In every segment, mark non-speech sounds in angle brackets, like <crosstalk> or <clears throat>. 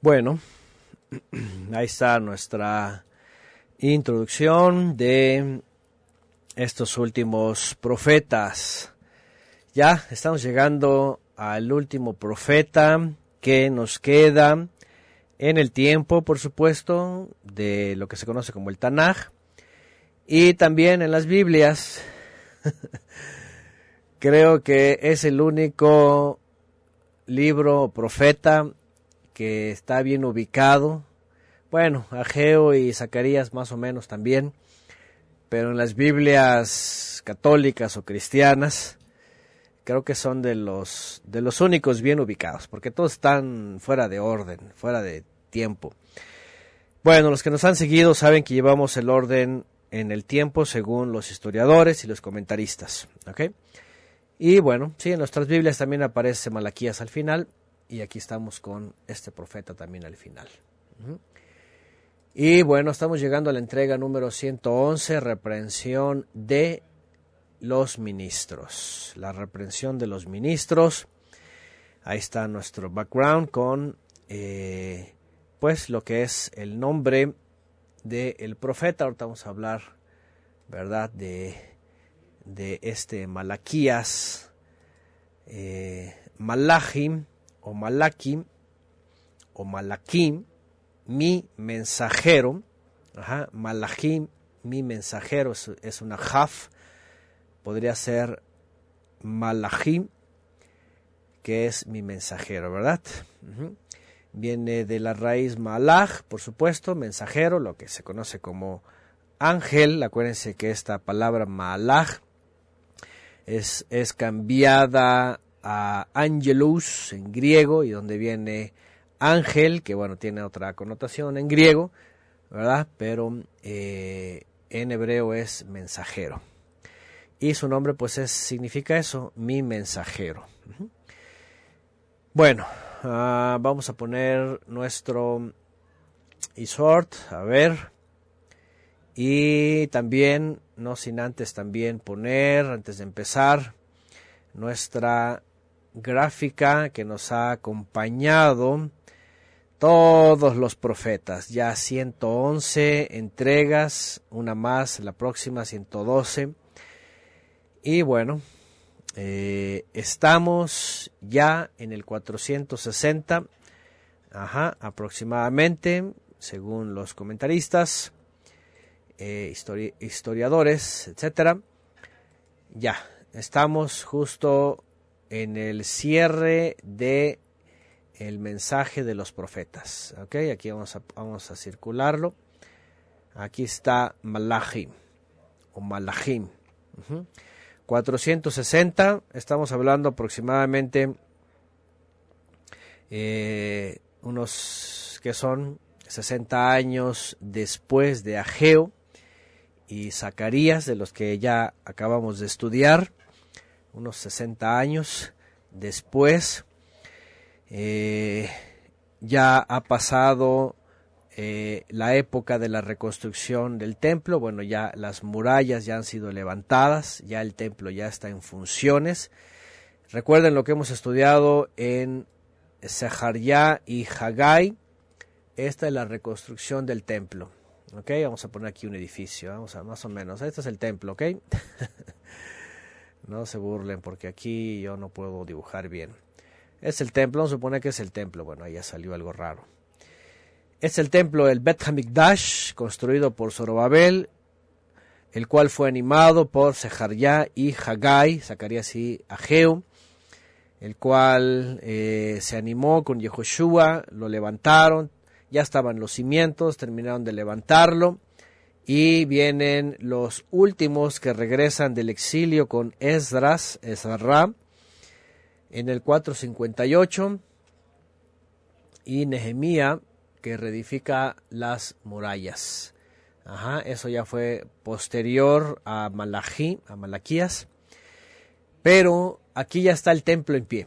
Bueno, <clears throat> ahí está nuestra introducción de estos últimos profetas. Ya estamos llegando al último profeta que nos queda en el tiempo, por supuesto, de lo que se conoce como el Tanaj, y también en las Biblias. <laughs> Creo que es el único libro profeta que está bien ubicado. Bueno, Ageo y Zacarías más o menos también, pero en las Biblias católicas o cristianas creo que son de los de los únicos bien ubicados, porque todos están fuera de orden, fuera de tiempo. Bueno, los que nos han seguido saben que llevamos el orden en el tiempo según los historiadores y los comentaristas. Y bueno, sí, en nuestras Biblias también aparece Malaquías al final, y aquí estamos con este profeta también al final. Y bueno, estamos llegando a la entrega número 111, reprensión de los ministros. La reprensión de los ministros. Ahí está nuestro background con eh, pues lo que es el nombre del profeta. Ahorita vamos a hablar, ¿verdad? De, de este Malaquías, eh, Malachim o Malakim o Malakim, mi mensajero, ajá, Malachim, mi mensajero, es, una haf, podría ser Malachim, que es mi mensajero, ¿verdad? Viene de la raíz Malach, por supuesto, mensajero, lo que se conoce como ángel. Acuérdense que esta palabra Malach es, es cambiada a Angelus en griego y donde viene ángel, que bueno, tiene otra connotación en griego, ¿verdad? Pero eh, en hebreo es mensajero. Y su nombre pues es, significa eso, mi mensajero. Bueno, ah, vamos a poner nuestro isort, a ver. Y también, no sin antes también poner, antes de empezar, nuestra gráfica que nos ha acompañado todos los profetas, ya 111 entregas, una más, la próxima 112. Y bueno, eh, estamos ya en el 460, ajá, aproximadamente, según los comentaristas, eh, historiadores, etcétera. Ya, estamos justo en el cierre de el mensaje de los profetas. ¿Ok? Aquí vamos a, vamos a circularlo. Aquí está Malachim o Malachim. 460, estamos hablando aproximadamente eh, unos que son 60 años después de Ageo y Zacarías, de los que ya acabamos de estudiar unos 60 años después. Eh, ya ha pasado eh, la época de la reconstrucción del templo, bueno, ya las murallas ya han sido levantadas, ya el templo ya está en funciones. Recuerden lo que hemos estudiado en Sejaria y Hagai. Esta es la reconstrucción del templo. Vamos a poner aquí un edificio, vamos a más o menos. Este es el templo, ok. <laughs> No se burlen porque aquí yo no puedo dibujar bien. Es el templo, no supone que es el templo. Bueno, ahí ya salió algo raro. Es el templo del Bet Hamikdash, construido por Zorobabel, el cual fue animado por Sejaria y Hagai, Zacarías y Ageo, el cual eh, se animó con Yehoshua, lo levantaron, ya estaban los cimientos, terminaron de levantarlo y vienen los últimos que regresan del exilio con Esdras, Esra, en el 458, y Nehemía, que reedifica las murallas. Ajá, eso ya fue posterior a Malají, a Malaquías. Pero aquí ya está el templo en pie.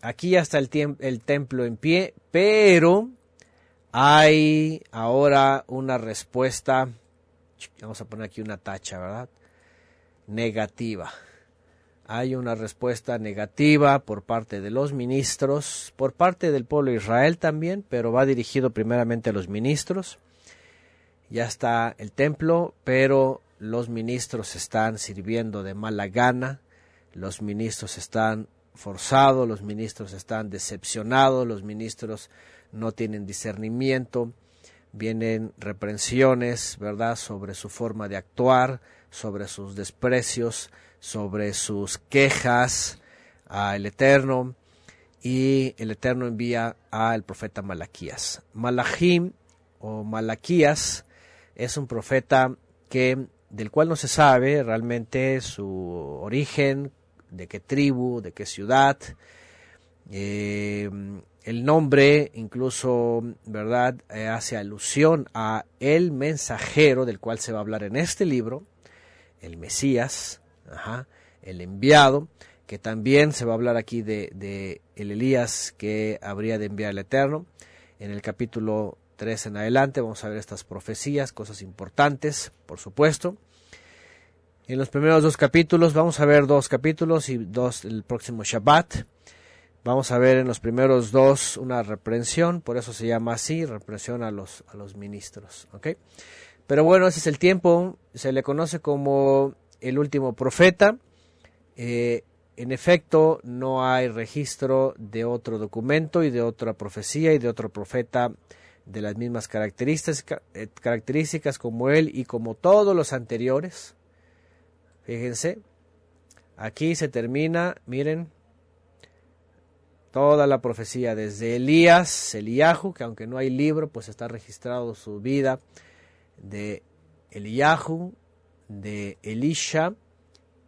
Aquí ya está el, el templo en pie, pero hay ahora una respuesta vamos a poner aquí una tacha, ¿verdad? Negativa. hay una respuesta negativa por parte de los ministros, por parte del pueblo de Israel también, pero va dirigido primeramente a los ministros. Ya está el templo, pero los ministros están sirviendo de mala gana, los ministros están forzados, los ministros están decepcionados, los ministros no tienen discernimiento, vienen reprensiones, ¿verdad?, sobre su forma de actuar, sobre sus desprecios, sobre sus quejas al Eterno y el Eterno envía al profeta Malaquías. Malachim o Malaquías es un profeta que del cual no se sabe realmente su origen, de qué tribu, de qué ciudad. Eh, el nombre incluso, ¿verdad?, eh, hace alusión a el mensajero del cual se va a hablar en este libro, el Mesías, el enviado, que también se va a hablar aquí de, el Elías que habría de enviar el Eterno. En el capítulo 3 en adelante vamos a ver estas profecías, cosas importantes, por supuesto. En los primeros dos capítulos vamos a ver dos capítulos y dos el próximo Shabbat. Vamos a ver en los primeros dos una reprensión, por eso se llama así, reprensión a los, a los ministros. Pero bueno, ese es el tiempo, se le conoce como el último profeta. Eh, en efecto, no hay registro de otro documento y de otra profecía y de otro profeta de las mismas características, eh, características como él y como todos los anteriores. Fíjense, aquí se termina, miren, toda la profecía, desde Elías, Eliyahu, que aunque no hay libro, pues está registrado su vida, de Eliyahu, de Elisha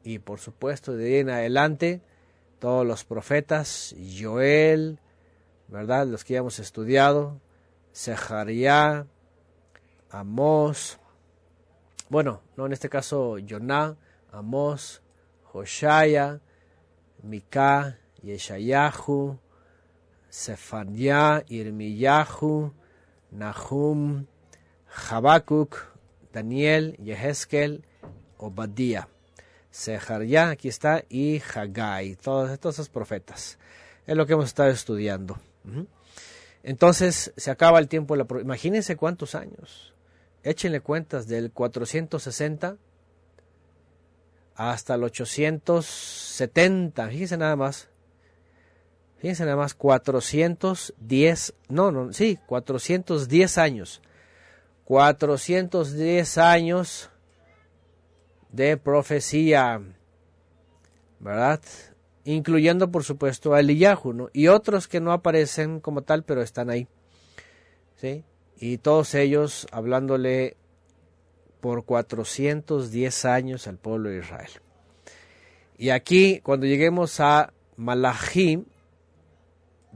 y por supuesto de en adelante todos los profetas, Joel, ¿verdad? Los que ya hemos estudiado, Zeharia, Amós, bueno, no en este caso Joná, Amós, Hoshaya, Micah, Yeshayahu, Sefania, Irmiyahu, Nahum, Habacuc, Daniel, Yehezkel, Obadía, Seharia, aquí está, y Hagai, todos, todos esos profetas. Es lo que hemos estado estudiando. Entonces se acaba el tiempo de la Imagínense cuántos años. Échenle cuentas del 460 hasta el 870. Fíjense nada más. Fíjense nada más, 410, no, no, sí, 410 años. 410 años de profecía, ¿verdad? Incluyendo, por supuesto, a Eliyahu, ¿no? Y otros que no aparecen como tal, pero están ahí, ¿sí? Y todos ellos hablándole por 410 años al pueblo de Israel. Y aquí, cuando lleguemos a Malachim,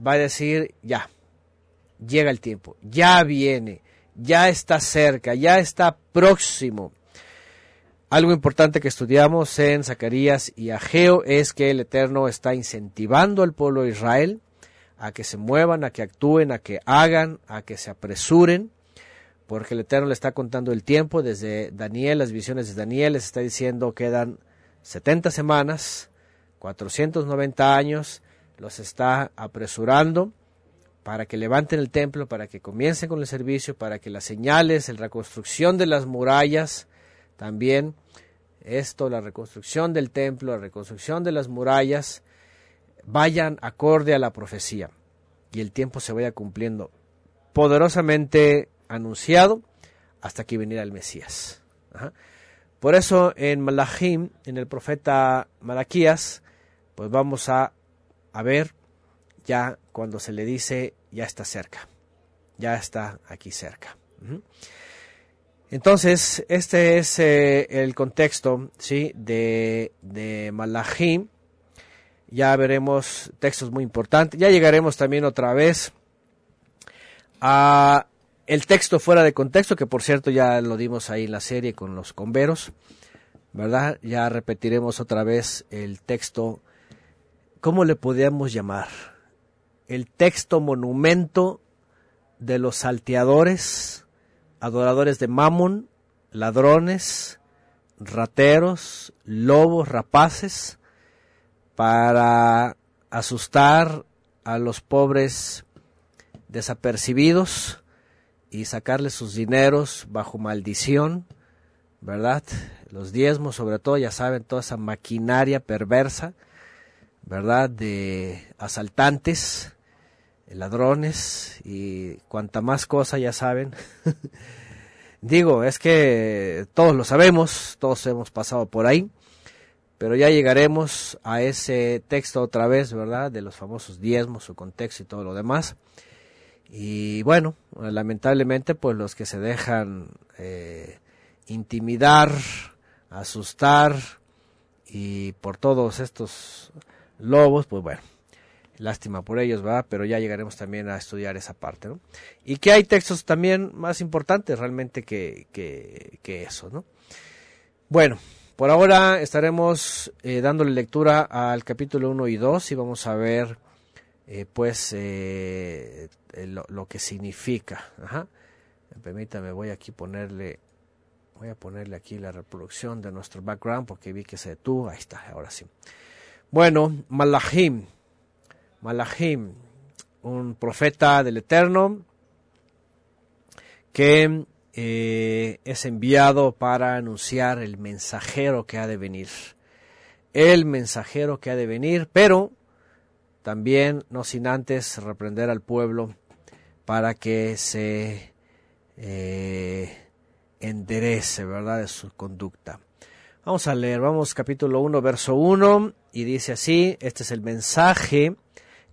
va a decir, ya, llega el tiempo, ya viene, ya está cerca, ya está próximo. Algo importante que estudiamos en Zacarías y Ageo es que el Eterno está incentivando al pueblo de Israel a que se muevan, a que actúen, a que hagan, a que se apresuren, porque el Eterno le está contando el tiempo desde Daniel, las visiones de Daniel, les está diciendo quedan 70 semanas, 490 años, los está apresurando para que levanten el templo, para que comiencen con el servicio, para que las señales, la reconstrucción de las murallas, también esto, la reconstrucción del templo, la reconstrucción de las murallas, vayan acorde a la profecía y el tiempo se vaya cumpliendo poderosamente anunciado hasta que viniera el Mesías. Por eso en Malachim, en el profeta Malaquías, pues vamos a, a ver ya cuando se le dice ya está cerca, ya está aquí cerca. Entonces, este es eh, el contexto ¿sí? de, de. Ya veremos textos muy importantes. Ya llegaremos también otra vez a el texto fuera de contexto, que por cierto ya lo dimos ahí en la serie con los converos, ¿verdad? Ya repetiremos otra vez el texto, ¿cómo le podríamos llamar? El texto monumento de los salteadores, adoradores de Mammon, ladrones, rateros, lobos, rapaces, para asustar a los pobres desapercibidos y sacarles sus dineros bajo maldición, ¿verdad? Los diezmos, sobre todo, ya saben, toda esa maquinaria perversa, ¿verdad? De asaltantes, ladrones y cuanta más cosa, ya saben. <laughs> Digo, es que todos lo sabemos, todos hemos pasado por ahí, pero ya llegaremos a ese texto otra vez, ¿verdad? De los famosos diezmos, su contexto y todo lo demás. Y bueno, lamentablemente, pues los que se dejan eh, intimidar, asustar y por todos estos lobos, pues bueno, lástima por ellos, ¿verdad? Pero ya llegaremos también a estudiar esa parte, ¿no? Y que hay textos también más importantes realmente que, que, eso, ¿no? Bueno, por ahora estaremos eh, dándole lectura al capítulo 1 y 2 y vamos a ver, eh, pues, eh, lo, lo, que significa. Ajá. Permítame, voy aquí ponerle, voy a ponerle aquí la reproducción de nuestro background porque vi que se detuvo. Ahí está, ahora sí. Bueno, Malachim, Malachim, un profeta del Eterno que eh, es enviado para anunciar el mensajero que ha de venir. El mensajero que ha de venir, pero también no sin antes reprender al pueblo para que se eh, enderece, ¿verdad?, de su conducta. Vamos a leer, vamos capítulo 1, verso 1, y dice así, este es el mensaje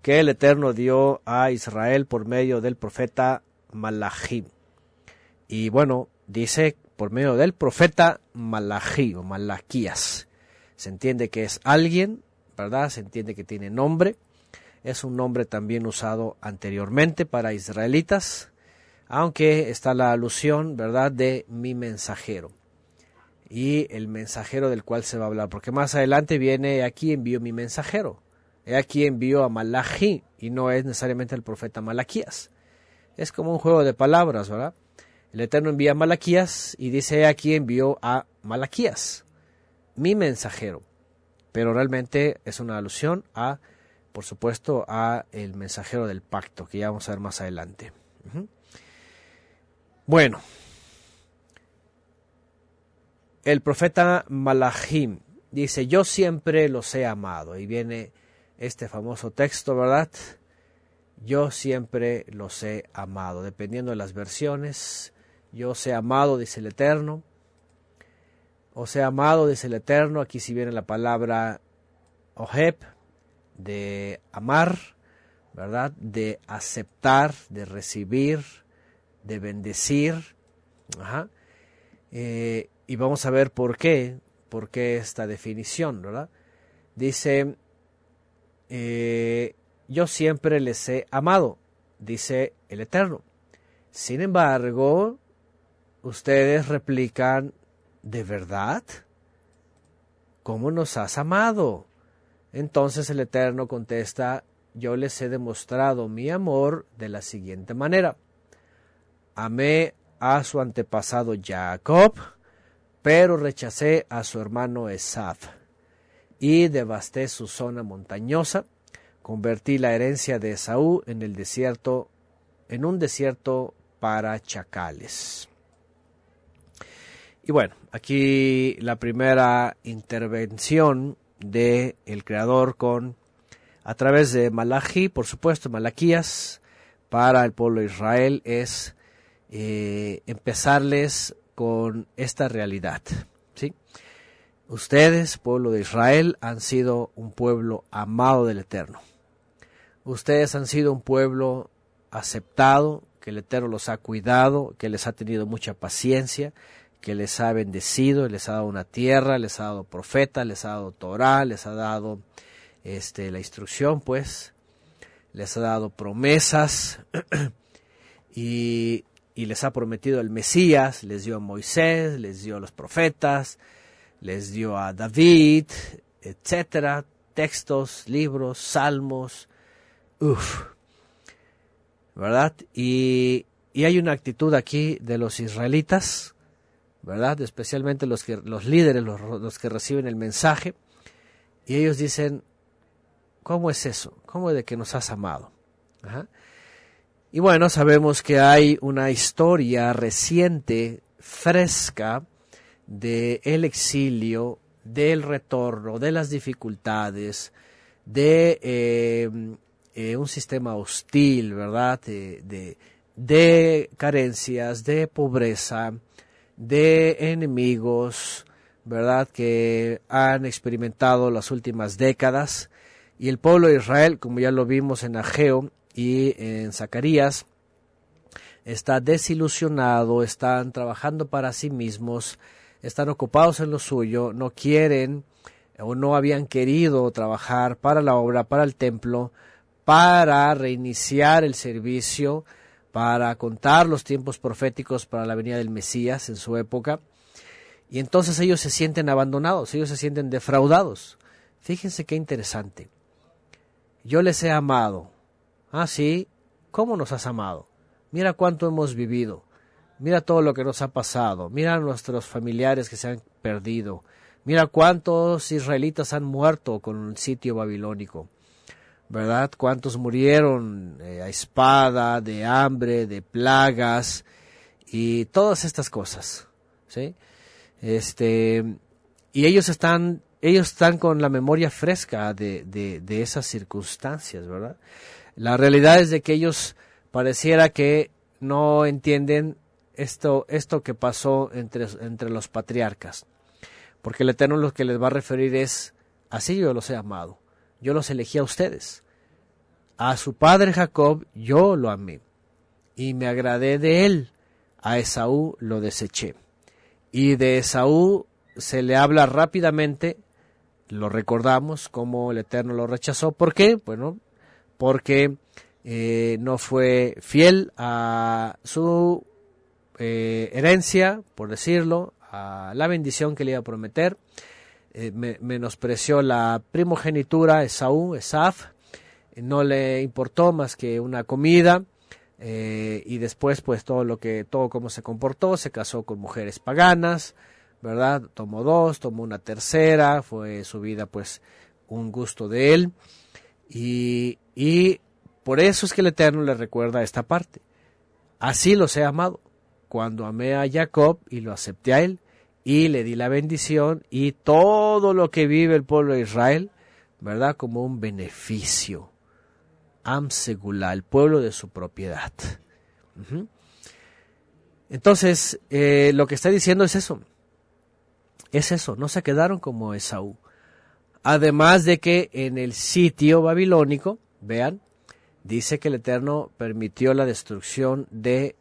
que el Eterno dio a Israel por medio del profeta Malachim. Y bueno, dice por medio del profeta Malachi o Malaquías. Se entiende que es alguien, ¿verdad? Se entiende que tiene nombre. Es un nombre también usado anteriormente para israelitas, aunque está la alusión, ¿verdad?, de mi mensajero. Y el mensajero del cual se va a hablar, porque más adelante viene aquí envío mi mensajero. He aquí envió a Malachi y no es necesariamente el profeta Malaquías. Es como un juego de palabras, ¿verdad? El Eterno envía a Malaquías y dice, he aquí envió a Malaquías, mi mensajero. Pero realmente es una alusión a, por supuesto, a el mensajero del pacto, que ya vamos a ver más adelante. Bueno, el profeta Malachim dice, yo siempre los he amado. Y viene este famoso texto, ¿verdad? Yo siempre los he amado, dependiendo de las versiones. Yo os he amado, dice el Eterno. Os he amado, dice el Eterno. Aquí si viene la palabra oheb, de amar, ¿verdad? De aceptar, de recibir, de bendecir. Ajá. Eh, y vamos a ver por qué, por qué esta definición, ¿verdad? Dice, eh, yo siempre les he amado, dice el Eterno. Sin embargo, ustedes replican, ¿de verdad? ¿Cómo nos has amado? Entonces el Eterno contesta, yo les he demostrado mi amor de la siguiente manera. Amé a su antepasado Jacob, pero rechacé a su hermano Esaf y devasté su zona montañosa, convertí la herencia de Esaú en el desierto, en un desierto para chacales. Y bueno, aquí la primera intervención de el creador con a través de Malachi, por supuesto, Malaquías para el pueblo de Israel es eh, empezarles con esta realidad, ¿sí? Ustedes, pueblo de Israel, han sido un pueblo amado del Eterno. Ustedes han sido un pueblo aceptado, que el Eterno los ha cuidado, que les ha tenido mucha paciencia, que les ha bendecido, les ha dado una tierra, les ha dado profeta, les ha dado Torah, les ha dado este, la instrucción, pues, les ha dado promesas <clears throat> y, y les ha prometido el Mesías, les dio a Moisés, les dio a los profetas, les dio a David, etcétera, textos, libros, salmos, uff, ¿verdad? Y, y, hay una actitud aquí de los israelitas, ¿verdad? Especialmente los, que, los líderes, los, los que reciben el mensaje, y ellos dicen, ¿Cómo es eso? ¿Cómo es de que nos has amado? Y bueno, sabemos que hay una historia reciente, fresca, del el exilio, del retorno, de las dificultades, de eh, eh, un sistema hostil, ¿verdad? De, de, carencias, de pobreza, de enemigos, ¿verdad? Que han experimentado las últimas décadas. Y el pueblo de Israel, como ya lo vimos en Ageo y en Zacarías, está desilusionado, están trabajando para sí mismos, están ocupados en lo suyo, no quieren o no habían querido trabajar para la obra, para el templo, para reiniciar el servicio, para contar los tiempos proféticos para la venida del Mesías en su época. Y entonces ellos se sienten abandonados, ellos se sienten defraudados. Fíjense qué interesante. Yo les he amado. Ah, sí, ¿cómo nos has amado? Mira cuánto hemos vivido. Mira todo lo que nos ha pasado. Mira nuestros familiares que se han perdido. Mira cuántos israelitas han muerto con el sitio babilónico. ¿verdad? ¿Cuántos murieron eh, a espada, de hambre, de plagas y todas estas cosas, ¿sí? Este, y ellos están, ellos están con la memoria fresca de, de, esas circunstancias, ¿verdad? La realidad es de que ellos pareciera que no entienden esto, esto que pasó entre, entre los patriarcas, porque el Eterno lo que les va a referir es, así yo los he amado, yo los elegí a ustedes. A su padre Jacob yo lo amé y me agradé de él. A Esaú lo deseché. Y de Esaú se le habla rápidamente, lo recordamos como el Eterno lo rechazó. ¿Por qué? Bueno, porque eh, no fue fiel a su eh, herencia, por decirlo, a la bendición que le iba a prometer. Eh, menospreció la primogenitura, Esaú, Esaf, no le importó más que una comida, y después pues todo lo que, todo cómo se comportó, se casó con mujeres paganas, ¿verdad? Tomó dos, tomó una tercera, fue su vida pues un gusto de él, y, y por eso es que el Eterno le recuerda esta parte. Así los he amado, cuando amé a Jacob y lo acepté a él, y le di la bendición y todo lo que vive el pueblo de Israel, ¿verdad? Como un beneficio. Amsegula, el pueblo de su propiedad. Entonces, eh, lo que está diciendo es eso. Es eso, no se quedaron como Esaú. Además de que en el sitio babilónico, vean, dice que el Eterno permitió la destrucción de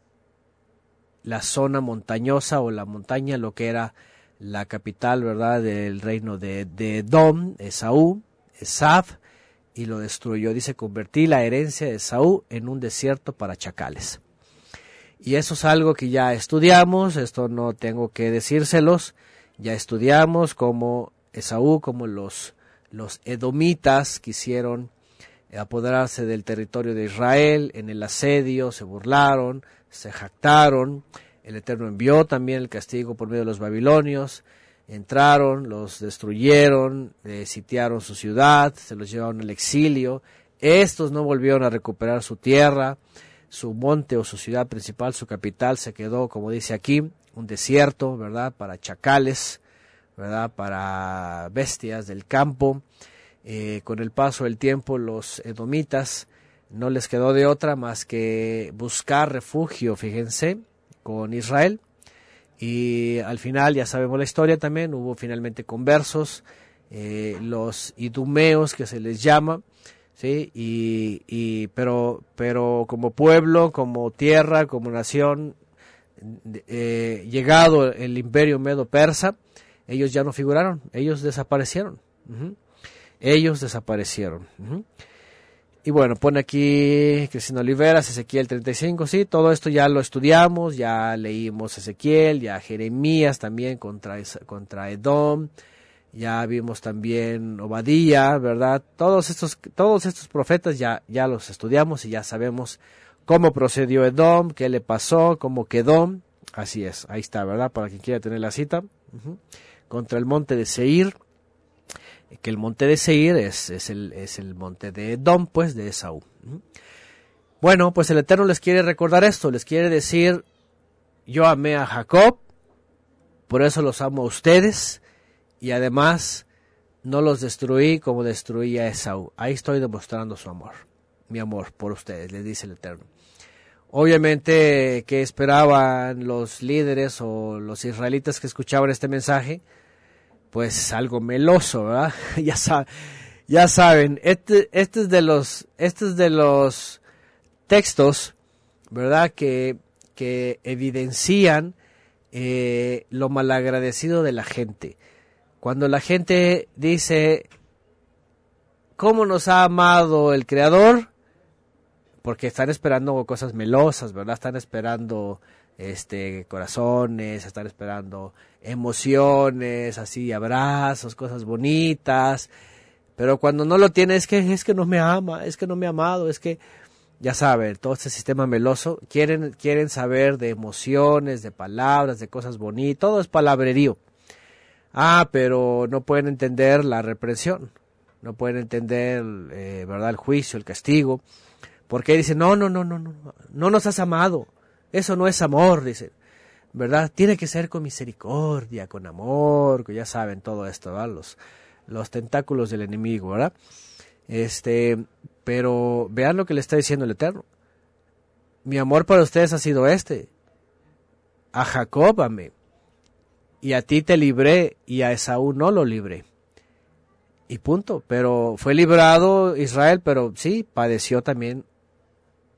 la zona montañosa o la montaña, lo que era la capital, ¿verdad?, del reino de, Edom, Esaú, Esaf, y lo destruyó. Dice, convertí la herencia de Esaú en un desierto para chacales. Y eso es algo que ya estudiamos, esto no tengo que decírselos, ya estudiamos como Esaú, como los, los edomitas quisieron apoderarse del territorio de Israel en el asedio, se burlaron, se jactaron, el Eterno envió también el castigo por medio de los babilonios, entraron, los destruyeron, eh, sitiaron su ciudad, se los llevaron al exilio, estos no volvieron a recuperar su tierra, su monte o su ciudad principal, su capital se quedó, como dice aquí, un desierto, ¿verdad? Para chacales, Para bestias del campo. Eh, con el paso del tiempo los edomitas no les quedó de otra más que buscar refugio, fíjense, con Israel. Y al final, ya sabemos la historia también, hubo finalmente conversos, eh, los idumeos que se les llama, ¿sí? Y, y, pero, pero como pueblo, como tierra, como nación, eh, llegado el imperio medo-persa, ellos ya no figuraron, ellos desaparecieron. Ellos desaparecieron. Y bueno, pone aquí Cristina Oliveras, Ezequiel 35, sí, todo esto ya lo estudiamos, ya leímos Ezequiel, ya Jeremías también contra, contra Edom, ya vimos también Obadía, ¿verdad? Todos estos, todos estos profetas ya, ya los estudiamos y ya sabemos cómo procedió Edom, qué le pasó, cómo quedó, así es, ahí está, ¿verdad? Para quien quiera tener la cita, contra el monte de Seir, que el monte de Seir es, es, el, es el monte de Edom, pues, de Esaú. Bueno, pues el Eterno les quiere recordar esto, les quiere decir, yo amé a Jacob, por eso los amo a ustedes, y además no los destruí como destruí a Esaú. Ahí estoy demostrando su amor, mi amor por ustedes, les dice el Eterno. Obviamente, ¿qué esperaban los líderes o los israelitas que escuchaban este mensaje? Pues algo meloso, ¿verdad? <laughs> ya, saben, este, este, es de los, este es de los textos, ¿verdad? Que, que evidencian eh, lo malagradecido de la gente. Cuando la gente dice, ¿cómo nos ha amado el Creador? porque están esperando cosas melosas, ¿verdad? Están esperando este corazones, están esperando emociones, así abrazos, cosas bonitas, pero cuando no lo tiene es que es que no me ama, es que no me ha amado, es que ya saben, todo este sistema meloso quieren quieren saber de emociones, de palabras, de cosas bonitas, todo es palabrerío. Ah, pero no pueden entender la represión, no pueden entender, eh, ¿verdad? El juicio, el castigo. Porque dice, no, no, no, no, no, no nos has amado. Eso no es amor, dice. ¿Verdad? Tiene que ser con misericordia, con amor, que ya saben todo esto, ¿verdad? Los, los tentáculos del enemigo, ¿verdad? Este, pero vean lo que le está diciendo el Eterno. Mi amor para ustedes ha sido este. A Jacob amé. Y a ti te libré y a Esaú no lo libré y punto. Pero fue librado Israel, pero sí, padeció también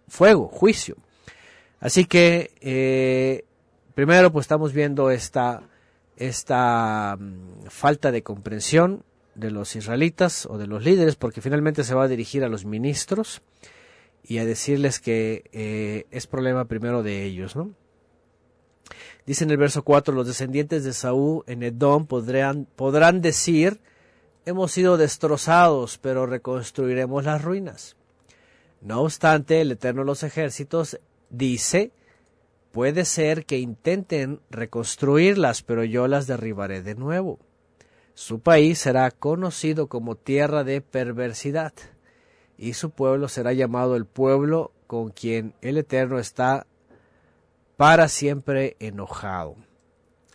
fuego, juicio. Así que, eh, primero, pues estamos viendo esta, esta mm, falta de comprensión de los israelitas o de los líderes, porque finalmente se va a dirigir a los ministros y a decirles que eh, es problema primero de ellos, ¿no? Dice en el verso 4, los descendientes de Saúl en Edom podrán, podrán decir, hemos sido destrozados, pero reconstruiremos las ruinas. No obstante, el Eterno de los ejércitos dice, puede ser que intenten reconstruirlas, pero yo las derribaré de nuevo. Su país será conocido como tierra de perversidad, y su pueblo será llamado el pueblo con quien el Eterno está para siempre enojado.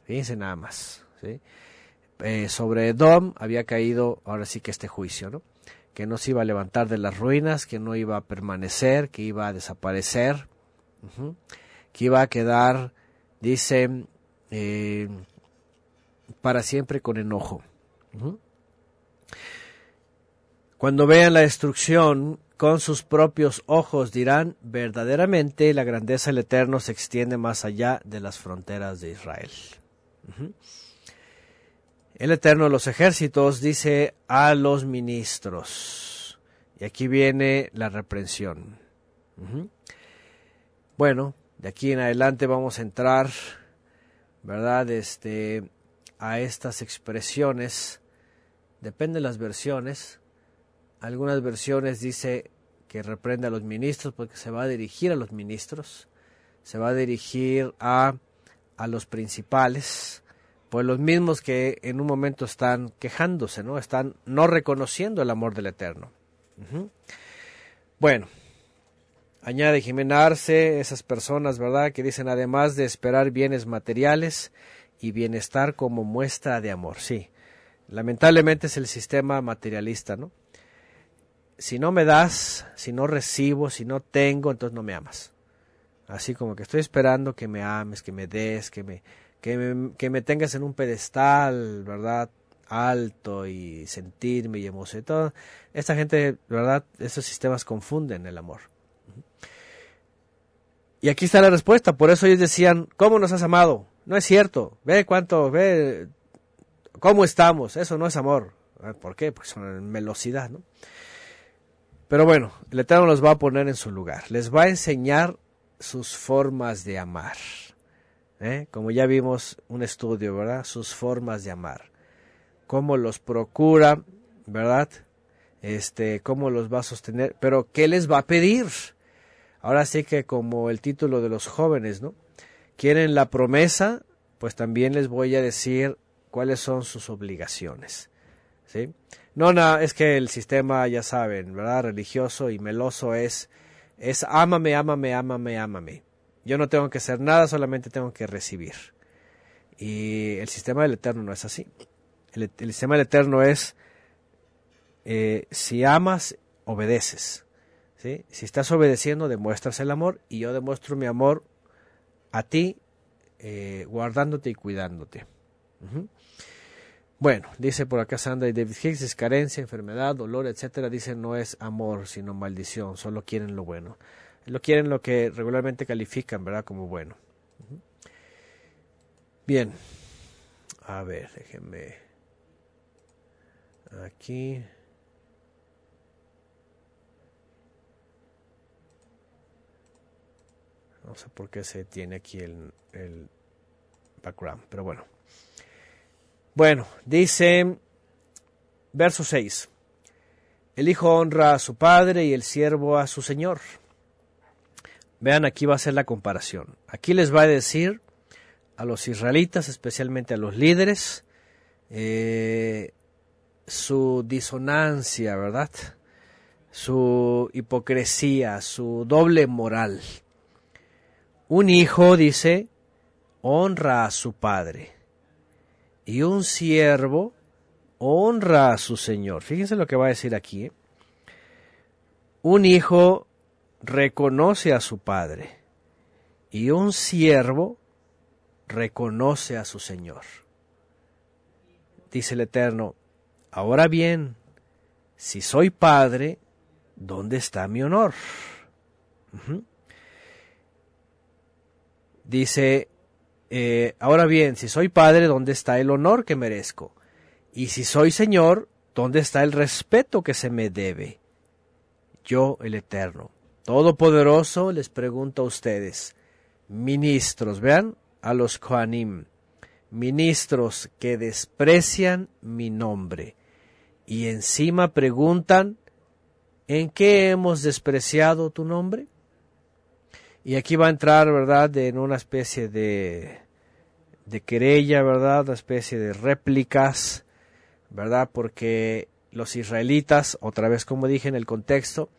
Fíjense nada más. Eh, sobre Edom había caído ahora sí que este juicio, ¿no? que no se iba a levantar de las ruinas, que no iba a permanecer, que iba a desaparecer, que iba a quedar, dice, eh, para siempre con enojo. Cuando vean la destrucción con sus propios ojos dirán, verdaderamente la grandeza del Eterno se extiende más allá de las fronteras de Israel. El Eterno de los ejércitos dice a los ministros. Y aquí viene la reprensión. Bueno, de aquí en adelante vamos a entrar, ¿verdad? Este, a estas expresiones. Depende de las versiones. Algunas versiones dice que reprende a los ministros porque se va a dirigir a los ministros. Se va a dirigir a, a los principales pues los mismos que en un momento están quejándose, ¿no? Están no reconociendo el amor del Eterno. Bueno, añade Jimena Arce, esas personas, ¿verdad?, que dicen además de esperar bienes materiales y bienestar como muestra de amor. Sí, lamentablemente es el sistema materialista, ¿no? Si no me das, si no recibo, si no tengo, entonces no me amas. Así como que estoy esperando que me ames, que me des, que me que me, que me tengas en un pedestal, ¿verdad? alto y sentirme y emocionar. Esta gente, ¿verdad? Estos sistemas confunden el amor. Y aquí está la respuesta. Por eso ellos decían, ¿cómo nos has amado? No es cierto. Ve cuánto, ve cómo estamos. Eso no es amor. Ah, ¿Por qué? Pues son melosidad, ¿no? Pero bueno, el Eterno los va a poner en su lugar. Les va a enseñar sus formas de amar. ¿eh? como ya vimos un estudio, ¿verdad? Sus formas de amar, cómo los procura, ¿verdad? Este, cómo los va a sostener, pero ¿qué les va a pedir? Ahora sí que como el título de los jóvenes, ¿no? Quieren la promesa, pues también les voy a decir cuáles son sus obligaciones. ¿sí? No, no, es que el sistema, ya saben, ¿verdad? Religioso y meloso es, es ámame, ámame, ámame, ámame. Yo no tengo que hacer nada, solamente tengo que recibir. Y el sistema del Eterno no es así. El, sistema del Eterno es, eh, si amas, obedeces. Si estás obedeciendo, demuestras el amor y yo demuestro mi amor a ti, eh, guardándote y cuidándote. Bueno, dice por acá Sandra y David Hicks, es carencia, enfermedad, dolor, etcétera. Dice no es amor, sino maldición, solo quieren lo bueno. Lo quieren lo que regularmente califican, ¿verdad? Como bueno. Bien, a ver, déjenme aquí. No sé por qué se tiene aquí el, background, pero bueno. Bueno, dice verso 6. El hijo honra a su padre y el siervo a su señor. Vean, aquí va a ser la comparación. Aquí les va a decir a los israelitas, especialmente a los líderes, eh, su disonancia, ¿verdad? Su hipocresía, su doble moral. Un hijo, dice, honra a su padre y un siervo honra a su señor. Fíjense lo que va a decir aquí. ¿eh? Un hijo reconoce a su padre y un siervo reconoce a su señor. Dice el Eterno, ahora bien, si soy padre, ¿dónde está mi honor? Dice eh, ahora bien, si soy padre, ¿dónde está el honor que merezco? Y si soy Señor, ¿dónde está el respeto que se me debe? Yo, el Eterno, Todopoderoso, les pregunto a ustedes, ministros, vean, a los Kohanim, ministros que desprecian mi nombre y encima preguntan, ¿en qué hemos despreciado tu nombre? Y aquí va a entrar, ¿verdad?, en una especie de, de querella, ¿verdad?, una especie de réplicas, ¿verdad?, porque los israelitas, otra vez como dije en el contexto,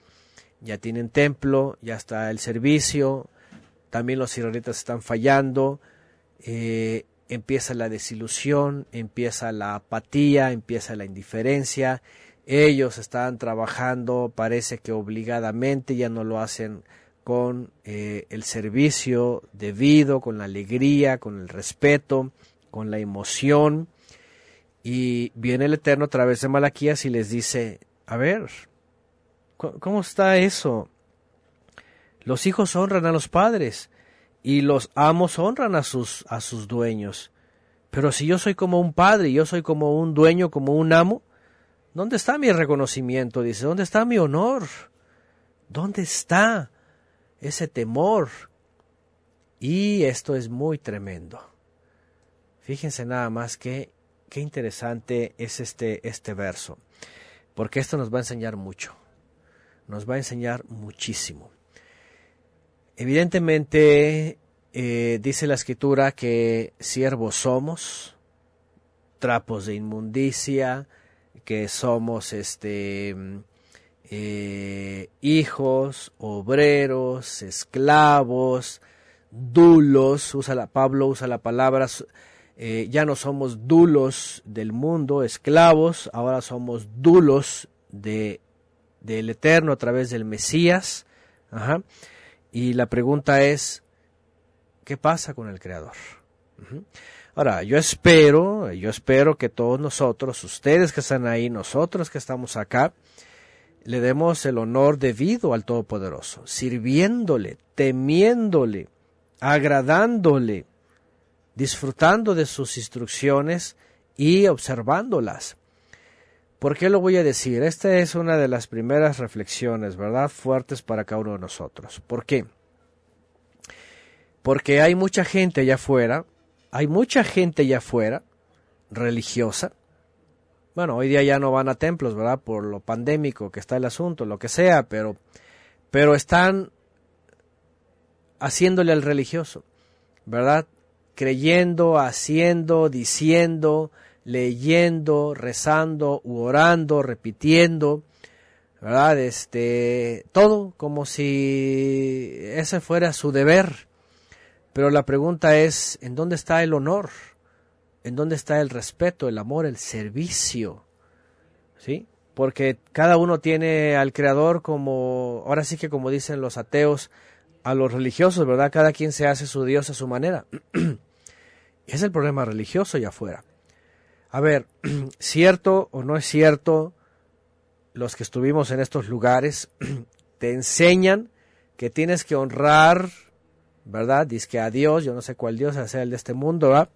ya tienen templo, ya está el servicio, también los israelitas están fallando, eh, empieza la desilusión, empieza la apatía, empieza la indiferencia, ellos están trabajando, parece que obligadamente, ya no lo hacen con eh, el servicio debido, con la alegría, con el respeto, con la emoción. Y viene el Eterno a través de Malaquías y les dice, a ver, ¿cómo está eso? Los hijos honran a los padres y los amos honran a sus, a sus dueños. Pero si yo soy como un padre, yo soy como un dueño, como un amo, ¿dónde está mi reconocimiento? Dice, ¿dónde está mi honor? ¿Dónde está? Ese temor. Y esto es muy tremendo. Fíjense nada más que qué interesante es este, este verso, porque esto nos va a enseñar mucho, nos va a enseñar muchísimo. Evidentemente, eh, dice la escritura que siervos somos, trapos de inmundicia, que somos este eh, hijos, obreros, esclavos, dulos, usa la, Pablo usa la palabra, eh, ya no somos dulos del mundo, esclavos, ahora somos dulos de, del Eterno a través del Mesías. Y la pregunta es, ¿qué pasa con el Creador? Ahora, yo espero, yo espero que todos nosotros, ustedes que están ahí, nosotros que estamos acá, le demos el honor debido al Todopoderoso, sirviéndole, temiéndole, agradándole, disfrutando de sus instrucciones y observándolas. ¿Por qué lo voy a decir? Esta es una de las primeras reflexiones, ¿verdad? Fuertes para cada uno de nosotros. ¿Por qué? Porque hay mucha gente allá afuera, hay mucha gente allá afuera, religiosa, bueno, hoy día ya no van a templos, ¿verdad? Por lo pandémico que está el asunto, lo que sea, pero, pero están haciéndole al religioso, ¿verdad? Creyendo, haciendo, diciendo leyendo, rezando u orando, repitiendo, ¿verdad? Este, todo como si ese fuera su deber. Pero la pregunta es, ¿en dónde está el honor? ¿En dónde está el respeto, el amor, el servicio? ¿Sí? Porque cada uno tiene al Creador como, ahora sí que como dicen los ateos, a los religiosos, ¿verdad? Cada quien se hace su Dios a su manera. <clears throat> es el problema religioso allá afuera. A ver, <clears throat> cierto o no es cierto, los que estuvimos en estos lugares <clears throat> te enseñan que tienes que honrar, ¿verdad? Dice que a Dios, yo no sé cuál Dios sea el de este mundo, ¿verdad?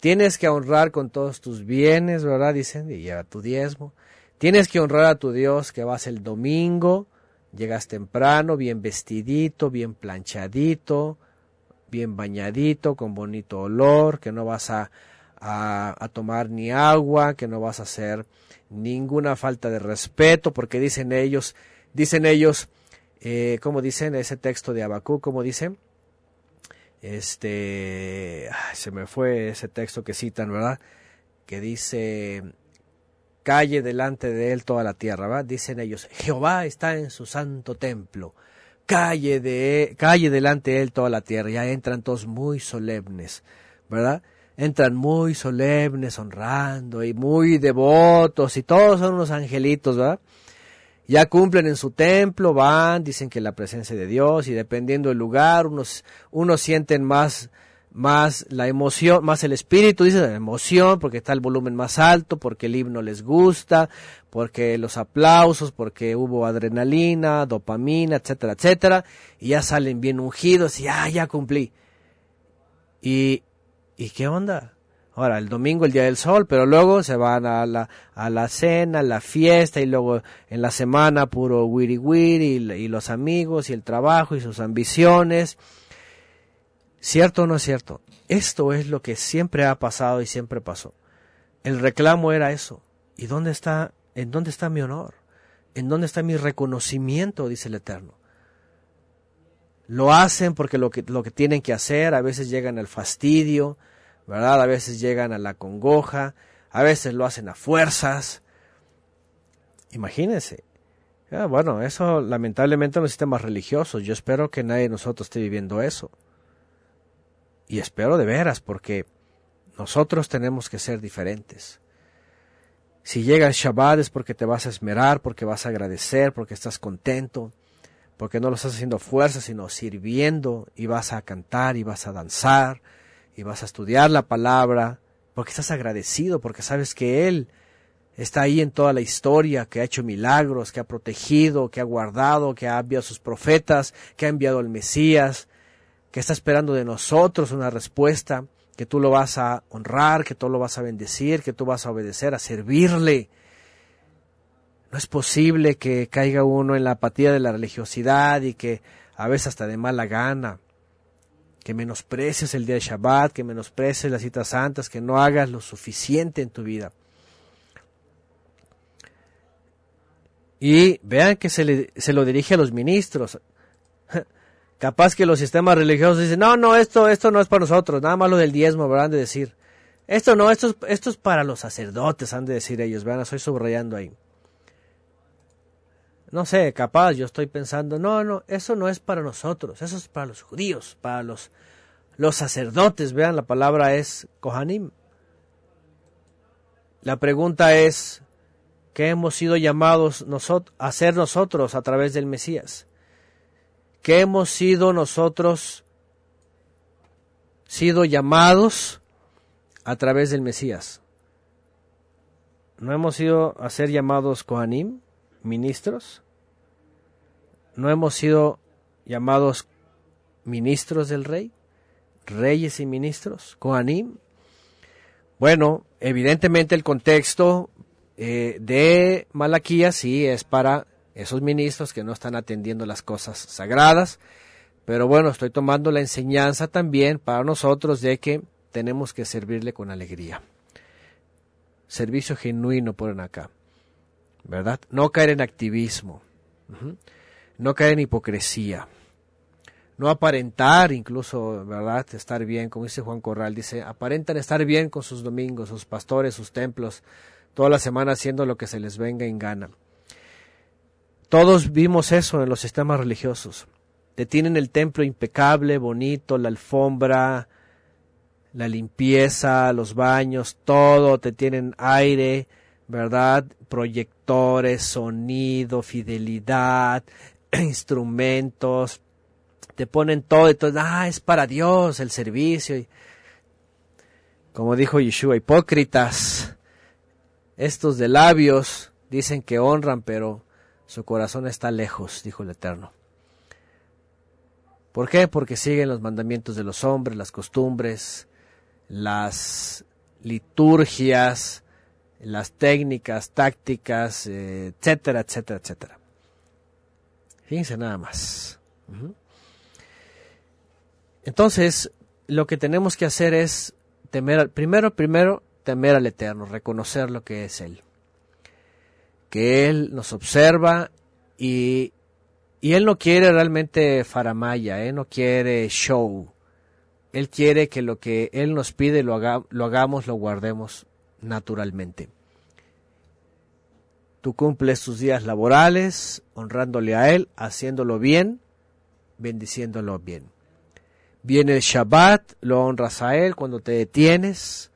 Tienes que honrar con todos tus bienes, ¿verdad? Dicen, y lleva tu diezmo. Tienes que honrar a tu Dios que vas el domingo, llegas temprano, bien vestidito, bien planchadito, bien bañadito, con bonito olor, que no vas a, a, tomar ni agua, que no vas a hacer ninguna falta de respeto, porque dicen ellos, dicen ellos, eh, como dicen ese texto de Abacú, como dicen, este, se me fue ese texto que citan, ¿verdad? Que dice, calle delante de él toda la tierra, ¿verdad? Dicen ellos, Jehová está en su santo templo, calle, de, calle delante de él toda la tierra, ya entran todos muy solemnes, ¿verdad? Entran muy solemnes, honrando y muy devotos y todos son unos angelitos, ¿verdad? Ya cumplen en su templo, van, dicen que la presencia de Dios y dependiendo del lugar, unos, unos sienten más más la emoción, más el espíritu, dice la emoción, porque está el volumen más alto, porque el himno les gusta, porque los aplausos, porque hubo adrenalina, dopamina, etcétera, etcétera, y ya salen bien ungidos y ah, ya cumplí. Y, ¿y qué onda? Ahora, el domingo, el día del sol, pero luego se van a la, a la cena, la fiesta, y luego en la semana puro wiri wiri, y, y los amigos, y el trabajo, y sus ambiciones, ¿Cierto o no es cierto? Esto es lo que siempre ha pasado y siempre pasó. El reclamo era eso. ¿Y dónde está, en dónde está mi honor? ¿En dónde está mi reconocimiento? dice el Eterno. Lo hacen porque lo que, lo que tienen que hacer, a veces llegan al fastidio, ¿verdad? A veces llegan a la congoja, a veces lo hacen a fuerzas. Imagínense. bueno, eso lamentablemente en los sistemas religiosos. Yo espero que nadie de nosotros esté viviendo eso. Y espero de veras, porque nosotros tenemos que ser diferentes. Si llega el Shabbat es porque te vas a esmerar, porque vas a agradecer, porque estás contento, porque no lo estás haciendo fuerza, sino sirviendo, y vas a cantar, y vas a danzar, y vas a estudiar la palabra, porque estás agradecido, porque sabes que Él está ahí en toda la historia, que ha hecho milagros, que ha protegido, que ha guardado, que ha enviado a sus profetas, que ha enviado al Mesías, que está esperando de nosotros una respuesta, que tú lo vas a honrar, que tú lo vas a bendecir, que tú vas a obedecer, a servirle. No es posible que caiga uno en la apatía de la religiosidad y que a veces hasta de mala gana, que menosprecies el día de Shabbat, que menosprecies las citas santas, que no hagas lo suficiente en tu vida. Y vean que se, se lo dirige a los ministros. <laughs> Capaz que los sistemas religiosos dicen, no, no, esto, esto no es para nosotros, nada más lo del diezmo. Han de decir. Esto no, esto es, esto es para los sacerdotes, han de decir ellos, vean, estoy subrayando ahí. No sé, capaz, yo estoy pensando, no, no, eso no es para nosotros, eso es para los judíos, para los, los sacerdotes, vean, la palabra es Kohanim. La pregunta es, ¿qué hemos sido llamados a hacer nosotros a través del Mesías? que hemos sido nosotros sido llamados a través del Mesías. ¿No hemos sido a ser llamados Kohanim, ministros? ¿No hemos sido llamados ministros del rey? ¿Reyes y ministros? ¿Kohanim? Bueno, evidentemente el contexto eh, de Malaquías sí es para esos ministros que no están atendiendo las cosas sagradas. Pero bueno, estoy tomando la enseñanza también para nosotros de que tenemos que servirle con alegría. Servicio genuino ponen acá, ¿verdad? No caer en activismo, no caer en hipocresía, no aparentar incluso, ¿verdad? Estar bien, como dice Juan Corral, dice, aparentan estar bien con sus domingos, sus pastores, sus templos, toda la semana haciendo lo que se les venga en gana. Todos vimos eso en los sistemas religiosos. Te tienen el templo impecable, bonito, la alfombra, la limpieza, los baños, todo, te tienen aire, ¿verdad? Proyectores, sonido, fidelidad, <clears throat> instrumentos, te ponen todo, entonces, ah, es para Dios el servicio. como dijo Yeshua, hipócritas, estos de labios dicen que honran, pero su corazón está lejos, dijo el Eterno. ¿Por qué? Porque siguen los mandamientos de los hombres, las costumbres, las liturgias, las técnicas, tácticas, etcétera, etcétera, etcétera. Fíjense nada más. Entonces, lo que tenemos que hacer es temer, primero, primero, temer al Eterno, reconocer lo que es Él. Que Él nos observa y, y Él no quiere realmente faramaya, Él no quiere show. Él quiere que lo que Él nos pide lo, lo hagamos, lo guardemos naturalmente. Tú cumples tus días laborales, honrándole a Él, haciéndolo bien, bendiciéndolo bien. Viene el Shabbat, lo honras a Él cuando te detienes,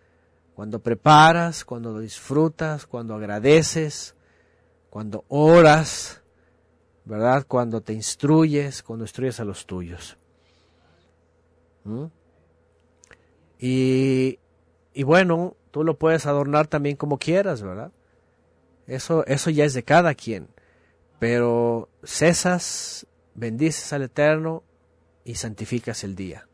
cuando preparas, cuando disfrutas, cuando agradeces, cuando oras, ¿verdad? Cuando te instruyes, cuando instruyes a los tuyos. ¿Mm? Y, y bueno, tú lo puedes adornar también como quieras, ¿verdad? Eso, eso ya es de cada quien. Pero cesas, bendices al Eterno y santificas el día.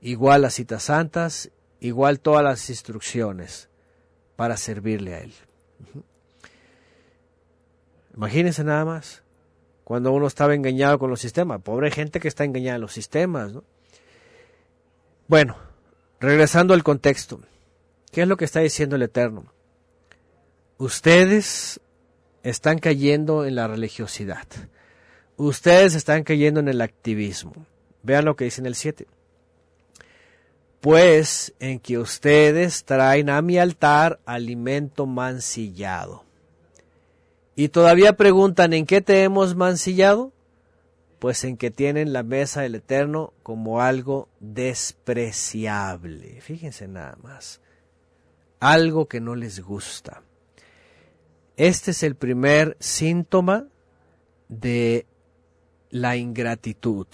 Igual las citas santas, igual todas las instrucciones para servirle a Él. Imagínense nada más, cuando uno estaba engañado con los sistemas. Pobre gente que está engañada en los sistemas. ¿no? Bueno, regresando al contexto. ¿Qué es lo que está diciendo el Eterno? Ustedes están cayendo en la religiosidad. Ustedes están cayendo en el activismo. Vean lo que dice en el 7. Pues en que ustedes traen a mi altar alimento mancillado. Y todavía preguntan, ¿en qué te hemos mancillado? Pues en que tienen la mesa del Eterno como algo despreciable. Fíjense nada más. Algo que no les gusta. Este es el primer síntoma de la ingratitud.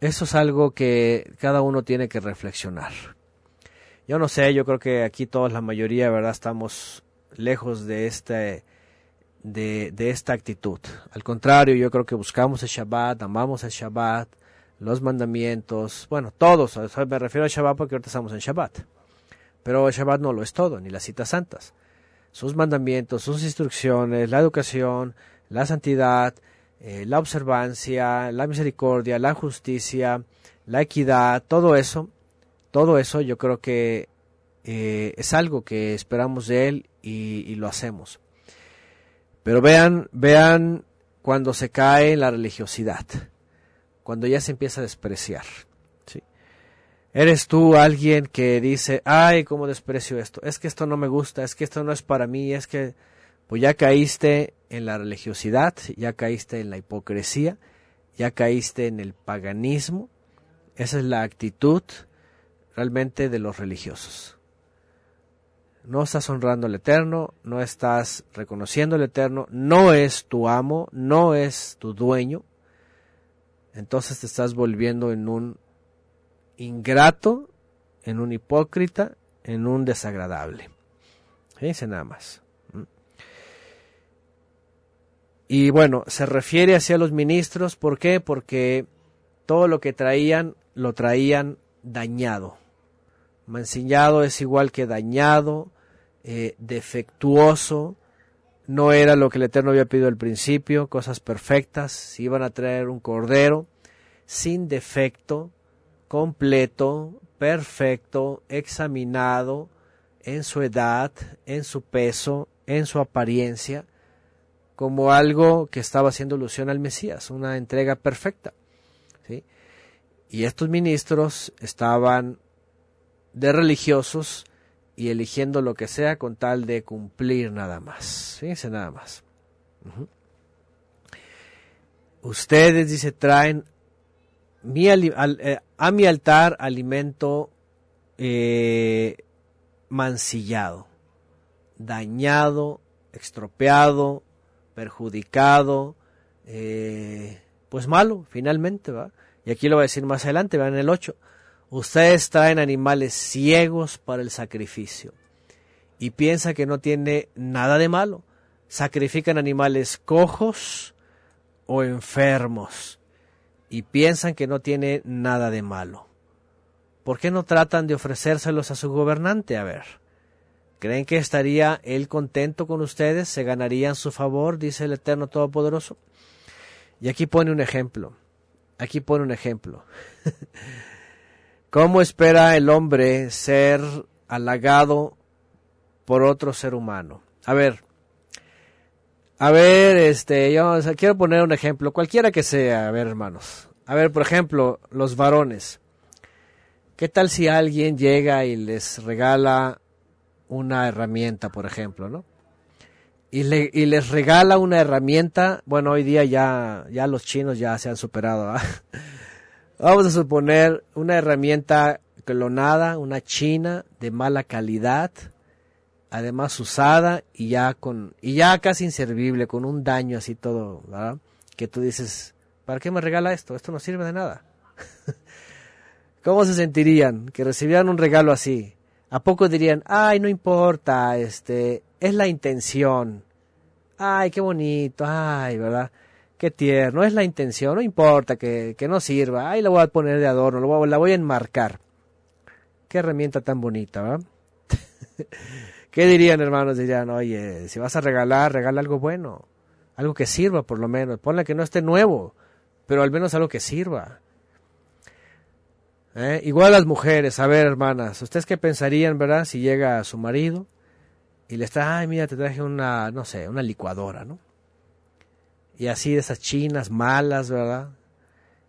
Eso es algo que cada uno tiene que reflexionar. Yo no sé, yo creo que aquí todos, la mayoría, ¿verdad? Estamos lejos de este, de, de, esta actitud. Al contrario, yo creo que buscamos el Shabbat, amamos el Shabbat, los mandamientos, bueno, todos, me refiero al Shabbat porque ahorita estamos en Shabbat. Pero Shabbat no lo es todo, ni las citas santas. Sus mandamientos, sus instrucciones, la educación, la santidad, eh, la observancia, la misericordia, la justicia, la equidad, todo eso, todo eso yo creo que eh, es algo que esperamos de Él y, y, lo hacemos. Pero vean, vean cuando se cae en la religiosidad, cuando ya se empieza a despreciar. ¿sí? Eres tú alguien que dice, ay, cómo desprecio esto, es que esto no me gusta, es que esto no es para mí, es que pues ya caíste en la religiosidad, ya caíste en la hipocresía, ya caíste en el paganismo. Esa es la actitud realmente de los religiosos. No estás honrando al Eterno, no estás reconociendo al Eterno, no es tu amo, no es tu dueño. Entonces te estás volviendo en un ingrato, en un hipócrita, en un desagradable. Fíjense nada más. Y bueno, se refiere hacia los ministros, ¿por qué? Porque todo lo que traían lo traían dañado. Mancillado es igual que dañado, eh, defectuoso, no era lo que el Eterno había pedido al principio, cosas perfectas, iban a traer un cordero sin defecto, completo, perfecto, examinado en su edad, en su peso, en su apariencia, como algo que estaba haciendo alusión al Mesías, una entrega perfecta. ¿sí? Y estos ministros estaban de religiosos y eligiendo lo que sea con tal de cumplir nada más. Fíjense nada más. Ustedes, dice, traen mi, eh, a mi altar alimento eh, mancillado, dañado, estropeado, perjudicado, eh, pues malo, finalmente, ¿va? Y aquí lo voy a decir más adelante, va en el 8. Ustedes traen animales ciegos para el sacrificio y piensa que no tiene nada de malo. Sacrifican animales cojos o enfermos y piensan que no tiene nada de malo. ¿Por qué no tratan de ofrecérselos a su gobernante? A ver. ¿Creen que estaría él contento con ustedes? ¿Se ganarían su favor? Dice el Eterno Todopoderoso. Y aquí pone un ejemplo. Aquí pone un ejemplo. <laughs> ¿Cómo espera el hombre ser halagado por otro ser humano? A ver, a ver, este, yo quiero poner un ejemplo, cualquiera que sea, a ver, hermanos. A ver, por ejemplo, los varones. ¿Qué tal si alguien llega y les regala una herramienta, por ejemplo, ¿no? Y, le, y les regala una herramienta, bueno, hoy día ya, ya los chinos ya se han superado. Vamos a suponer una herramienta clonada, una china de mala calidad, además usada y ya con y ya casi inservible, con un daño así todo, ¿verdad? Que tú dices, ¿para qué me regala esto? Esto no sirve de nada. <laughs> ¿Cómo se sentirían que recibieran un regalo así? ¿A poco dirían, ay, no importa, este, es la intención? Ay, qué bonito, ay, ¿verdad? Qué tierno, es la intención, no importa que, que no sirva, ay, la voy a poner de adorno, la voy a enmarcar. Qué herramienta tan bonita, ¿verdad? <laughs> ¿Qué dirían, hermanos? Dirían, oye, si vas a regalar, regala algo bueno, algo que sirva por lo menos, ponle que no esté nuevo, pero al menos algo que sirva. ¿Eh? Igual las mujeres, a ver, hermanas, ¿ustedes qué pensarían, verdad? Si llega su marido y le está, ay, mira, te traje una, no sé, una licuadora, ¿no? Y así de esas chinas malas, ¿verdad?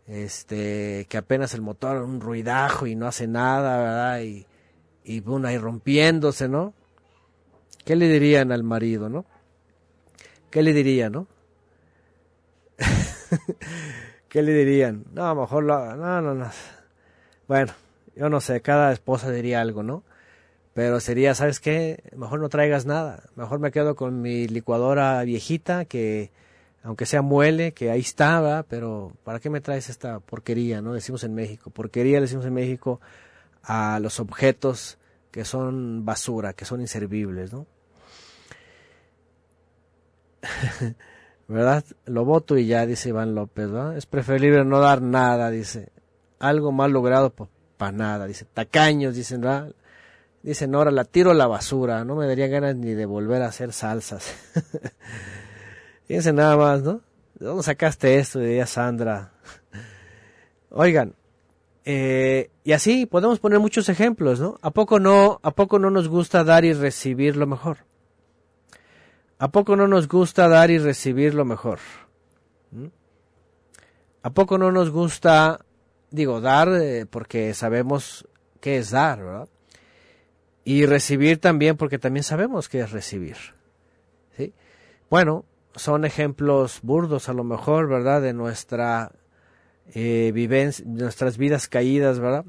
Este, que apenas el motor, un ruidajo y no hace nada, ¿verdad? Y, y bueno, rompiéndose, ¿no? ¿Qué le dirían al marido, no? ¿Qué le dirían, no? <laughs> ¿Qué le dirían? No, a lo mejor lo, no, no, no bueno, yo no sé, cada esposa diría algo, ¿no? Pero sería, ¿sabes qué? Mejor no traigas nada. Mejor me quedo con mi licuadora viejita que, aunque sea muele, que ahí estaba, pero ¿para qué me traes esta porquería, no? Decimos en México. Porquería decimos en México a los objetos que son basura, que son inservibles, ¿no? <laughs> ¿Verdad? Lo voto y ya, dice Iván López, ¿verdad? Es preferible no dar nada, dice algo mal logrado, pues para nada. Dice, tacaños, dicen, ¿verdad? Dicen, ahora la tiro a la basura, no me daría ganas ni de volver a hacer salsas. <laughs> Fíjense nada más, ¿no? ¿De dónde sacaste esto? Diría Sandra. <laughs> Oigan, eh, y así podemos poner muchos ejemplos, ¿no? ¿A poco no, a poco no nos gusta dar y recibir lo mejor? ¿A poco no nos gusta dar y recibir lo mejor? ¿Mm? ¿A poco no nos gusta digo, dar eh, porque sabemos qué es dar, ¿verdad? Y recibir también porque también sabemos qué es recibir. ¿sí? Bueno, son ejemplos burdos a lo mejor, ¿verdad? De nuestra eh, vivencia, nuestras vidas caídas, ¿verdad?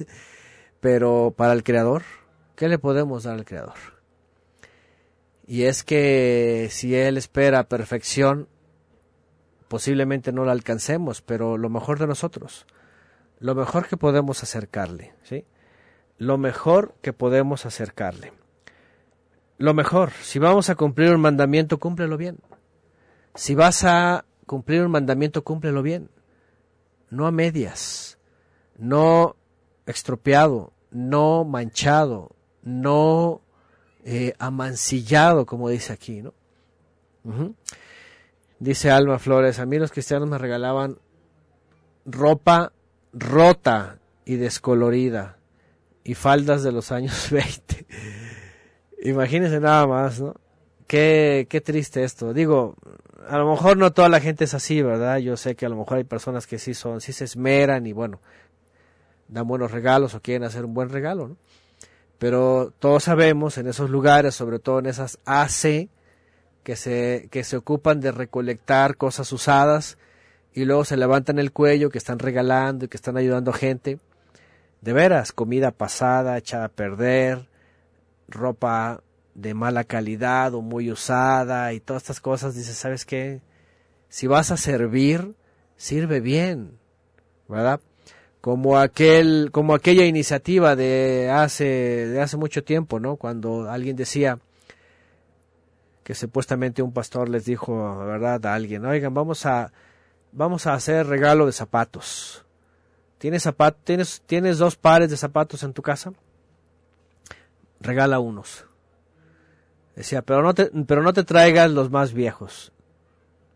<laughs> Pero para el Creador, ¿qué le podemos dar al Creador? Y es que si Él espera perfección, posiblemente no la alcancemos, pero lo mejor de nosotros lo mejor que podemos acercarle, ¿sí? Lo mejor que podemos acercarle. Lo mejor, si vamos a cumplir un mandamiento, cúmplelo bien. Si vas a cumplir un mandamiento, cúmplelo bien. No a medias, no estropeado, no manchado, no eh, amancillado, como dice aquí, ¿no? Dice Alma Flores, a mí los cristianos me regalaban ropa rota y descolorida y faldas de los años <laughs> 20. Imagínense nada más, ¿no? qué, qué triste esto. Digo, a lo mejor no toda la gente es así, ¿verdad? Yo sé que a lo mejor hay personas que sí son, sí se esmeran y bueno, dan buenos regalos o quieren hacer un buen regalo, ¿no? Pero todos sabemos en esos lugares, sobre todo en esas AC, que se, que se ocupan de recolectar cosas usadas y luego se levantan el cuello, que están regalando y que están ayudando gente. De veras, comida pasada, echada a perder, ropa de mala calidad o muy usada y todas estas cosas, dices, ¿sabes qué? Si vas a servir, sirve bien, ¿verdad? Como aquel, como aquella iniciativa de hace, de hace mucho tiempo, ¿no? Cuando alguien decía que supuestamente un pastor les dijo, ¿verdad? A alguien, oigan, vamos a, vamos a hacer regalo de zapatos. ¿Tienes, zapatos, tienes, ¿Tienes dos pares de zapatos en tu casa? Regala unos. Decía, pero no te, pero no te traigas los más viejos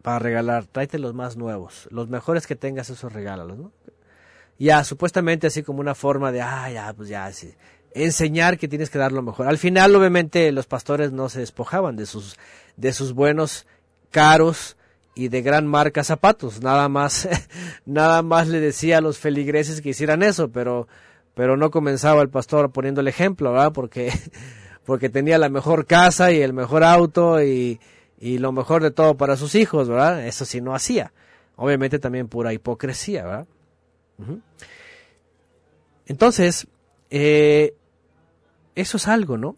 para regalar, tráete los más nuevos, los mejores que tengas, esos regálalos, ¿no? Ya, supuestamente así como una forma de, ah, ya, pues ya, enseñar que tienes que dar lo mejor. Al final, obviamente, los pastores no se despojaban de sus, de sus buenos, caros y de gran marca zapatos. Nada más, <laughs> nada más le decía a los feligreses que hicieran eso, pero, pero no comenzaba el pastor poniendo el ejemplo, ¿verdad? Porque <laughs> porque tenía la mejor casa y el mejor auto y, y lo mejor de todo para sus hijos, ¿verdad? Eso sí no hacía. Obviamente también pura hipocresía, ¿verdad? Entonces, eh, eso es algo, ¿no?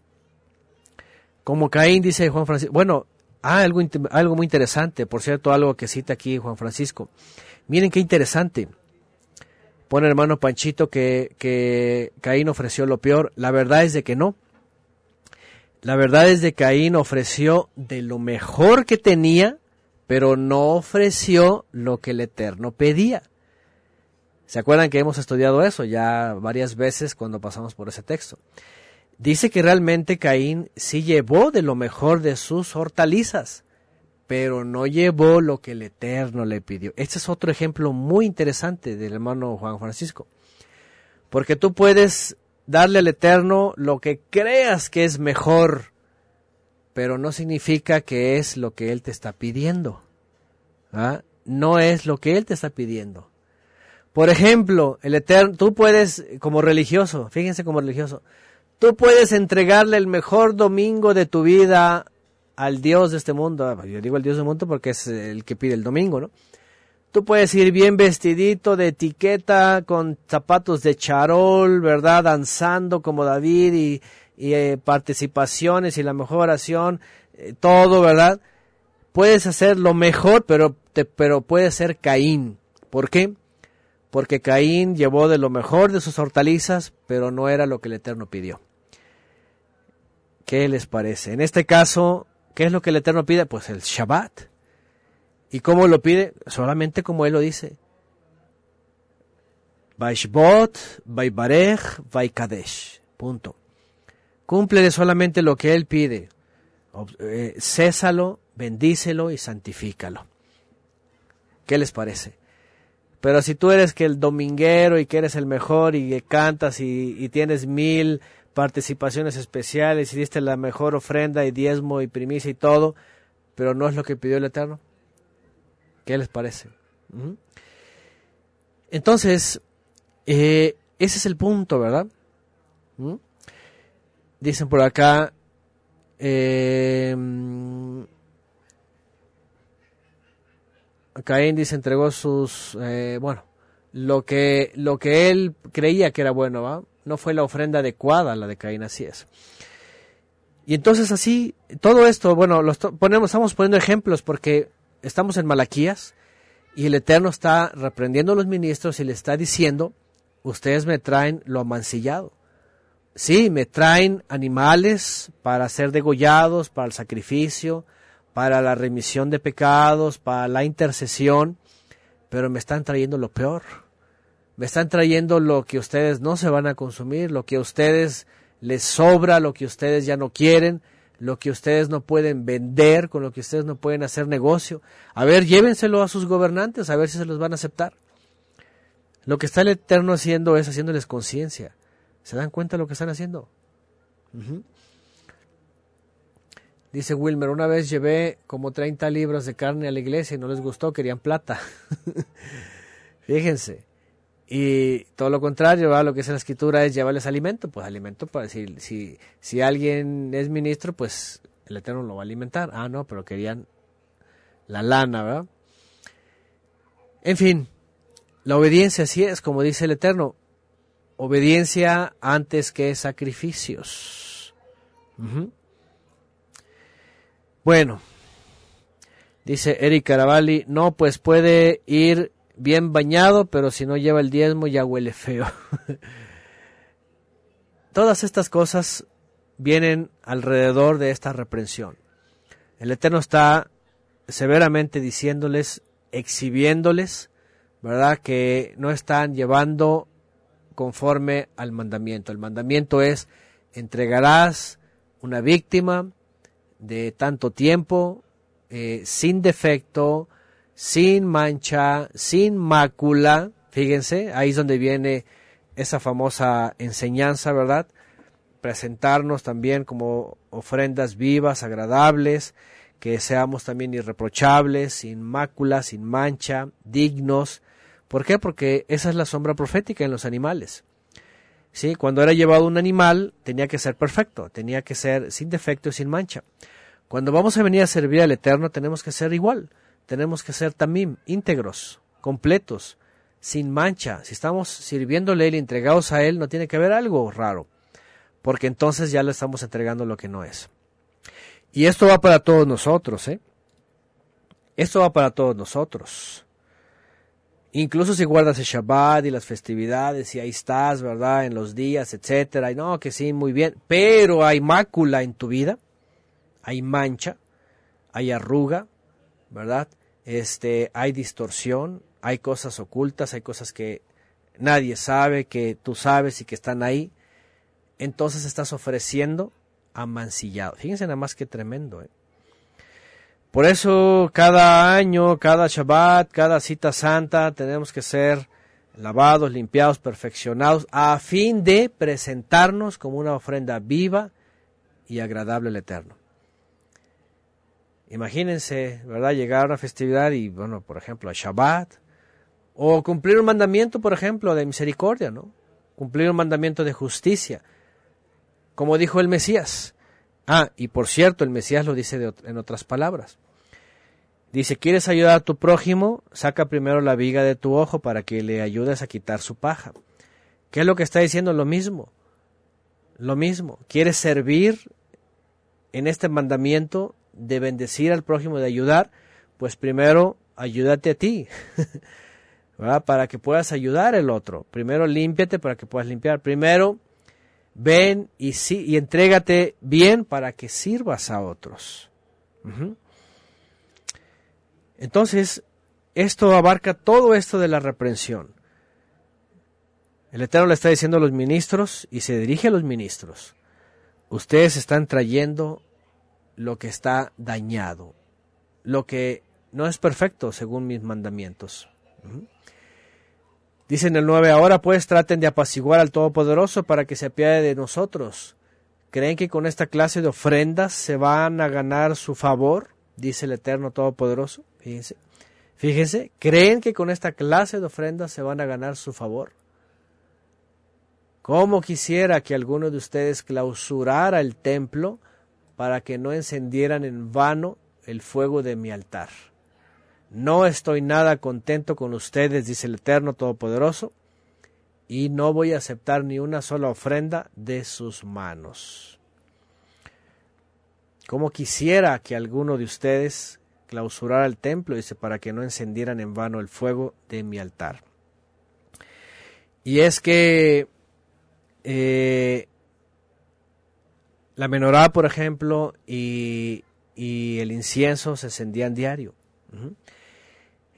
Como Caín dice Juan Francisco. Bueno, ah, algo, algo muy interesante, por cierto, algo que cita aquí Juan Francisco. Miren qué interesante. Pone hermano Panchito que, que Caín ofreció lo peor. La verdad es de que no. La verdad es de que Caín ofreció de lo mejor que tenía, pero no ofreció lo que el Eterno pedía. ¿Se acuerdan que hemos estudiado eso ya varias veces cuando pasamos por ese texto? Dice que realmente Caín sí llevó de lo mejor de sus hortalizas, pero no llevó lo que el Eterno le pidió. Este es otro ejemplo muy interesante del hermano Juan Francisco. Porque tú puedes darle al Eterno lo que creas que es mejor, pero no significa que es lo que Él te está pidiendo. ¿ah? No es lo que Él te está pidiendo. Por ejemplo, el Eterno, tú puedes, como religioso, fíjense como religioso, tú puedes entregarle el mejor domingo de tu vida al Dios de este mundo. Yo digo al Dios del mundo porque es el que pide el domingo, ¿no? Tú puedes ir bien vestidito de etiqueta, con zapatos de charol, ¿verdad? Danzando como David y, eh, participaciones y la mejor oración, eh, todo, ¿verdad? Puedes hacer lo mejor, pero, te, pero puede ser Caín. ¿Por qué? Porque Caín llevó de lo mejor de sus hortalizas, pero no era lo que el Eterno pidió. ¿Qué les parece? En este caso, ¿qué es lo que el Eterno pide? Pues el Shabbat. ¿Y cómo lo pide? Solamente como él lo dice. Vaishbot, Vaibarech, Vaikadesh. Punto. Cúmplele solamente lo que él pide. Eh, césalo, bendícelo y santifícalo. ¿Qué les parece? Pero si tú eres que el dominguero y que eres el mejor y que cantas y tienes mil participaciones especiales y diste la mejor ofrenda y diezmo y primicia y todo, pero no es lo que pidió el Eterno, ¿Qué les parece? Entonces, eh, ese es el punto, ¿verdad? Dicen por acá, eh, Caín dice entregó sus, eh, bueno, lo que, lo que él creía que era bueno, ¿va? No fue la ofrenda adecuada la de Caín, así es. Y entonces así, todo esto, bueno, los ponemos, estamos poniendo ejemplos porque estamos en Malaquías y el Eterno está reprendiendo a los ministros y le está diciendo, ustedes me traen lo amancillado. Sí, me traen animales para ser degollados, para el sacrificio, para la remisión de pecados, para la intercesión, pero me están trayendo lo peor. Me están trayendo lo que ustedes no se van a consumir, lo que a ustedes les sobra, lo que ustedes ya no quieren, lo que ustedes no pueden vender, con lo que ustedes no pueden hacer negocio. A ver, llévenselo a sus gobernantes, a ver si se los van a aceptar. Lo que está el Eterno haciendo es haciéndoles conciencia. ¿Se dan cuenta de lo que están haciendo? Dice Wilmer, una vez llevé como 30 libras de carne a la iglesia y no les gustó, querían plata. <laughs> Fíjense. Y todo lo contrario, lo que es la escritura es llevarles alimento, pues alimento para decir, si, si alguien es ministro, pues el Eterno lo va a alimentar. Ah, no, pero querían la lana, ¿verdad? En fin, la obediencia así es, como dice el Eterno, obediencia antes que sacrificios. Bueno, dice Eric Caravalli, no, pues puede ir bien bañado, pero si no lleva el diezmo ya huele feo. <laughs> Todas estas cosas vienen alrededor de esta reprensión. El Eterno está severamente diciéndoles, exhibiéndoles, ¿verdad? Que no están llevando conforme al mandamiento. El mandamiento es, entregarás una víctima de tanto tiempo, eh, sin defecto, sin mancha, sin mácula. Fíjense, ahí es donde viene esa famosa enseñanza, ¿verdad? Presentarnos también como ofrendas vivas, agradables, que seamos también irreprochables, sin mácula, sin mancha, dignos. ¿Por qué? Porque esa es la sombra profética en los animales. ¿Sí? Cuando era llevado un animal, tenía que ser perfecto, tenía que ser sin defecto y sin mancha. Cuando vamos a venir a servir al Eterno tenemos que ser igual, tenemos que ser también íntegros, completos, sin mancha. Si estamos sirviéndole y entregados a Él, no tiene que haber algo raro, porque entonces ya le estamos entregando lo que no es. Y esto va para todos nosotros, ¿eh? Esto va para todos nosotros. Incluso si guardas el Shabbat y las festividades y ahí estás, ¿verdad? En los días, etcétera. Y no, que sí, muy bien. Pero hay mácula en tu vida hay mancha, hay arruga, ¿verdad? Este, hay distorsión, hay cosas ocultas, hay cosas que nadie sabe, que tú sabes y que están ahí. Entonces estás ofreciendo amancillado. Fíjense nada más que tremendo. ¿eh? Por eso cada año, cada Shabbat, cada cita santa, tenemos que ser lavados, limpiados, perfeccionados, a fin de presentarnos como una ofrenda viva y agradable al Eterno. Imagínense, ¿verdad? Llegar a una festividad y, bueno, por ejemplo, a Shabbat, o cumplir un mandamiento, por ejemplo, de misericordia, ¿no? Cumplir un mandamiento de justicia, como dijo el Mesías. Ah, y por cierto, el Mesías lo dice en otras palabras. Dice, ¿quieres ayudar a tu prójimo? Saca primero la viga de tu ojo para que le ayudes a quitar su paja. ¿Qué es lo que está diciendo? Lo mismo. Lo mismo. ¿Quieres servir en este mandamiento? De bendecir al prójimo, de ayudar, pues primero ayúdate a ti, <laughs> para que puedas ayudar al otro. Primero límpiate para que puedas limpiar. Primero ven y, sí, y entrégate bien para que sirvas a otros. Entonces, esto abarca todo esto de la reprensión. El Eterno le está diciendo a los ministros y se dirige a los ministros. Ustedes están trayendo lo que está dañado, lo que no es perfecto según mis mandamientos. Dice en el 9, ahora pues traten de apaciguar al Todopoderoso para que se apiade de nosotros. ¿Creen que con esta clase de ofrendas se van a ganar su favor? Dice el Eterno Todopoderoso. Fíjense. Fíjense, ¿creen que con esta clase de ofrendas se van a ganar su favor? ¿Cómo quisiera que alguno de ustedes clausurara el templo para que no encendieran en vano el fuego de mi altar. No estoy nada contento con ustedes, dice el Eterno Todopoderoso, y no voy a aceptar ni una sola ofrenda de sus manos. Como quisiera que alguno de ustedes clausurara el templo, dice, para que no encendieran en vano el fuego de mi altar. Y es que eh, la menorá, por ejemplo, y, el incienso se encendían diario.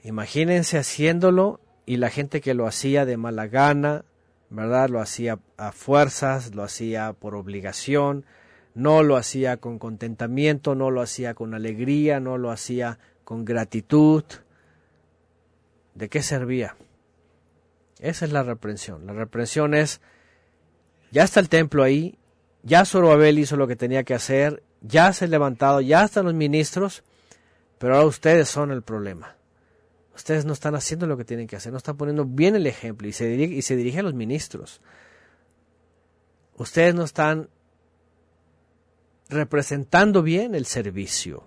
Imagínense haciéndolo y la gente que lo hacía de mala gana, ¿verdad? Lo hacía a fuerzas, lo hacía por obligación, no lo hacía con contentamiento, no lo hacía con alegría, no lo hacía con gratitud. ¿De qué servía? Esa es la reprensión. La reprensión es, ya está el templo ahí, ya Zorobabel hizo lo que tenía que hacer ya se han levantado, ya están los ministros, pero ahora ustedes son el problema. Ustedes no están haciendo lo que tienen que hacer, no están poniendo bien el ejemplo y se dirige, y se a los ministros. Ustedes no están representando bien el servicio.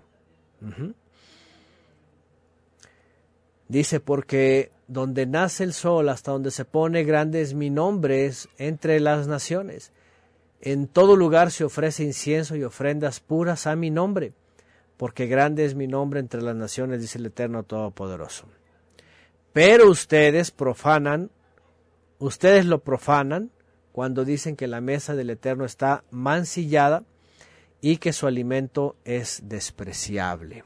Dice, porque donde nace el sol hasta donde se pone grande es mi nombre entre las naciones. En todo lugar se ofrece incienso y ofrendas puras a mi nombre, porque grande es mi nombre entre las naciones, dice el Eterno Todopoderoso. Pero ustedes profanan, ustedes lo profanan cuando dicen que la mesa del Eterno está mancillada y que su alimento es despreciable.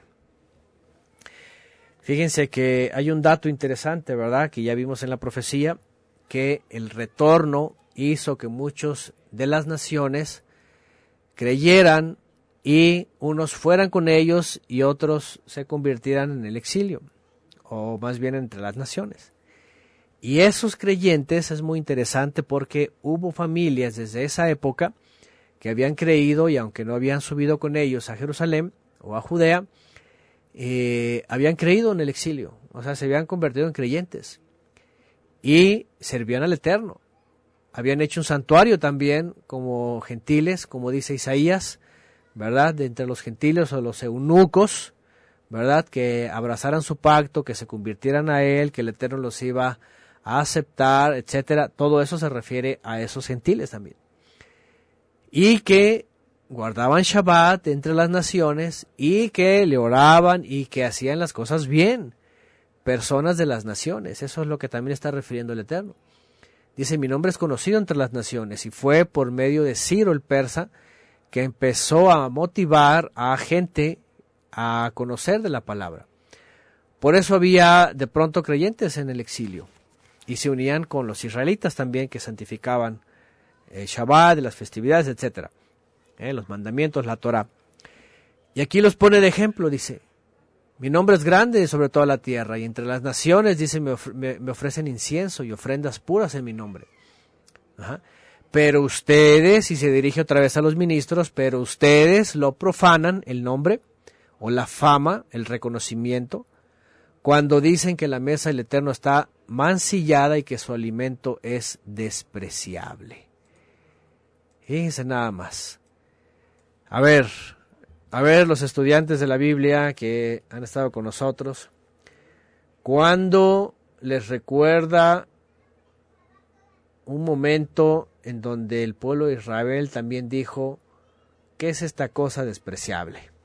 Fíjense que hay un dato interesante, ¿verdad? Que ya vimos en la profecía, que el retorno hizo que muchos de las naciones creyeran y unos fueran con ellos y otros se convirtieran en el exilio o más bien entre las naciones. Y esos creyentes es muy interesante porque hubo familias desde esa época que habían creído y aunque no habían subido con ellos a Jerusalén o a Judea, eh, habían creído en el exilio, o sea, se habían convertido en creyentes y servían al Eterno. Habían hecho un santuario también como gentiles, como dice Isaías, ¿verdad? De entre los gentiles o los eunucos, ¿verdad? Que abrazaran su pacto, que se convirtieran a él, que el Eterno los iba a aceptar, etcétera. Todo eso se refiere a esos gentiles también. Y que guardaban Shabbat entre las naciones y que le oraban y que hacían las cosas bien. Personas de las naciones. Eso es lo que también está refiriendo el Eterno. Dice, mi nombre es conocido entre las naciones y fue por medio de Ciro el persa que empezó a motivar a gente a conocer de la palabra. Por eso había de pronto creyentes en el exilio y se unían con los israelitas también que santificaban el eh, Shabbat, las festividades, etc. Eh, los mandamientos, la Torah. Y aquí los pone de ejemplo, dice, mi nombre es grande sobre toda la tierra y entre las naciones, dice, me, ofrecen incienso y ofrendas puras en mi nombre. Pero ustedes, y se dirige otra vez a los ministros, pero ustedes lo profanan el nombre o la fama, el reconocimiento, cuando dicen que la mesa del Eterno está mancillada y que su alimento es despreciable. Fíjense nada más. A ver, a ver los estudiantes de la Biblia que han estado con nosotros, cuando les recuerda un momento en donde el pueblo de Israel también dijo, ¿qué es esta cosa despreciable?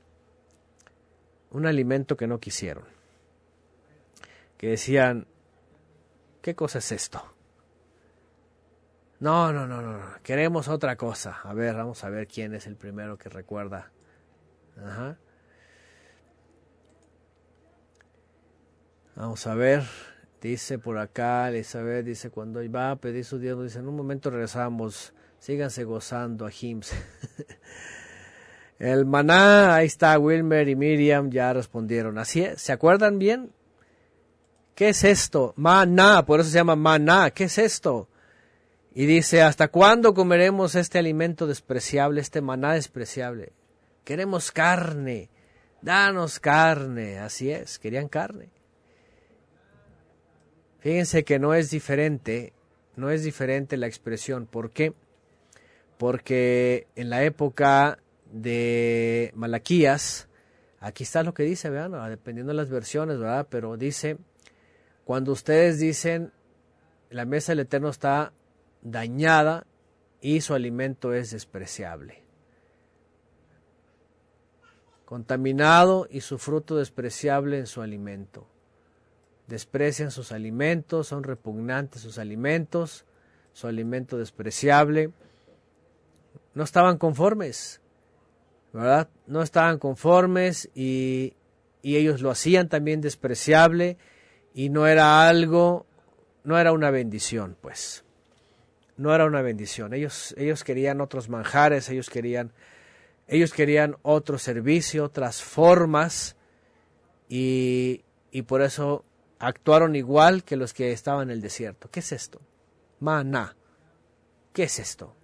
un alimento que no quisieron. Que decían, ¿qué cosa es esto? No, no, no, no, queremos otra cosa. A ver, vamos a ver quién es el primero que recuerda. Ajá. Vamos a ver, dice por acá, Elizabeth dice, cuando va a pedir su Dios, dice, en un momento regresamos, síganse gozando a Hims. <laughs> El maná, ahí está Wilmer y Miriam, ya respondieron. Así es, ¿se acuerdan bien? ¿Qué es esto? Maná, por eso se llama maná. ¿Qué es esto? Y dice, ¿hasta cuándo comeremos este alimento despreciable, este maná despreciable? Queremos carne, danos carne. Así es, querían carne. Fíjense que no es diferente, no es diferente la expresión. ¿Por qué? Porque en la época de Malaquías, aquí está lo que dice, vean, dependiendo de las versiones, ¿verdad? Pero dice, cuando ustedes dicen, la mesa del Eterno está dañada y su alimento es despreciable. Contaminado y su fruto despreciable en su alimento. Desprecian sus alimentos, son repugnantes sus alimentos, su alimento despreciable. No estaban conformes ¿verdad? No estaban conformes y, ellos lo hacían también despreciable y no era algo, no era una bendición, pues. No era una bendición. Ellos, ellos querían otros manjares, ellos querían, ellos querían otro servicio, otras formas y, y por eso actuaron igual que los que estaban en el desierto. ¿Qué es esto? Maná. ¿Qué es esto?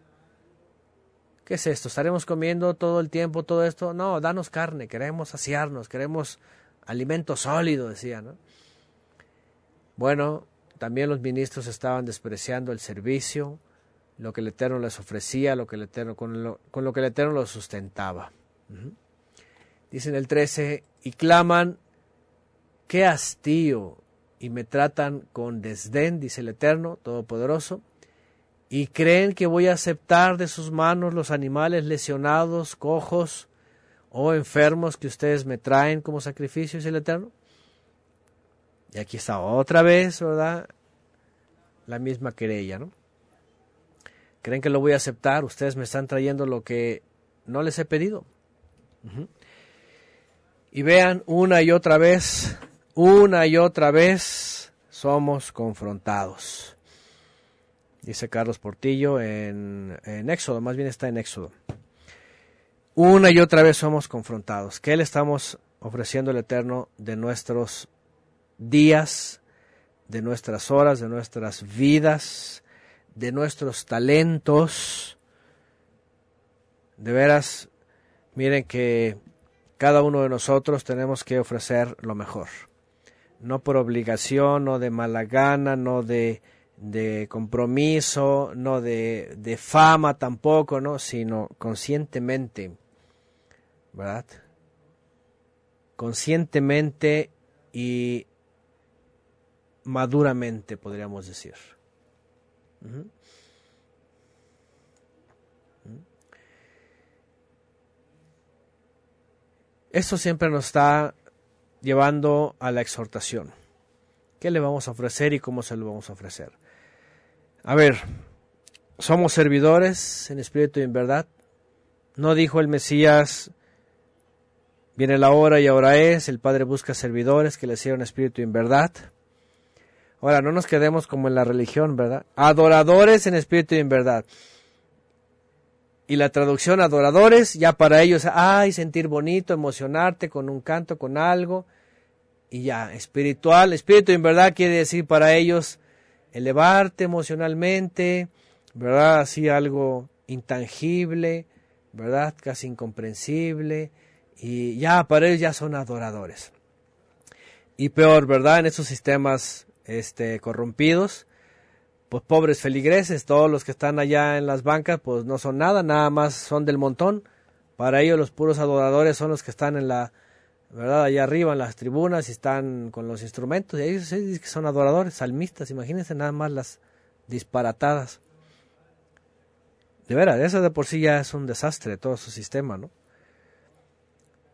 ¿Qué es esto? ¿Estaremos comiendo todo el tiempo todo esto? No, danos carne, queremos saciarnos, queremos alimento sólido, decía, ¿no? Bueno, también los ministros estaban despreciando el servicio, lo que el Eterno les ofrecía, lo que el Eterno, con, lo, con lo que el Eterno los sustentaba. Dice en el 13, y claman, qué hastío, y me tratan con desdén, dice el Eterno Todopoderoso, y creen que voy a aceptar de sus manos los animales lesionados, cojos o enfermos que ustedes me traen como sacrificio, dice el Eterno. Y aquí está otra vez, ¿verdad? La misma querella, ¿no? ¿Creen que lo voy a aceptar? Ustedes me están trayendo lo que no les he pedido. Y vean, una y otra vez, una y otra vez somos confrontados. Dice Carlos Portillo en, en Éxodo, más bien está en Éxodo. Una y otra vez somos confrontados. ¿Qué le estamos ofreciendo al Eterno de nuestros días, de nuestras horas, de nuestras vidas, de nuestros talentos. De veras, miren que cada uno de nosotros tenemos que ofrecer lo mejor. No por obligación, no de mala gana, no de, de compromiso, no de, de fama tampoco, ¿no? sino conscientemente, ¿verdad? Conscientemente y maduramente, podríamos decir. Esto siempre nos está llevando a la exhortación. ¿Qué le vamos a ofrecer y cómo se lo vamos a ofrecer? A ver, somos servidores en espíritu y en verdad. No dijo el Mesías, viene la hora y ahora es, el Padre busca servidores que le sirvan espíritu y en verdad. Ahora, no nos quedemos como en la religión, ¿verdad? Adoradores en espíritu y en verdad. Y la traducción adoradores, ya para ellos, ay, sentir bonito, emocionarte con un canto, con algo. Y ya, espiritual, espíritu en verdad quiere decir para ellos elevarte emocionalmente, ¿verdad? Así algo intangible, ¿verdad? Casi incomprensible. Y ya, para ellos ya son adoradores. Y peor, ¿verdad? En esos sistemas este, corrompidos, pues pobres feligreses, todos los que están allá en las bancas, pues no son nada, nada más son del montón. Para ellos los puros adoradores son los que están en la, ¿verdad? Allá arriba en las tribunas y están con los instrumentos. Y ellos sí que son adoradores, salmistas, imagínense nada más las disparatadas. De veras, eso de por sí ya es un desastre todo su sistema, ¿no?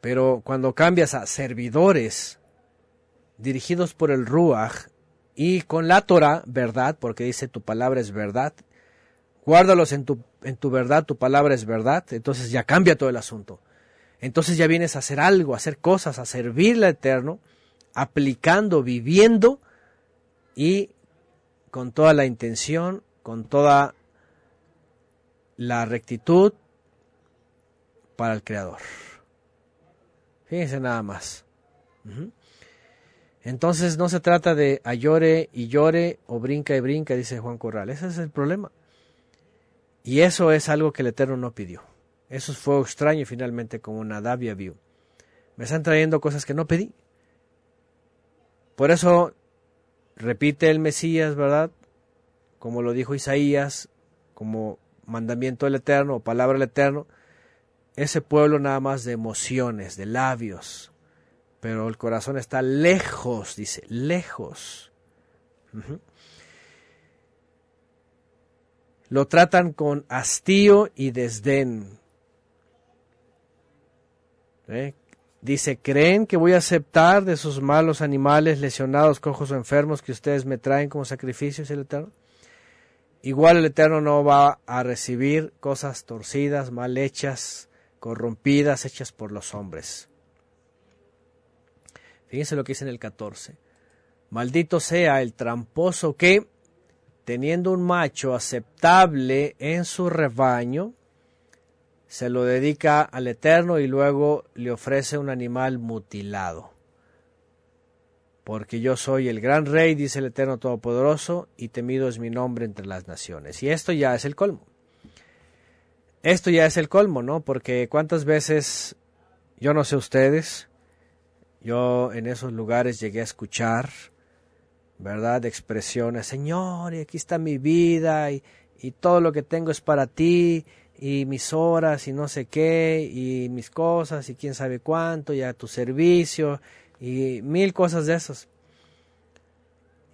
Pero cuando cambias a servidores dirigidos por el Ruach, y con la Torah, verdad, porque dice tu palabra es verdad, guárdalos en tu, en tu verdad, tu palabra es verdad, entonces ya cambia todo el asunto. Entonces ya vienes a hacer algo, a hacer cosas, a servirle al Eterno, aplicando, viviendo y con toda la intención, con toda la rectitud para el Creador. Fíjense nada más. Entonces no se trata de a llore y llore o brinca y brinca, dice Juan Corral. Ese es el problema. Y eso es algo que el Eterno no pidió. Eso fue extraño finalmente como una Davia. Me están trayendo cosas que no pedí. Por eso repite el Mesías, ¿verdad? Como lo dijo Isaías, como mandamiento del Eterno o palabra del Eterno, ese pueblo nada más de emociones, de labios, pero el corazón está lejos, dice, lejos. Lo tratan con hastío y desdén. ¿Eh? Dice, ¿creen que voy a aceptar de sus malos animales lesionados, cojos o enfermos que ustedes me traen como sacrificios el Eterno? Igual el Eterno no va a recibir cosas torcidas, mal hechas, corrompidas, hechas por los hombres. Fíjense lo que dice en el 14. Maldito sea el tramposo que, teniendo un macho aceptable en su rebaño, se lo dedica al Eterno y luego le ofrece un animal mutilado. Porque yo soy el gran rey, dice el Eterno Todopoderoso, y temido es mi nombre entre las naciones. Y esto ya es el colmo. esto ya es el colmo, ¿no? Porque cuántas veces, yo no sé ustedes, yo en esos lugares llegué a escuchar, ¿verdad? Expresiones, Señor, y aquí está mi vida, y, y todo lo que tengo es para ti, y mis horas, y no sé qué, y mis cosas, y quién sabe cuánto, y a tu servicio, y mil cosas de esas.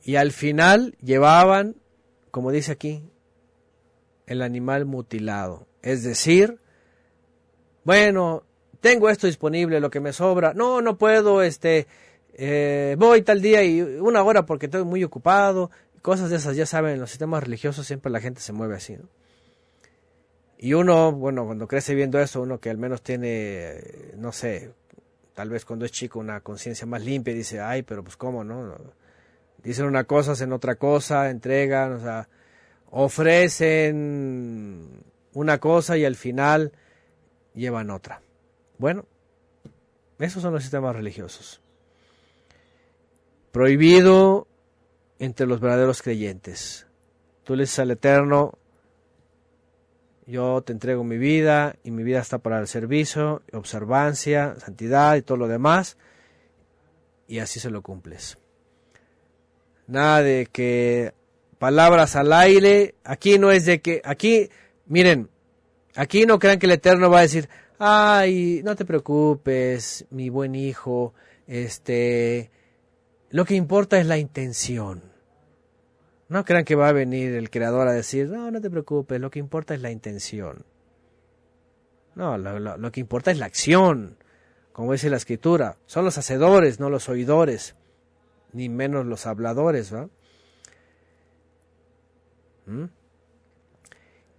Y al final llevaban, como dice aquí, el animal mutilado. Es decir, bueno, tengo esto disponible, lo que me sobra. No, no puedo, este, eh, voy tal día y una hora porque estoy muy ocupado. Cosas de esas, ya saben, en los sistemas religiosos siempre la gente se mueve así, ¿no? Y uno, bueno, cuando crece viendo eso, uno que al menos tiene, no sé, tal vez cuando es chico una conciencia más limpia, dice, ay, pero pues cómo, ¿no? Dicen una cosa, hacen otra cosa, entregan, o sea, ofrecen una cosa y al final llevan otra. Bueno, esos son los sistemas religiosos. Prohibido entre los verdaderos creyentes. Tú le dices al Eterno, yo te entrego mi vida y mi vida está para el servicio, observancia, santidad y todo lo demás, y así se lo cumples. Nada de que palabras al aire, aquí no es de que, aquí, miren, aquí no crean que el Eterno va a decir, ay, no te preocupes, mi buen hijo, este, lo que importa es la intención. No crean que va a venir el creador a decir, no, no te preocupes, lo que importa es la intención. No, lo, que importa es la acción, como dice la escritura. Son los hacedores, no los oidores, ni menos los habladores, ¿va? ¿Mm?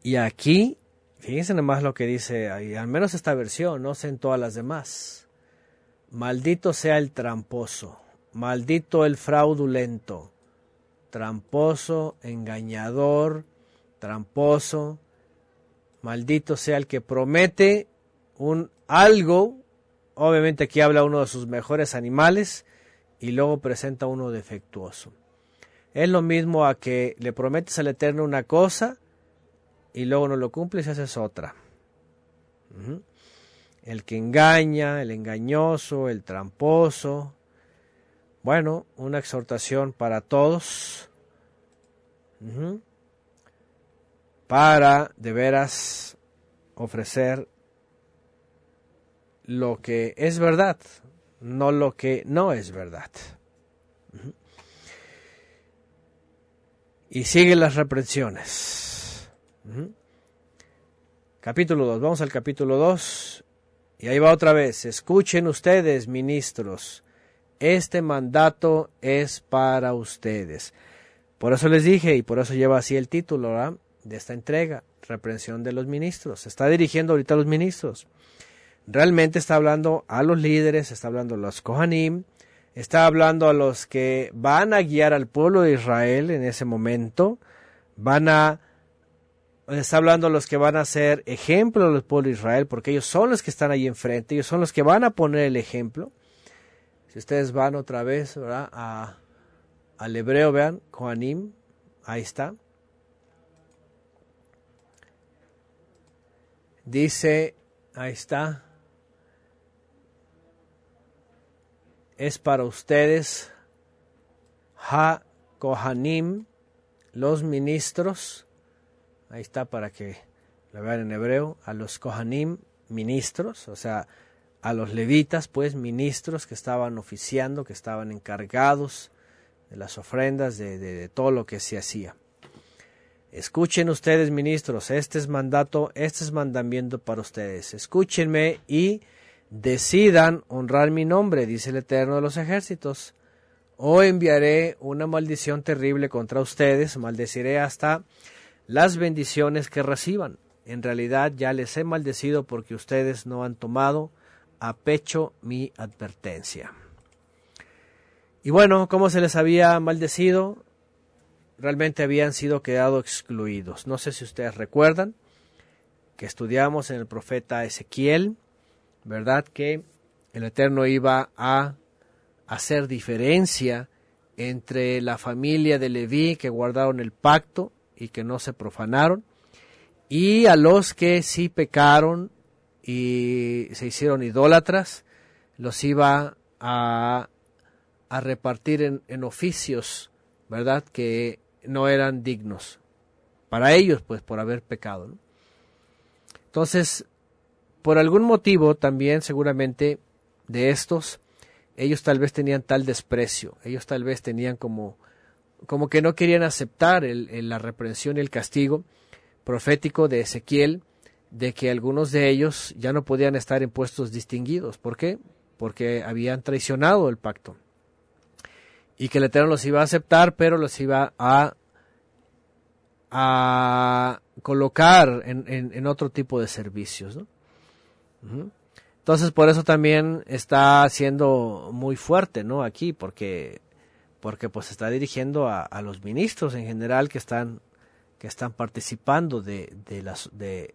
Y aquí, fíjense nomás lo que dice ahí, al menos esta versión, no sé en todas las demás. Maldito sea el tramposo, maldito el fraudulento, tramposo, engañador, tramposo, maldito sea el que promete un algo, obviamente aquí habla uno de sus mejores animales y luego presenta uno defectuoso. Es lo mismo a que le prometes al Eterno una cosa y luego no lo cumples y haces otra. El que engaña, el engañoso, el tramposo, bueno, una exhortación para todos. Para de veras ofrecer lo que es verdad, no lo que no es verdad. Y sigue las reprensiones. Capítulo 2, vamos al capítulo 2. Y ahí va otra vez. Escuchen ustedes, ministros este mandato es para ustedes. Por eso les dije, y por eso lleva así el título de esta entrega, reprensión de los ministros. Está dirigiendo ahorita a los ministros. Realmente está hablando a los líderes, está hablando a los Kohanim, está hablando a los que van a guiar al pueblo de Israel en ese momento, van a está hablando a los que van a ser ejemplo del pueblo de Israel, porque ellos son los que están ahí enfrente, ellos son los que van a poner el ejemplo. Si ustedes van otra vez. A, al hebreo, vean, Kohanim, ahí está. Dice, ahí está, es para ustedes, Ha Kohanim, los ministros, ahí está para que lo vean en hebreo, a los Kohanim, ministros, o sea, a los levitas, pues ministros que estaban oficiando, que estaban encargados de las ofrendas, de, todo lo que se hacía. Escuchen ustedes, ministros, este es mandato, este es mandamiento para ustedes. Escúchenme y decidan honrar mi nombre, dice el Eterno de los ejércitos. O enviaré una maldición terrible contra ustedes, maldeciré hasta las bendiciones que reciban. En realidad ya les he maldecido porque ustedes no han tomado a pecho mi advertencia. Y bueno, como se les había maldecido, realmente habían sido quedados excluidos. No sé si ustedes recuerdan que estudiamos en el profeta Ezequiel, ¿verdad? Que el Eterno iba a hacer diferencia entre la familia de Leví que guardaron el pacto y que no se profanaron y a los que sí pecaron y se hicieron idólatras, los iba a, a repartir en, en oficios, ¿verdad? Que no eran dignos para ellos, pues, por haber pecado. Entonces, por algún motivo también, seguramente, de estos, ellos tal vez tenían tal desprecio, ellos tal vez tenían como, como que no querían aceptar el, la reprensión y el castigo profético de Ezequiel, de que algunos de ellos ya no podían estar en puestos distinguidos. ¿Por qué? Porque habían traicionado el pacto. Y que el Eterno los iba a aceptar, pero los iba a, a colocar en, en, otro tipo de servicios. Entonces, por eso también está siendo muy fuerte, ¿no? Aquí, porque, porque pues está dirigiendo a, los ministros en general que están, que están participando de, de,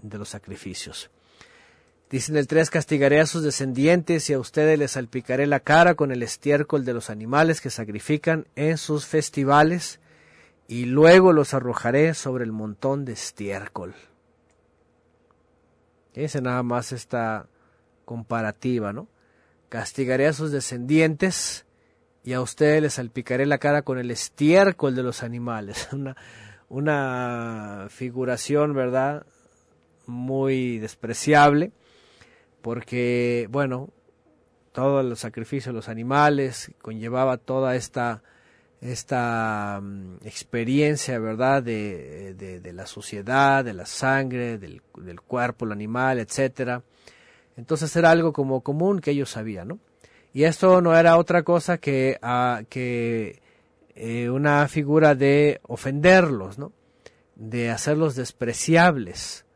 de, los sacrificios. Dice en el 3, castigaré a sus descendientes y a ustedes les salpicaré la cara con el estiércol de los animales que sacrifican en sus festivales y luego los arrojaré sobre el montón de estiércol. Ese nada más esta comparativa, ¿no? Castigaré a sus descendientes y a ustedes les salpicaré la cara con el estiércol de los animales. <laughs> Una, una figuración, ¿verdad? muy despreciable, porque, bueno, todos los sacrificios de los animales conllevaba toda esta, esta mm, experiencia, ¿verdad?, de, de, la suciedad, de la sangre, del, del cuerpo, el animal, etcétera. Entonces era algo como común que ellos sabían, ¿no? Y esto no era otra cosa que, ah, eh, una figura de ofenderlos, ¿no? De hacerlos despreciables.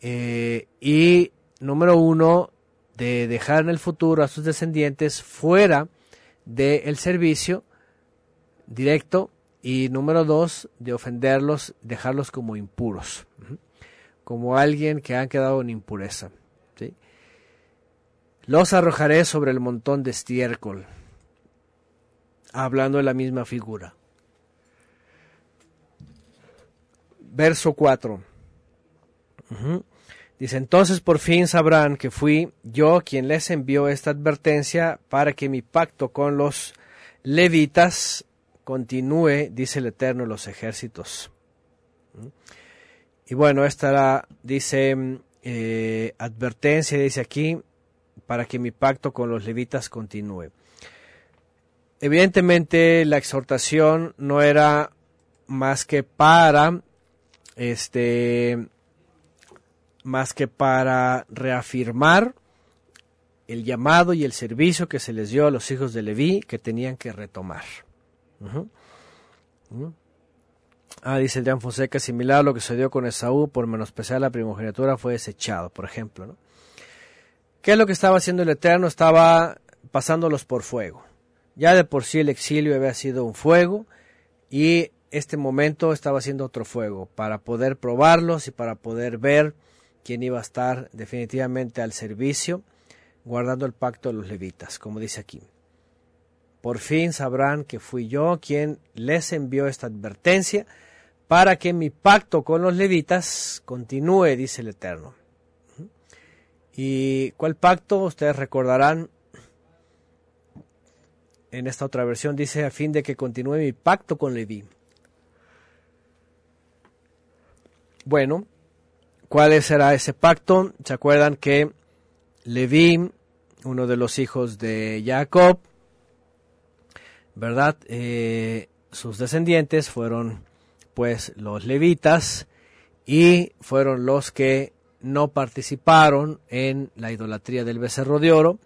Eh, y número uno, de dejar en el futuro a sus descendientes fuera del servicio directo y número dos, de ofenderlos, dejarlos como impuros, como alguien que han quedado en impureza. Los arrojaré sobre el montón de estiércol, hablando de la misma figura. Verso 4. Dice, entonces por fin sabrán que fui yo quien les envió esta advertencia para que mi pacto con los levitas continúe, dice el Eterno de los ejércitos. Y bueno, esta dice, eh, advertencia, dice aquí, para que mi pacto con los levitas continúe. Evidentemente la exhortación no era más que para este más que para reafirmar el llamado y el servicio que se les dio a los hijos de Leví que tenían que retomar. Ah, dice Dean Fonseca, similar a lo que se dio con Esaú por menospreciar la primogenitura fue desechado, por ejemplo. ¿no? ¿Qué es lo que estaba haciendo el Eterno? Estaba pasándolos por fuego. Ya de por sí el exilio había sido un fuego y este momento estaba siendo otro fuego para poder probarlos y para poder ver quien iba a estar definitivamente al servicio, guardando el pacto de los levitas, como dice aquí. Por fin sabrán que fui yo quien les envió esta advertencia para que mi pacto con los levitas continúe, dice el Eterno. ¿Y cuál pacto? Ustedes recordarán, en esta otra versión dice a fin de que continúe mi pacto con Leví. Bueno, ¿Cuál será ese pacto? ¿Se acuerdan que Leví, uno de los hijos de Jacob, ¿verdad? Eh, sus descendientes fueron pues los levitas y fueron los que no participaron en la idolatría del becerro de oro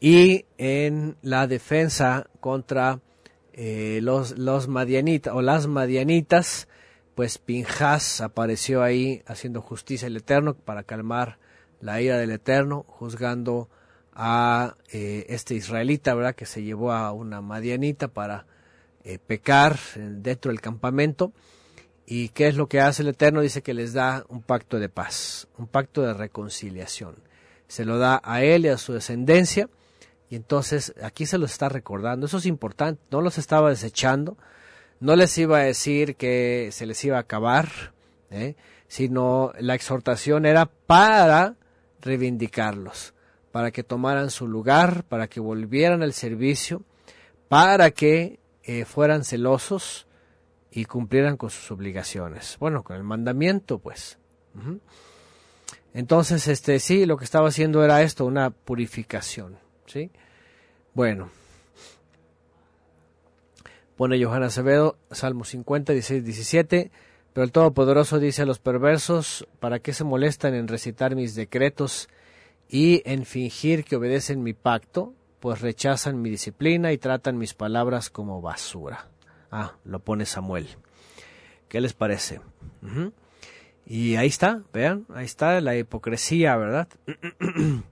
y en la defensa contra eh, los, los madianitas o las madianitas pues Pinjas apareció ahí haciendo justicia al Eterno para calmar la ira del Eterno, juzgando a eh, este israelita, ¿verdad? Que se llevó a una madianita para eh, pecar dentro del campamento. ¿Y qué es lo que hace el Eterno? Dice que les da un pacto de paz, un pacto de reconciliación. Se lo da a él y a su descendencia. Y entonces aquí se los está recordando. Eso es importante. No los estaba desechando no les iba a decir que se les iba a acabar, ¿eh? sino la exhortación era para reivindicarlos, para que tomaran su lugar, para que volvieran al servicio, para que eh, fueran celosos y cumplieran con sus obligaciones. Bueno, con el mandamiento, pues. Entonces, este, sí, lo que estaba haciendo era esto, una purificación, ¿sí? Bueno. Pone Johanna Acevedo, Salmo 50, 16, 17. Pero el Todopoderoso dice a los perversos, ¿para qué se molestan en recitar mis decretos y en fingir que obedecen mi pacto? Pues rechazan mi disciplina y tratan mis palabras como basura. Ah, lo pone Samuel. ¿Qué les parece? Y ahí está, vean, ahí está la hipocresía, ¿verdad? <clears throat>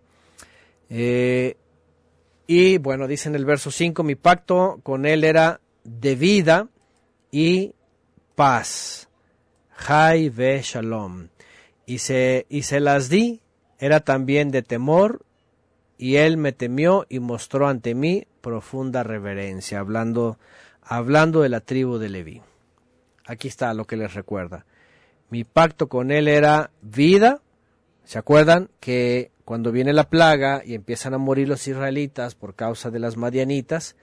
Eh, y bueno, dice en el verso 5, mi pacto con él era de vida y paz. Jai ve shalom. Y se, y se las di, era también de temor, y él me temió y mostró ante mí profunda reverencia, hablando, hablando de la tribu de Leví. Aquí está lo que les recuerda. Mi pacto con él era vida. ¿Se acuerdan que cuando viene la plaga y empiezan a morir los israelitas por causa de las madianitas,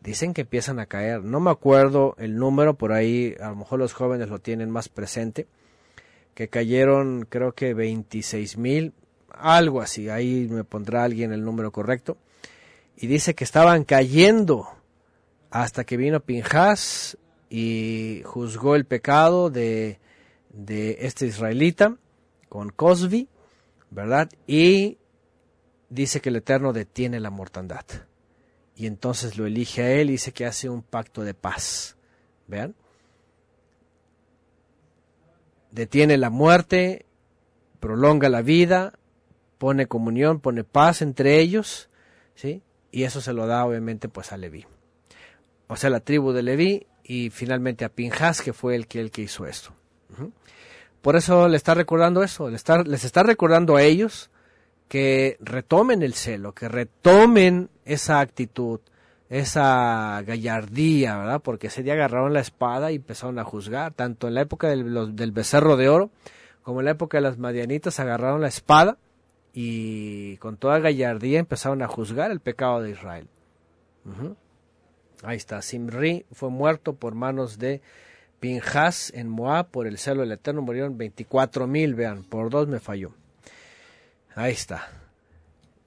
dicen que empiezan a caer. No me acuerdo el número, por ahí a lo mejor los jóvenes lo tienen más presente, que cayeron creo que 26 mil, algo así, ahí me pondrá alguien el número correcto. Y dice que estaban cayendo hasta que vino Pinjas y juzgó el pecado de de este israelita con Cosby, ¿verdad? Y dice que el Eterno detiene la mortandad. Y entonces lo elige a él y dice que hace un pacto de paz. ¿Vean? Detiene la muerte, prolonga la vida, pone comunión, pone paz entre ellos, ¿sí? Y eso se lo da obviamente pues a Leví. O sea, la tribu de Leví y finalmente a Pinjas, que fue el que, el que hizo esto. Por eso le está recordando eso, les está, les está recordando a ellos que retomen el celo, que retomen esa actitud, esa gallardía, ¿verdad? Porque ese día agarraron la espada y empezaron a juzgar, tanto en la época del, del becerro de oro como en la época de las madianitas agarraron la espada y con toda gallardía empezaron a juzgar el pecado de Israel. Ahí está, Simri fue muerto por manos de Pinjas en Moab, por el celo del Eterno murieron 24 mil, vean, por dos me falló. Ahí está.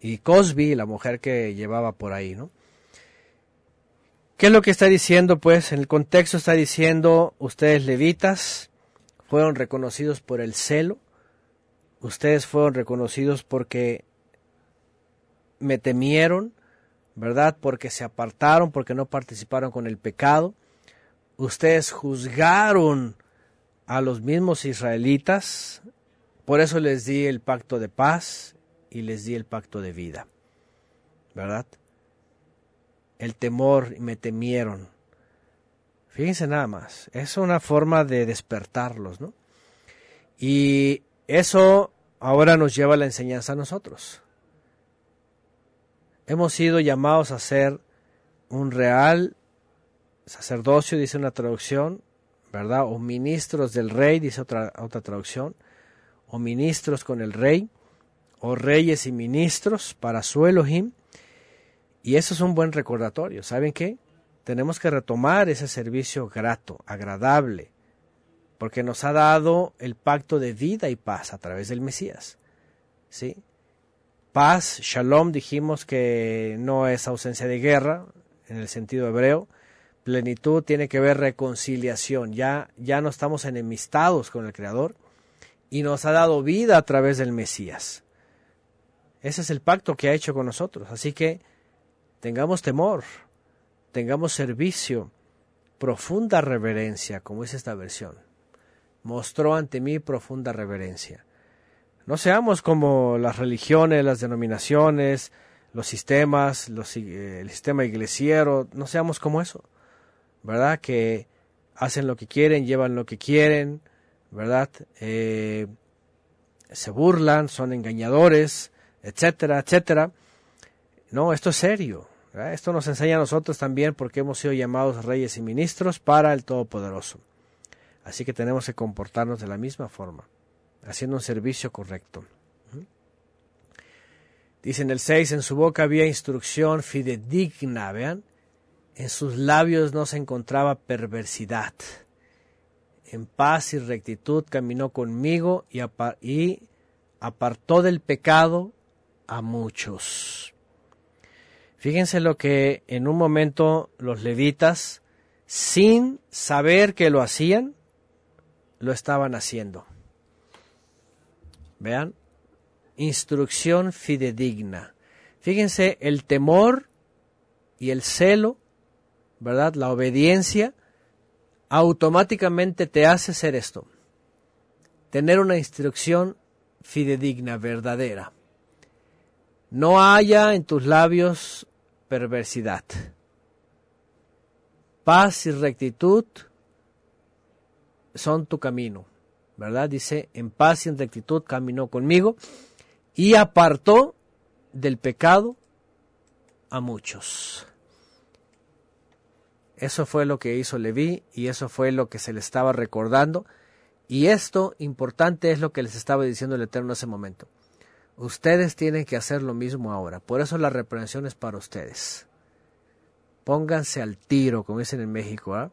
Y Cosby, la mujer que llevaba por ahí, ¿no? ¿Qué es lo que está diciendo? Pues en el contexto está diciendo, ustedes levitas fueron reconocidos por el celo, ustedes fueron reconocidos porque me temieron, ¿verdad? Porque se apartaron, porque no participaron con el pecado ustedes juzgaron a los mismos israelitas, por eso les di el pacto de paz y les di el pacto de vida. ¿Verdad? El temor, me temieron. Fíjense nada más, es una forma de despertarlos, ¿no? Y eso ahora nos lleva la enseñanza a nosotros. Hemos sido llamados a ser un real sacerdocio, dice una traducción, ¿verdad? O ministros del rey, dice otra, otra traducción, o ministros con el rey, o reyes y ministros para su Elohim. Y eso es un buen recordatorio. ¿Saben qué? Tenemos que retomar ese servicio grato, agradable, porque nos ha dado el pacto de vida y paz a través del Mesías. ¿Sí? Paz, shalom, dijimos que no es ausencia de guerra en el sentido hebreo, Plenitud tiene que ver reconciliación. Ya, ya no estamos enemistados con el Creador y nos ha dado vida a través del Mesías. Ese es el pacto que ha hecho con nosotros. Así que tengamos temor, tengamos servicio, profunda reverencia, como es esta versión. Mostró ante mí profunda reverencia. No seamos como las religiones, las denominaciones, los sistemas, los, el sistema iglesiero, no seamos como eso. ¿verdad? Que hacen lo que quieren, llevan lo que quieren, ¿verdad? Eh, se burlan, son engañadores, etcétera, etcétera. No, esto es serio. Esto nos enseña a nosotros también porque hemos sido llamados reyes y ministros para el Todopoderoso. Así que tenemos que comportarnos de la misma forma, haciendo un servicio correcto. Dice en el 6, en su boca había instrucción fidedigna, vean, en sus labios no se encontraba perversidad. En paz y rectitud caminó conmigo y, y apartó del pecado a muchos. Fíjense lo que en un momento los levitas, sin saber que lo hacían, lo estaban haciendo. Vean, instrucción fidedigna. Fíjense el temor y el celo, ¿verdad? La obediencia automáticamente te hace ser esto. Tener una instrucción fidedigna, verdadera. No haya en tus labios perversidad. Paz y rectitud son tu camino, ¿verdad? Dice, en paz y en rectitud caminó conmigo y apartó del pecado a muchos. Eso fue lo que hizo Leví y eso fue lo que se le estaba recordando. Y esto importante es lo que les estaba diciendo el Eterno en ese momento. Ustedes tienen que hacer lo mismo ahora. Por eso la reprensión es para ustedes. Pónganse al tiro, como dicen en México. ¿ah?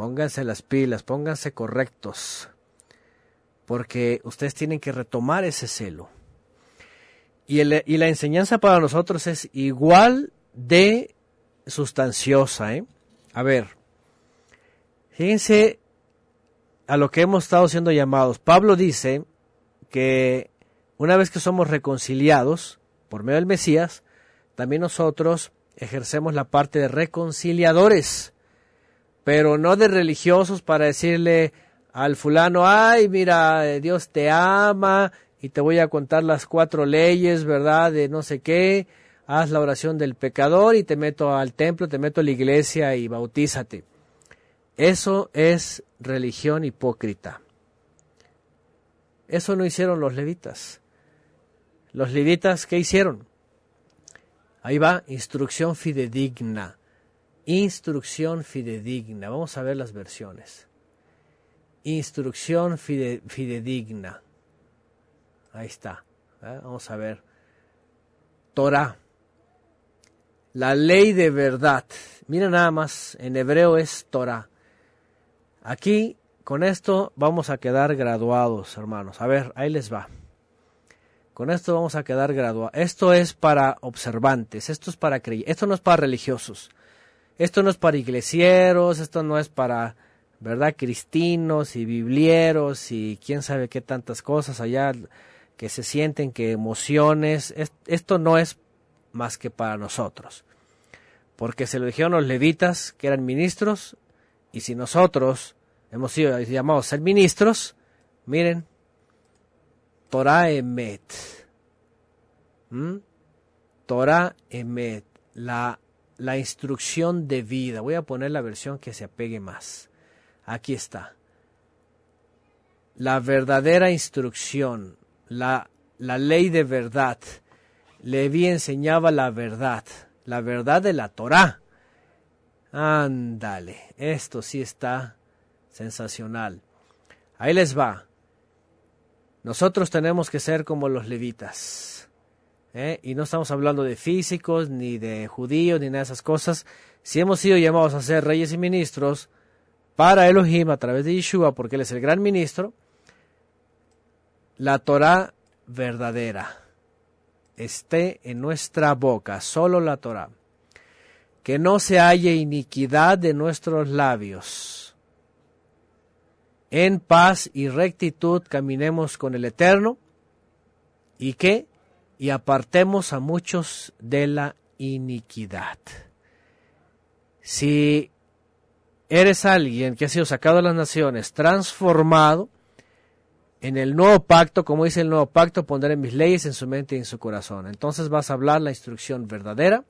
Pónganse las pilas, pónganse correctos. Porque ustedes tienen que retomar ese celo. Y, la enseñanza para nosotros es igual de sustanciosa. ¿eh? A ver, fíjense a lo que hemos estado siendo llamados. Pablo dice que una vez que somos reconciliados por medio del Mesías, también nosotros ejercemos la parte de reconciliadores, pero no de religiosos para decirle al fulano, ay, mira, Dios te ama y te voy a contar las cuatro leyes, ¿verdad? De no sé qué, haz la oración del pecador y te meto al templo, te meto a la iglesia y bautízate. Eso es religión hipócrita. Eso no hicieron los levitas. Los levitas, ¿qué hicieron? Ahí va, instrucción fidedigna. Instrucción fidedigna. Vamos a ver las versiones. Instrucción fidedigna. Ahí está. Vamos a ver. Torah. La ley de verdad. Mira nada más, en hebreo es Torah. Aquí, con esto, vamos a quedar graduados, hermanos. A ver, ahí les va. Con esto vamos a quedar graduados. Esto es para observantes, esto es para creyentes, esto no es para religiosos, esto no es para iglesieros, esto no es para, ¿verdad? Cristinos y biblieros y quién sabe qué tantas cosas allá que se sienten, que emociones. Esto no es más que para nosotros. Porque se lo dijeron los levitas, que eran ministros, y si nosotros hemos sido llamados a ser ministros, miren, Torah Emet. ¿Mm? Torah Emet, la, la instrucción de vida. Voy a poner la versión que se apegue más. Aquí está. La verdadera instrucción, la, la ley de verdad. Levi enseñaba la verdad, la verdad de la Torah. Ándale, esto sí está sensacional. Ahí les va. Nosotros tenemos que ser como los levitas. ¿Eh? Y no estamos hablando de físicos, ni de judíos, ni nada de esas cosas. Si hemos sido llamados a ser reyes y ministros para Elohim a través de Yeshua, porque Él es el gran ministro, la Torah verdadera esté en nuestra boca, solo la Torah. Que no se halle iniquidad de nuestros labios en paz y rectitud caminemos con el Eterno y que y apartemos a muchos de la iniquidad. Si eres alguien que ha sido sacado de las naciones, transformado en el nuevo pacto, como dice el nuevo pacto, pondré mis leyes en su mente y en su corazón. Entonces vas a hablar la instrucción verdadera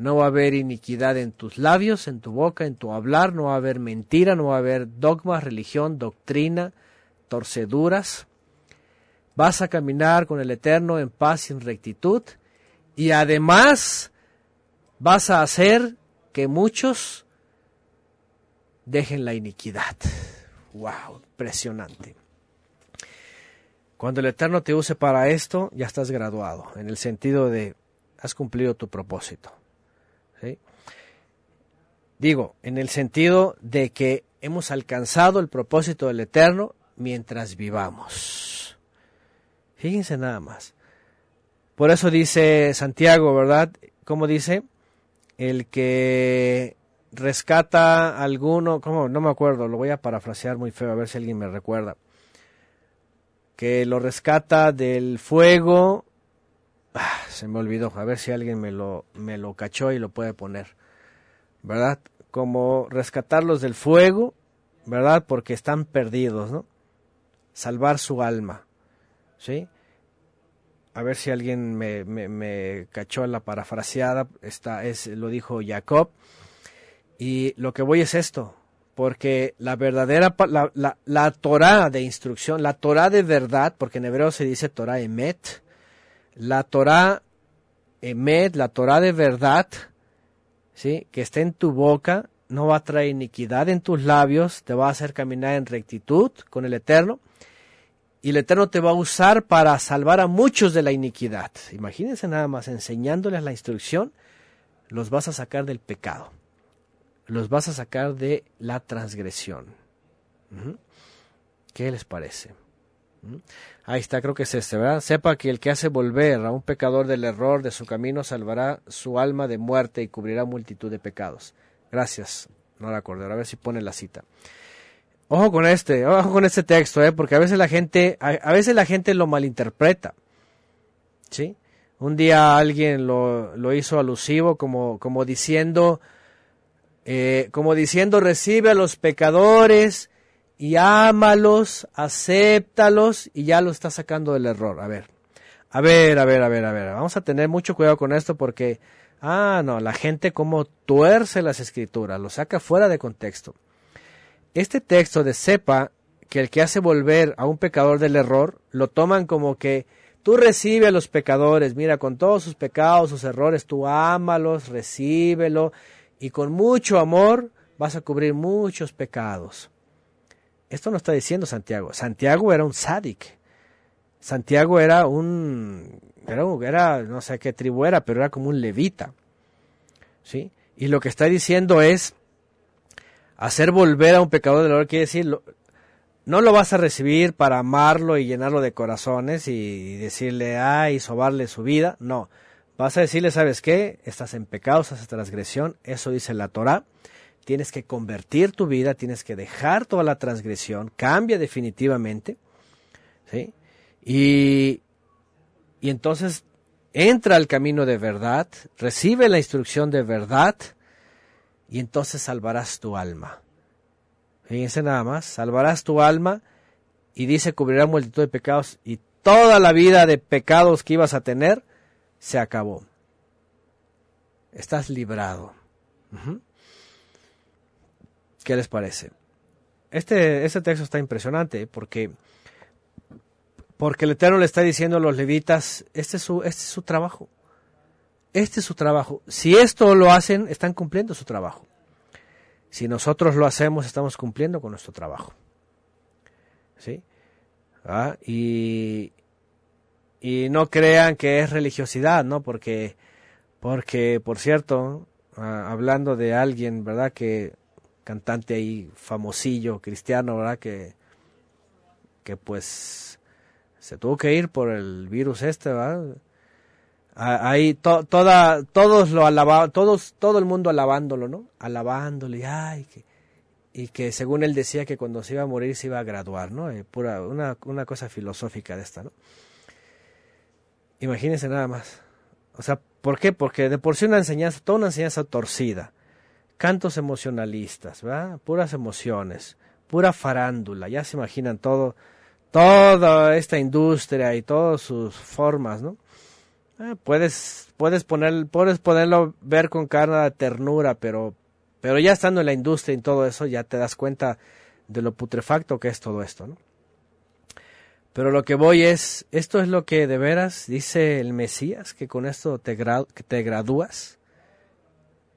no va a haber iniquidad en tus labios, en tu boca, en tu hablar, no va a haber mentira, no va a haber dogma, religión, doctrina, torceduras. Vas a caminar con el Eterno en paz y en rectitud y además vas a hacer que muchos dejen la iniquidad. ¡Wow! Impresionante. Cuando el Eterno te use para esto, ya estás graduado, en el sentido de has cumplido tu propósito. Digo, en el sentido de que hemos alcanzado el propósito del Eterno mientras vivamos. Fíjense nada más. Por eso dice Santiago, ¿verdad? ¿Cómo dice? El que rescata alguno, ¿cómo? No me acuerdo, lo voy a parafrasear muy feo, a ver si alguien me recuerda. Que lo rescata del fuego. Ah, se me olvidó, a ver si alguien me lo, me lo cachó y lo puede poner. ¿Verdad? Como rescatarlos del fuego, ¿verdad? Porque están perdidos, ¿no? Salvar su alma, ¿sí? a ver si alguien me, me, cachó la parafraseada, esta es, lo dijo Jacob. Y lo que voy es esto, porque la verdadera, la, la, la Torah de instrucción, la Torah de verdad, porque en hebreo se dice Torah emet, la Torah emet, la Torah de verdad, ¿sí? que está en tu boca, no va a traer iniquidad en tus labios, te va a hacer caminar en rectitud con el Eterno y el Eterno te va a usar para salvar a muchos de la iniquidad. Imagínense nada más, enseñándoles la instrucción, los vas a sacar del pecado, los vas a sacar de la transgresión. ¿Qué les parece? Ahí está, creo que es este, ¿verdad? Sepa que el que hace volver a un pecador del error de su camino salvará su alma de muerte y cubrirá multitud de pecados. Gracias, no la acordé, a ver si pone la cita. Ojo con este, ojo con este texto, ¿eh? porque a veces la gente, a, veces la gente lo malinterpreta. ¿Sí? Un día alguien lo, lo hizo alusivo como, como diciendo, eh, como diciendo, recibe a los pecadores y ámalos, acéptalos y ya lo está sacando del error. A ver, a ver, a ver, a ver, a ver. Vamos a tener mucho cuidado con esto porque, ah, no, la gente como tuerce las escrituras, lo saca fuera de contexto este texto de sepa que el que hace volver a un pecador del error, lo toman como que tú recibes a los pecadores, mira, con todos sus pecados, sus errores, tú ámalos, recíbelo, y con mucho amor vas a cubrir muchos pecados. Esto no está diciendo Santiago. Santiago era un sádic. Santiago era un, era, era, no sé qué tribu era, pero era como un levita. ¿Sí? Y lo que está diciendo es, hacer volver a un pecador del error quiere decir, no lo vas a recibir para amarlo y llenarlo de corazones y decirle, ay, sobarle su vida. No. Vas a decirle, ¿sabes qué? Estás en pecado, estás en transgresión. Eso dice la Torah. Tienes que convertir tu vida, tienes que dejar toda la transgresión. Cambia definitivamente. ¿Sí? Y, y entonces entra al camino de verdad, recibe la instrucción de verdad y entonces salvarás tu alma. Fíjense nada más, salvarás tu alma y dice cubrirá multitud de pecados y toda la vida de pecados que ibas a tener se acabó. Estás librado. ¿Qué les parece? Este, este texto está impresionante porque, porque el Eterno le está diciendo a los levitas, este es su, este es su trabajo. Este es su trabajo. Si esto lo hacen, están cumpliendo su trabajo. Si nosotros lo hacemos, estamos cumpliendo con nuestro trabajo. ¿Sí? ¿Ah? Y, y no crean que es religiosidad, ¿no? Porque, porque por cierto, ah, hablando de alguien, ¿verdad? Que cantante ahí famosillo, cristiano, ¿verdad? Que, que pues se tuvo que ir por el virus este, ¿verdad? Ahí toda, todos lo alababan, todos, todo el mundo alabándolo, ¿no? Alabándole, ay, que, y que según él decía que cuando se iba a morir se iba a graduar, ¿no? Eh, pura, una, una cosa filosófica de esta, ¿no? Imagínense nada más. O sea, ¿por qué? Porque de por sí una enseñanza, toda una enseñanza torcida, cantos emocionalistas, ¿verdad? Puras emociones, pura farándula, ya se imaginan todo, toda esta industria y todas sus formas, ¿no? Eh, puedes, puedes, poner, puedes ponerlo ver con cara de ternura, pero, pero ya estando en la industria y todo eso, ya te das cuenta de lo putrefacto que es todo esto, ¿no? Pero lo que voy es, esto es lo que de veras dice el Mesías, que con esto te, que te gradúas.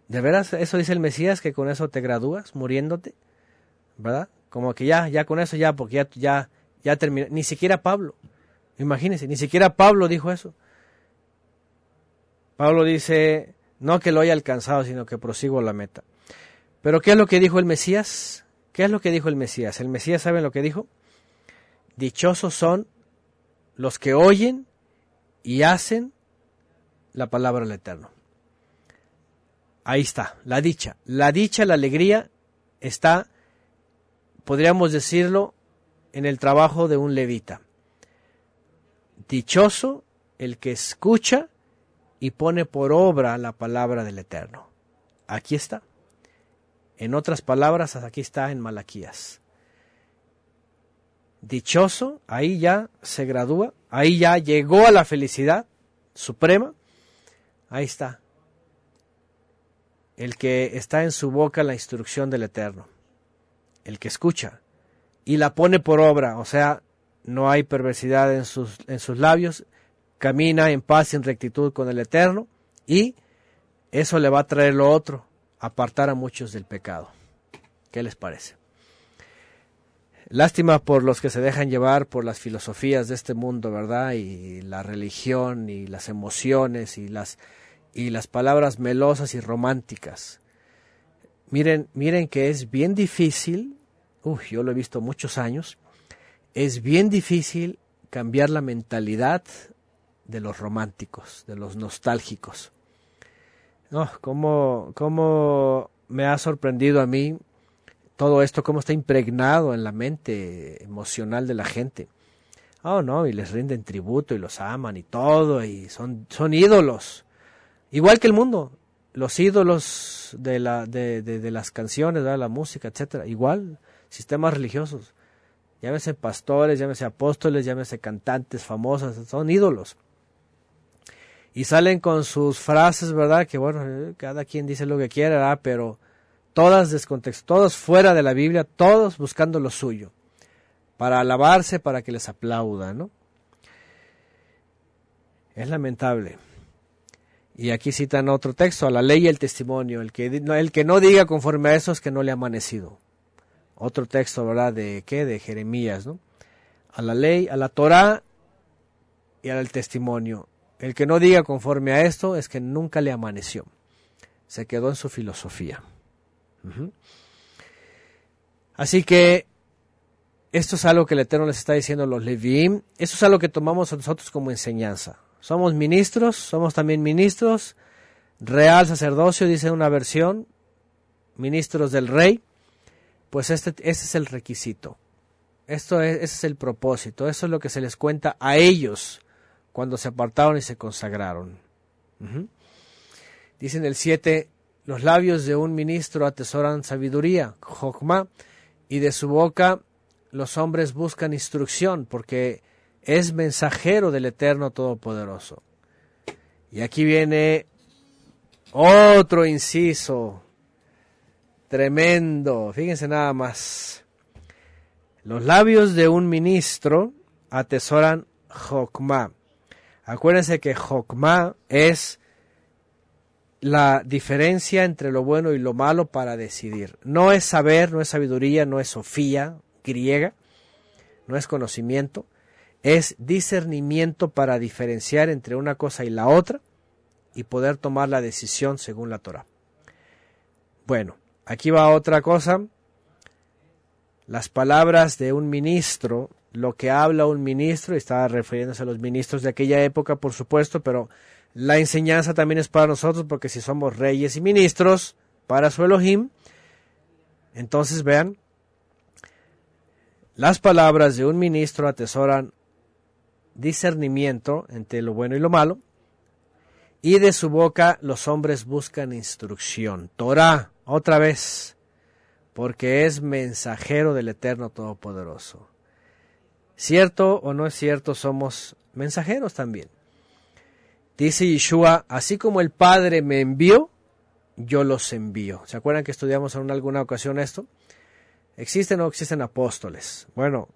¿De veras eso dice el Mesías, que con eso te gradúas, muriéndote? ¿verdad? Como que ya, ya con eso ya, porque ya, ya, ya terminó. Ni siquiera Pablo, imagínense, ni siquiera Pablo dijo eso. Pablo dice, no que lo haya alcanzado, sino que prosigo la meta. Pero ¿qué es lo que dijo el Mesías? ¿Qué es lo que dijo el Mesías? El Mesías, ¿saben lo que dijo? Dichosos son los que oyen y hacen la palabra del Eterno. Ahí está, la dicha. La dicha, la alegría está, podríamos decirlo, en el trabajo de un levita. Dichoso el que escucha y pone por obra la palabra del Eterno. Aquí está. En otras palabras, aquí está en Malaquías. Dichoso, ahí ya se gradúa, ahí ya llegó a la felicidad suprema. Ahí está. El que está en su boca la instrucción del Eterno. El que escucha y la pone por obra, o sea, no hay perversidad en sus, en sus labios, camina en paz y en rectitud con el Eterno y eso le va a traer lo otro, apartar a muchos del pecado. ¿Qué les parece? Lástima por los que se dejan llevar por las filosofías de este mundo, ¿verdad? Y la religión y las emociones y las y las palabras melosas y románticas. Miren, miren que es bien difícil, uy, yo lo he visto muchos años, es bien difícil cambiar la mentalidad de los románticos, de los nostálgicos. No, cómo, cómo me ha sorprendido a mí todo esto, cómo está impregnado en la mente emocional de la gente. Oh, no, y les rinden tributo y los aman y todo, y son, son ídolos. Igual que el mundo, los ídolos de, la, de, de, las canciones, de la música, etcétera. Igual, sistemas religiosos. Llámese pastores, llámese apóstoles, llámese cantantes famosas, son ídolos y salen con sus frases, ¿verdad? Que bueno, eh, cada quien dice lo que quiera. Pero todas descontexto, todos fuera de la Biblia, todos buscando lo suyo, para alabarse, para que les aplaudan, ¿no? Es lamentable. Y aquí citan otro texto, a la ley y el testimonio. El que, el que no diga conforme a eso es que no le ha amanecido. Otro texto, ¿verdad? ¿De qué? De Jeremías, ¿no? A la ley, a la Torah y al testimonio. El que no diga conforme a esto es que nunca le amaneció. Se quedó en su filosofía. Así que esto es algo que el Eterno les está diciendo a los Leviim. Esto es algo que tomamos nosotros como enseñanza. Somos ministros, somos también ministros. Real sacerdocio, dice una versión. Ministros del rey. Pues este es el requisito. Esto es, ese es el propósito. Eso es lo que se les cuenta a ellos cuando se apartaron y se consagraron. Dice en el 7, los labios de un ministro atesoran sabiduría, jokma, y de su boca los hombres buscan instrucción, porque es mensajero del Eterno Todopoderoso. Y aquí viene otro inciso tremendo, fíjense nada más. Los labios de un ministro atesoran jokma. Acuérdense que Jokma es la diferencia entre lo bueno y lo malo para decidir. No es saber, no es sabiduría, no es sofía griega, no es conocimiento, es discernimiento para diferenciar entre una cosa y la otra y poder tomar la decisión según la Torah. Bueno, aquí va otra cosa. Las palabras de un ministro lo que habla un ministro, y estaba refiriéndose a los ministros de aquella época, por supuesto, pero la enseñanza también es para nosotros, porque si somos reyes y ministros para su Elohim, entonces vean, las palabras de un ministro atesoran discernimiento entre lo bueno y lo malo, y de su boca los hombres buscan instrucción. Torah, otra vez, porque es mensajero del Eterno Todopoderoso. Cierto o no es cierto, somos mensajeros también. Dice Yeshua, así como el Padre me envió, yo los envío. ¿Se acuerdan que estudiamos en alguna ocasión esto? ¿Existen o no existen apóstoles? Bueno,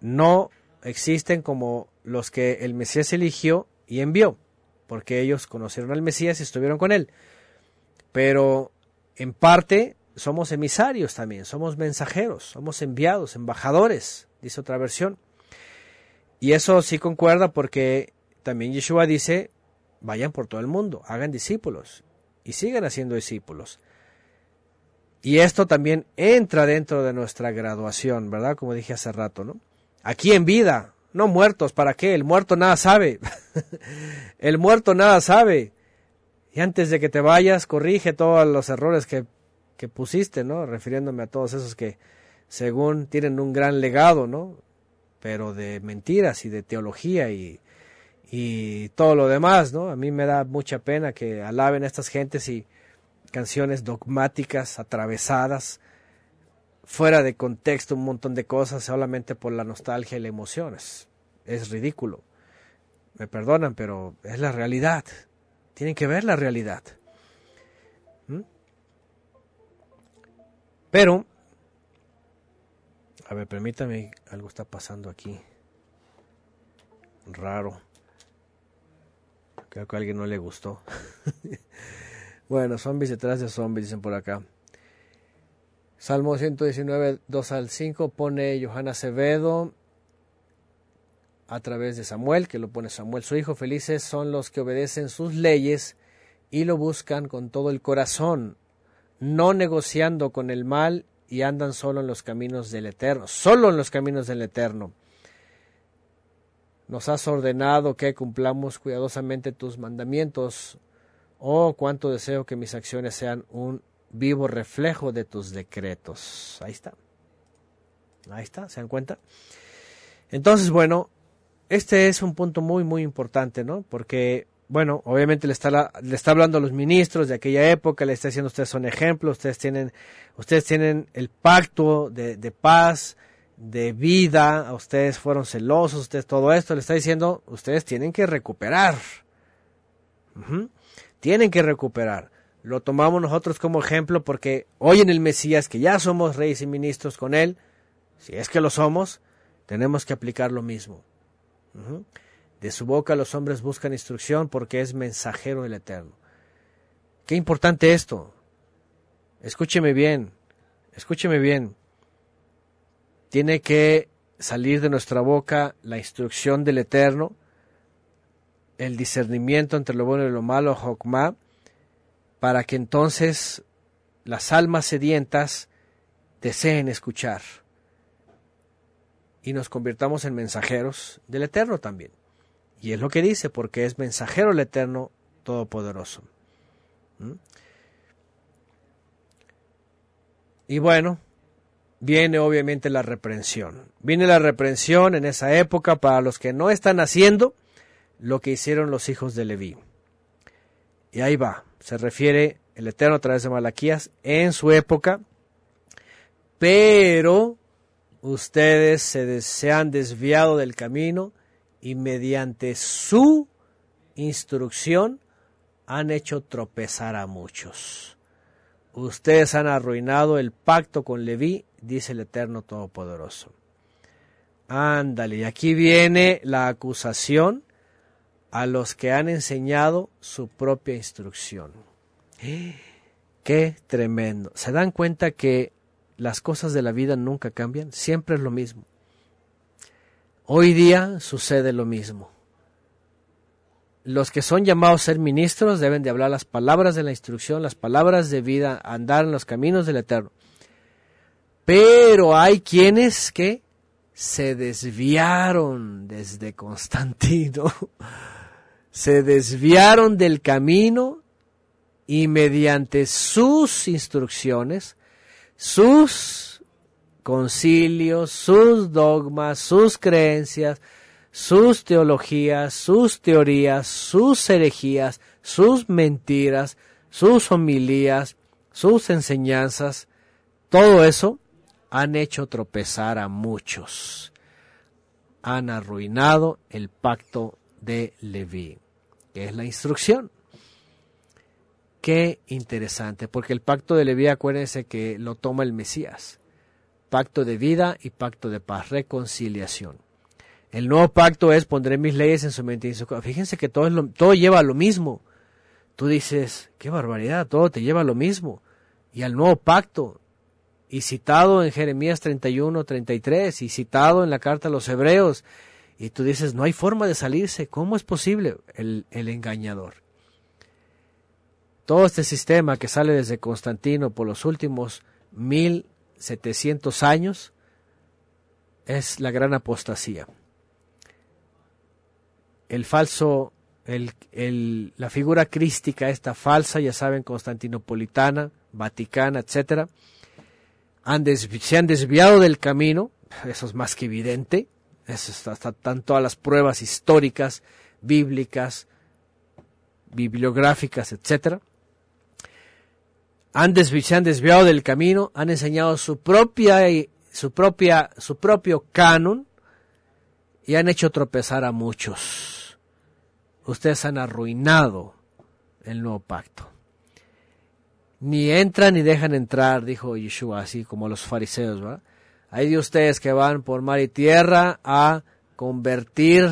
no existen como los que el Mesías eligió y envió, porque ellos conocieron al Mesías y estuvieron con él. Pero en parte somos emisarios también, somos mensajeros, somos enviados, embajadores, dice otra versión. Y eso sí concuerda porque también Yeshua dice, vayan por todo el mundo, hagan discípulos y sigan haciendo discípulos. Y esto también entra dentro de nuestra graduación, ¿verdad? Como dije hace rato, ¿no? Aquí en vida, no muertos, ¿para qué? El muerto nada sabe. <laughs> el muerto nada sabe. Y antes de que te vayas, corrige todos los errores que, que pusiste, ¿no? Refiriéndome a todos esos que, según tienen un gran legado, ¿no? Pero de mentiras y de teología y, y todo lo demás, ¿no? A mí me da mucha pena que alaben a estas gentes y canciones dogmáticas, atravesadas, fuera de contexto un montón de cosas solamente por la nostalgia y la emoción. Es, ridículo. Me perdonan, pero es la realidad. Tienen que ver la realidad. ¿Mm? Pero, a ver, permítame, algo está pasando aquí. Raro. Creo que a alguien no le gustó. <laughs> bueno, zombies detrás de zombies, dicen por acá. Salmo 119, 2 al 5 pone Johanna Acevedo a través de Samuel, que lo pone Samuel su hijo. Felices son los que obedecen sus leyes y lo buscan con todo el corazón, no negociando con el mal y andan solo en los caminos del Eterno, solo en los caminos del Eterno nos has ordenado que cumplamos cuidadosamente tus mandamientos. Oh, cuánto deseo que mis acciones sean un vivo reflejo de tus decretos. Ahí está. Ahí está, ¿se dan cuenta? Entonces, bueno, este es un punto muy, muy importante, ¿no? Porque, bueno, obviamente le está, le está hablando a los ministros de aquella época, le está diciendo, ustedes son ejemplos, ustedes tienen, ustedes tienen el pacto de, de paz, de vida, ustedes fueron celosos, ustedes todo esto, le está diciendo, ustedes tienen que recuperar. Tienen que recuperar. Lo tomamos nosotros como ejemplo porque hoy en el Mesías, que ya somos reyes y ministros con él, si es que lo somos, tenemos que aplicar lo mismo. De su boca los hombres buscan instrucción porque es mensajero del Eterno. Qué importante esto. Escúcheme bien, escúcheme bien tiene que salir de nuestra boca la instrucción del Eterno, el discernimiento entre lo bueno y lo malo, Jokma, para que entonces las almas sedientas deseen escuchar y nos convirtamos en mensajeros del Eterno también. Y es lo que dice, porque es mensajero el Eterno Todopoderoso. ¿Mm? Y bueno, viene obviamente la reprensión. Viene la reprensión en esa época para los que no están haciendo lo que hicieron los hijos de Leví. Y ahí va, se refiere el Eterno a través de Malaquías en su época, pero ustedes se, se han desviado del camino y mediante su instrucción han hecho tropezar a muchos. Ustedes han arruinado el pacto con Leví dice el Eterno Todopoderoso. Ándale, y aquí viene la acusación a los que han enseñado su propia instrucción. Qué tremendo. ¿Se dan cuenta que las cosas de la vida nunca cambian? Siempre es lo mismo. Hoy día sucede lo mismo. Los que son llamados a ser ministros deben de hablar las palabras de la instrucción, las palabras de vida, andar en los caminos del Eterno. Pero hay quienes que se desviaron desde Constantino, <laughs> se desviaron del camino y mediante sus instrucciones, sus concilios, sus dogmas, sus creencias, sus teologías, sus teorías, sus herejías, sus mentiras, sus homilías, sus enseñanzas, todo eso han hecho tropezar a muchos. Han arruinado el pacto de Leví, que es la instrucción. Qué interesante, porque el pacto de Leví, acuérdense que lo toma el Mesías. Pacto de vida y pacto de paz, reconciliación. El nuevo pacto es pondré mis leyes en su mente y en Fíjense que todo, todo lleva a lo mismo. Tú dices, qué barbaridad, todo te lleva a lo mismo. y al nuevo pacto, y citado en Jeremías 31, 33, y citado en la carta a los hebreos, y tú dices, no hay forma de salirse, ¿cómo es posible el, el engañador? Todo este sistema que sale desde Constantino por los últimos 1700 años es la gran apostasía. El falso el, la figura crística esta falsa, ya saben, constantinopolitana, vaticana, etcétera, han se han desviado del camino, eso es más que evidente, eso están todas las pruebas históricas, bíblicas, bibliográficas, etcétera. Han se han desviado del camino, han enseñado su propia, su propia, su propio canon y han hecho tropezar a muchos ustedes han arruinado el nuevo pacto. Ni entran ni dejan entrar, dijo Yeshua, así como los fariseos, ¿va? Hay de ustedes que van por mar y tierra a convertir,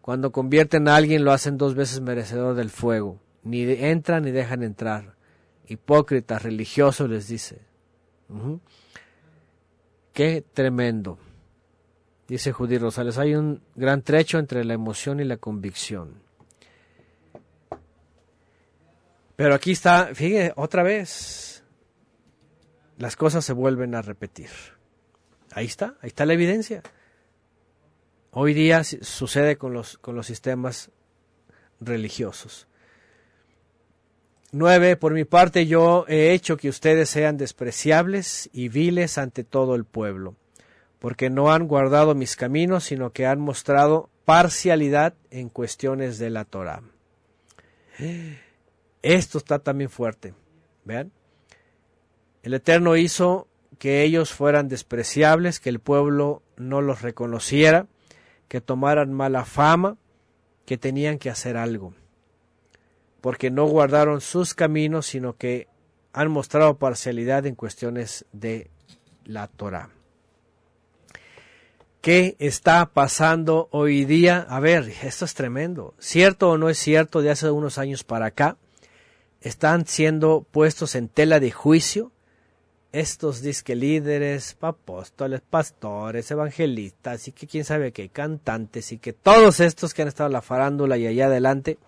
cuando convierten a alguien lo hacen dos veces merecedor del fuego. Ni entran ni dejan entrar. Hipócritas, religiosos, les dice. Qué tremendo. Dice Judy Rosales, hay un gran trecho entre la emoción y la convicción. Pero aquí está, fíjate, otra vez, las cosas se vuelven a repetir. Ahí está, ahí está la evidencia. Hoy día sucede con los, con los sistemas religiosos. Nueve, por mi parte yo he hecho que ustedes sean despreciables y viles ante todo el pueblo, porque no han guardado mis caminos, sino que han mostrado parcialidad en cuestiones de la Torah. Esto está también fuerte. Vean. El Eterno hizo que ellos fueran despreciables, que el pueblo no los reconociera, que tomaran mala fama, que tenían que hacer algo, porque no guardaron sus caminos, sino que han mostrado parcialidad en cuestiones de la Torah. ¿Qué está pasando hoy día? A ver, esto es tremendo. ¿Cierto o no es cierto de hace unos años para acá? están siendo puestos en tela de juicio estos disque líderes, apóstoles, pastores, evangelistas y que quién sabe qué, cantantes y que todos estos que han estado en la farándula y allá adelante,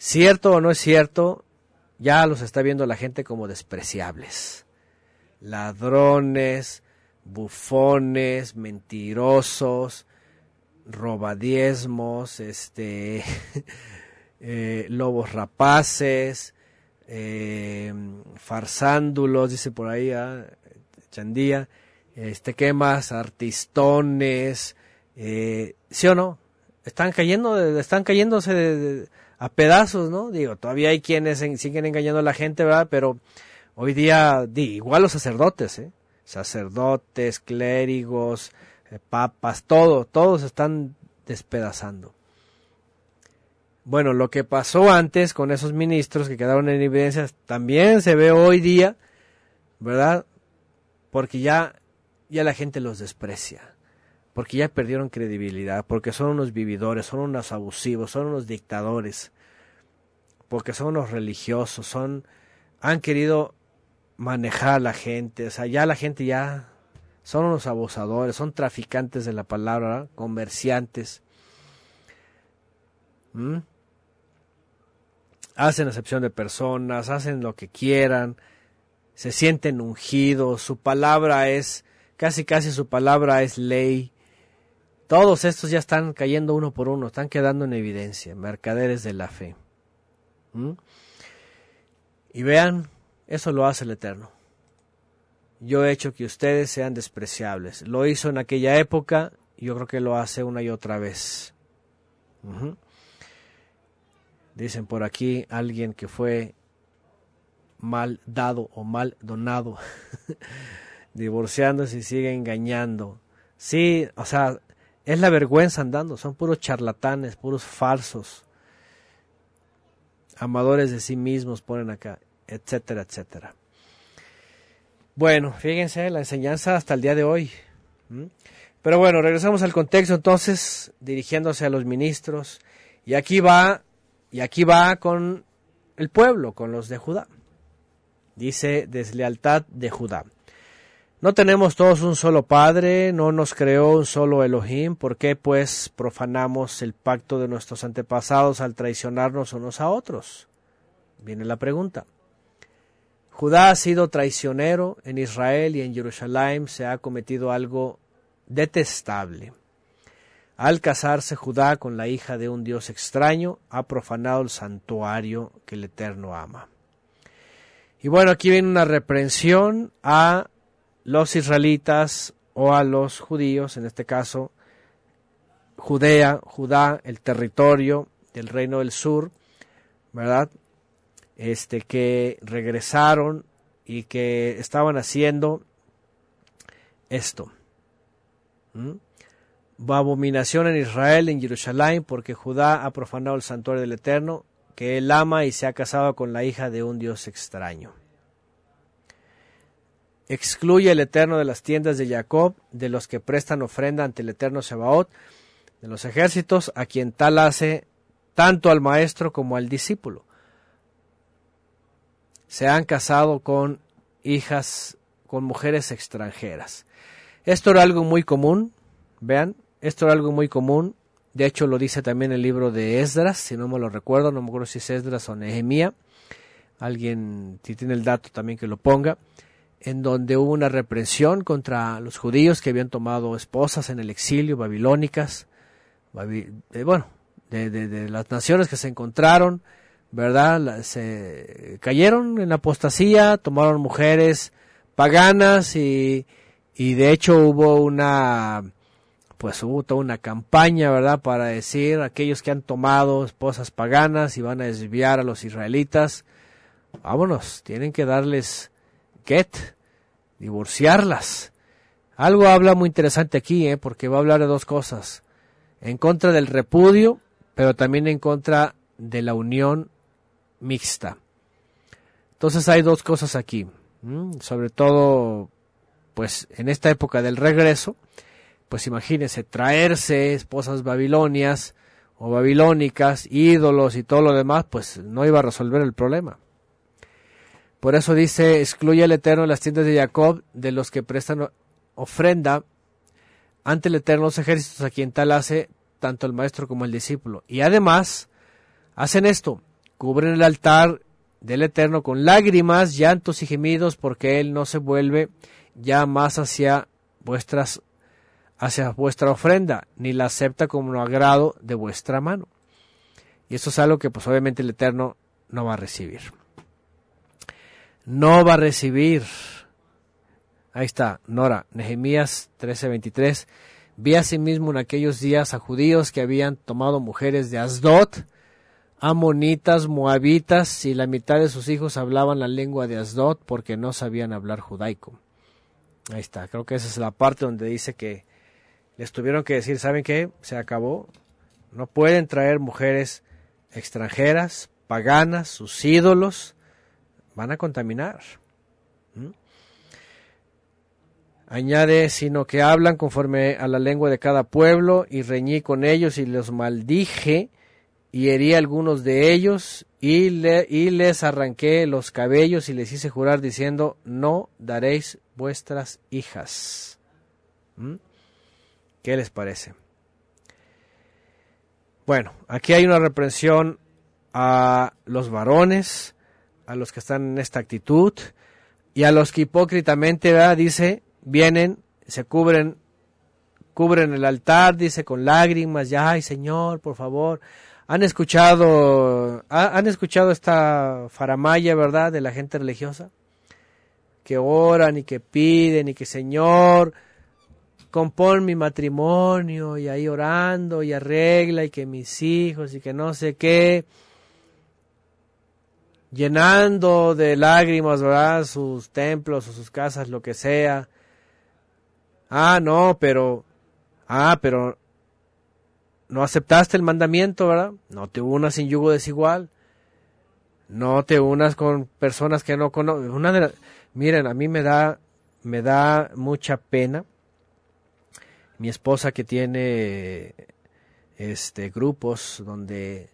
cierto o no es cierto, ya los está viendo la gente como despreciables. Ladrones, bufones, mentirosos, robadiesmos, este <laughs> Eh, lobos rapaces, eh, farsándulos, dice por ahí, ah, Chandía, este, ¿qué más? Artistones, eh, ¿sí o no? Están cayendo, están cayéndose a pedazos, ¿no? Digo, todavía hay quienes siguen engañando a la gente, ¿verdad? Pero hoy día, igual los sacerdotes, ¿eh? Sacerdotes, clérigos, papas, todo, todos están despedazando. Bueno, lo que pasó antes con esos ministros que quedaron en evidencia también se ve hoy día, ¿verdad? Porque ya, ya la gente los desprecia, porque ya perdieron credibilidad, porque son unos vividores, son unos abusivos, son unos dictadores, porque son unos religiosos, son, han querido manejar a la gente, o sea, ya la gente ya son unos abusadores, son traficantes de la palabra, comerciantes. ¿Mm? hacen acepción de personas, hacen lo que quieran, se sienten ungidos, su palabra es, casi casi su palabra es ley. Todos estos ya están cayendo uno por uno, están quedando en evidencia, mercaderes de la fe. ¿Mm? Y vean, eso lo hace el Eterno. Yo he hecho que ustedes sean despreciables. Lo hizo en aquella época, yo creo que lo hace una y otra vez. Dicen por aquí alguien que fue mal dado o mal donado, <laughs> divorciándose y sigue engañando. Sí, o sea, es la vergüenza andando, son puros charlatanes, puros falsos, amadores de sí mismos ponen acá, etcétera, etcétera. Bueno, fíjense la enseñanza hasta el día de hoy. Pero bueno, regresamos al contexto entonces, dirigiéndose a los ministros. Y aquí va y aquí va con el pueblo, con los de Judá. Dice deslealtad de Judá. No tenemos todos un solo Padre, no nos creó un solo Elohim, ¿por qué pues profanamos el pacto de nuestros antepasados al traicionarnos unos a otros? Viene la pregunta. Judá ha sido traicionero en Israel y en Jerusalén se ha cometido algo detestable. Al casarse Judá con la hija de un dios extraño, ha profanado el santuario que el Eterno ama. Y bueno, aquí viene una reprensión a los israelitas o a los judíos, en este caso Judea, Judá, el territorio del reino del sur, ¿verdad? Este que regresaron y que estaban haciendo esto. Abominación en Israel, en Jerusalén, porque Judá ha profanado el santuario del Eterno, que él ama y se ha casado con la hija de un Dios extraño. Excluye el Eterno de las tiendas de Jacob, de los que prestan ofrenda ante el Eterno Sebaot, de los ejércitos, a quien tal hace tanto al maestro como al discípulo. Se han casado con hijas, con mujeres extranjeras. Esto era algo muy común, vean, esto era algo muy común. De hecho, lo dice también el libro de Esdras, si no me lo recuerdo, no me acuerdo si es Esdras o Nehemía. Alguien, si tiene el dato también que lo ponga en donde hubo una represión contra los judíos que habían tomado esposas en el exilio, babilónicas, eh, bueno, de, las naciones que se encontraron, ¿verdad? Se cayeron en apostasía, tomaron mujeres paganas y, y de hecho hubo una, pues hubo toda una campaña, ¿verdad? Para decir aquellos que han tomado esposas paganas y van a desviar a los israelitas, vámonos, tienen que darles get, divorciarlas. Algo habla muy interesante aquí, ¿eh? porque va a hablar de dos cosas. En contra del repudio, pero también en contra de la unión mixta. Entonces hay dos cosas aquí. Sobre todo, pues en esta época del regreso, pues imagínense, traerse esposas babilonias o babilónicas, ídolos y todo lo demás, pues no iba a resolver el problema. Por eso dice, excluye el Eterno las tiendas de Jacob de los que prestan ofrenda ante el Eterno los ejércitos a quien tal hace tanto el maestro como el discípulo. Y además hacen esto, cubren el altar del Eterno con lágrimas, llantos y gemidos porque Él no se vuelve ya más hacia vuestras hacia vuestra ofrenda, ni la acepta como un agrado de vuestra mano. Y eso es algo que pues obviamente el Eterno no va a recibir no va a recibir. Ahí está, Nora, Nehemías 13:23. Vi asimismo en aquellos días a judíos que habían tomado mujeres de Asdod, amonitas, moabitas, y la mitad de sus hijos hablaban la lengua de Asdod porque no sabían hablar judaico. Ahí está, creo que esa es la parte donde dice que les tuvieron que decir, ¿saben qué? Se acabó. No pueden traer mujeres extranjeras, paganas, sus ídolos, van a contaminar. Añade, sino que hablan conforme a la lengua de cada pueblo, y reñí con ellos y los maldije, y herí a algunos de ellos, y, le, y les arranqué los cabellos y les hice jurar diciendo, no daréis vuestras hijas. ¿Qué les parece? Bueno, aquí hay una reprensión a los varones, a los que están en esta actitud y a los que hipócritamente dice vienen se cubren cubren el altar dice con lágrimas ya ay señor por favor han escuchado han escuchado esta faramaya verdad de la gente religiosa que oran y que piden y que señor compón mi matrimonio y ahí orando y arregla y que mis hijos y que no sé qué llenando de lágrimas, ¿verdad? Sus templos o sus casas, lo que sea. Ah, no, pero, ah, pero no aceptaste el mandamiento, ¿verdad? No te unas sin yugo desigual. No te unas con personas que no conocen. Miren, a mí me da, me da mucha pena. Mi esposa que tiene, este, grupos donde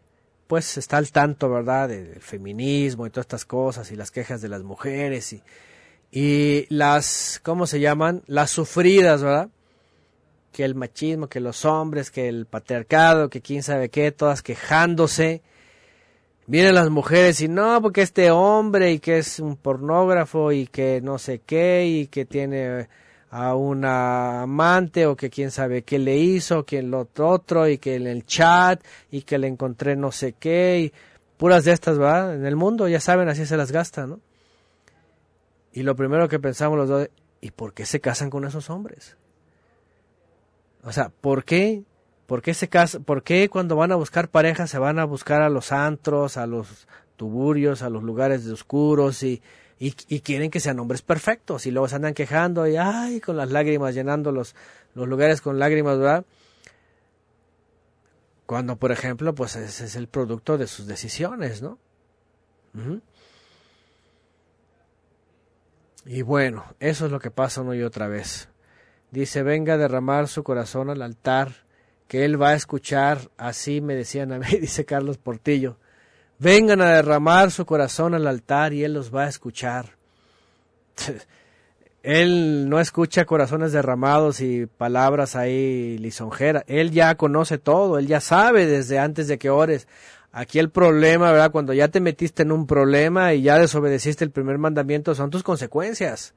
pues está al tanto, ¿verdad? Del feminismo y todas estas cosas y las quejas de las mujeres y, y las, ¿cómo se llaman? Las sufridas, ¿verdad? Que el machismo, que los hombres, que el patriarcado, que quién sabe qué, todas quejándose. Vienen las mujeres y no, porque este hombre y que es un pornógrafo y que no sé qué y que tiene a una amante o que quién sabe qué le hizo, quién lo otro y que en el chat y que le encontré no sé qué y puras de estas, ¿verdad? En el mundo, ya saben, así se las gasta, ¿no? Y lo primero que pensamos los dos, ¿y por qué se casan con esos hombres? O sea, ¿por qué? ¿Por qué se casan? ¿Por qué cuando van a buscar pareja se van a buscar a los antros, a los tuburios, a los lugares de oscuros y y, quieren que sean hombres perfectos y luego se andan quejando y ay con las lágrimas llenando los, los lugares con lágrimas, ¿verdad? Cuando, por ejemplo, pues ese es el producto de sus decisiones, ¿no? Y bueno, eso es lo que pasa una y otra vez. Dice, venga a derramar su corazón al altar, que él va a escuchar, así me decían a mí, <laughs> dice Carlos Portillo. Vengan a derramar su corazón al altar y Él los va a escuchar. <laughs> Él no escucha corazones derramados y palabras ahí lisonjeras. Él ya conoce todo, Él ya sabe desde antes de que ores. Aquí el problema, ¿verdad? Cuando ya te metiste en un problema y ya desobedeciste el primer mandamiento, son tus consecuencias.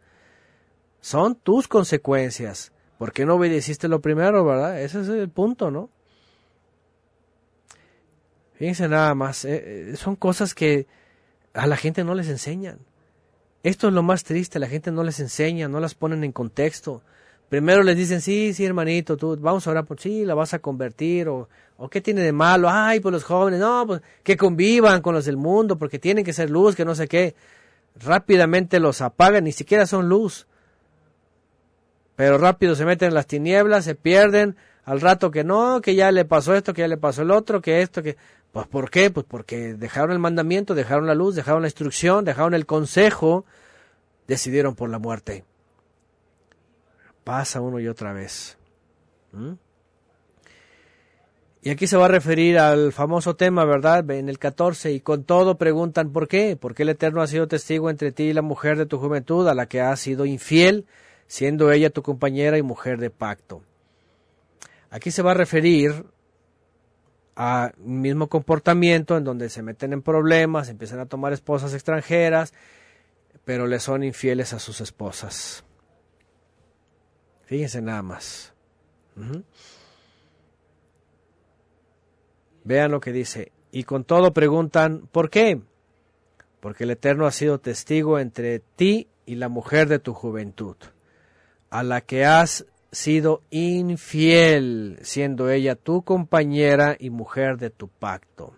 Son tus consecuencias. ¿Por qué no obedeciste lo primero, verdad? Ese es el punto, ¿no? Fíjense nada más, eh, eh, son cosas que a la gente no les enseñan. Esto es lo más triste, la gente no les enseña, no las ponen en contexto. Primero les dicen, sí, sí, hermanito, tú vamos a orar por sí, la vas a convertir, o, o qué tiene de malo, ay, pues los jóvenes, no, pues que convivan con los del mundo, porque tienen que ser luz, que no sé qué. Rápidamente los apagan, ni siquiera son luz. Pero rápido se meten en las tinieblas, se pierden, al rato que no, que ya le pasó esto, que ya le pasó el otro, que esto, que... Pues ¿por qué? Pues porque dejaron el mandamiento, dejaron la luz, dejaron la instrucción, dejaron el consejo, decidieron por la muerte. Pasa uno y otra vez. ¿Mm? Y aquí se va a referir al famoso tema, ¿verdad? En el 14, y con todo preguntan ¿por qué? Porque el Eterno ha sido testigo entre ti y la mujer de tu juventud, a la que has sido infiel, siendo ella tu compañera y mujer de pacto. Aquí se va a referir a mismo comportamiento en donde se meten en problemas, empiezan a tomar esposas extranjeras, pero le son infieles a sus esposas. Fíjense nada más. Vean lo que dice. Y con todo preguntan, ¿por qué? Porque el Eterno ha sido testigo entre ti y la mujer de tu juventud, a la que has sido infiel, siendo ella tu compañera y mujer de tu pacto.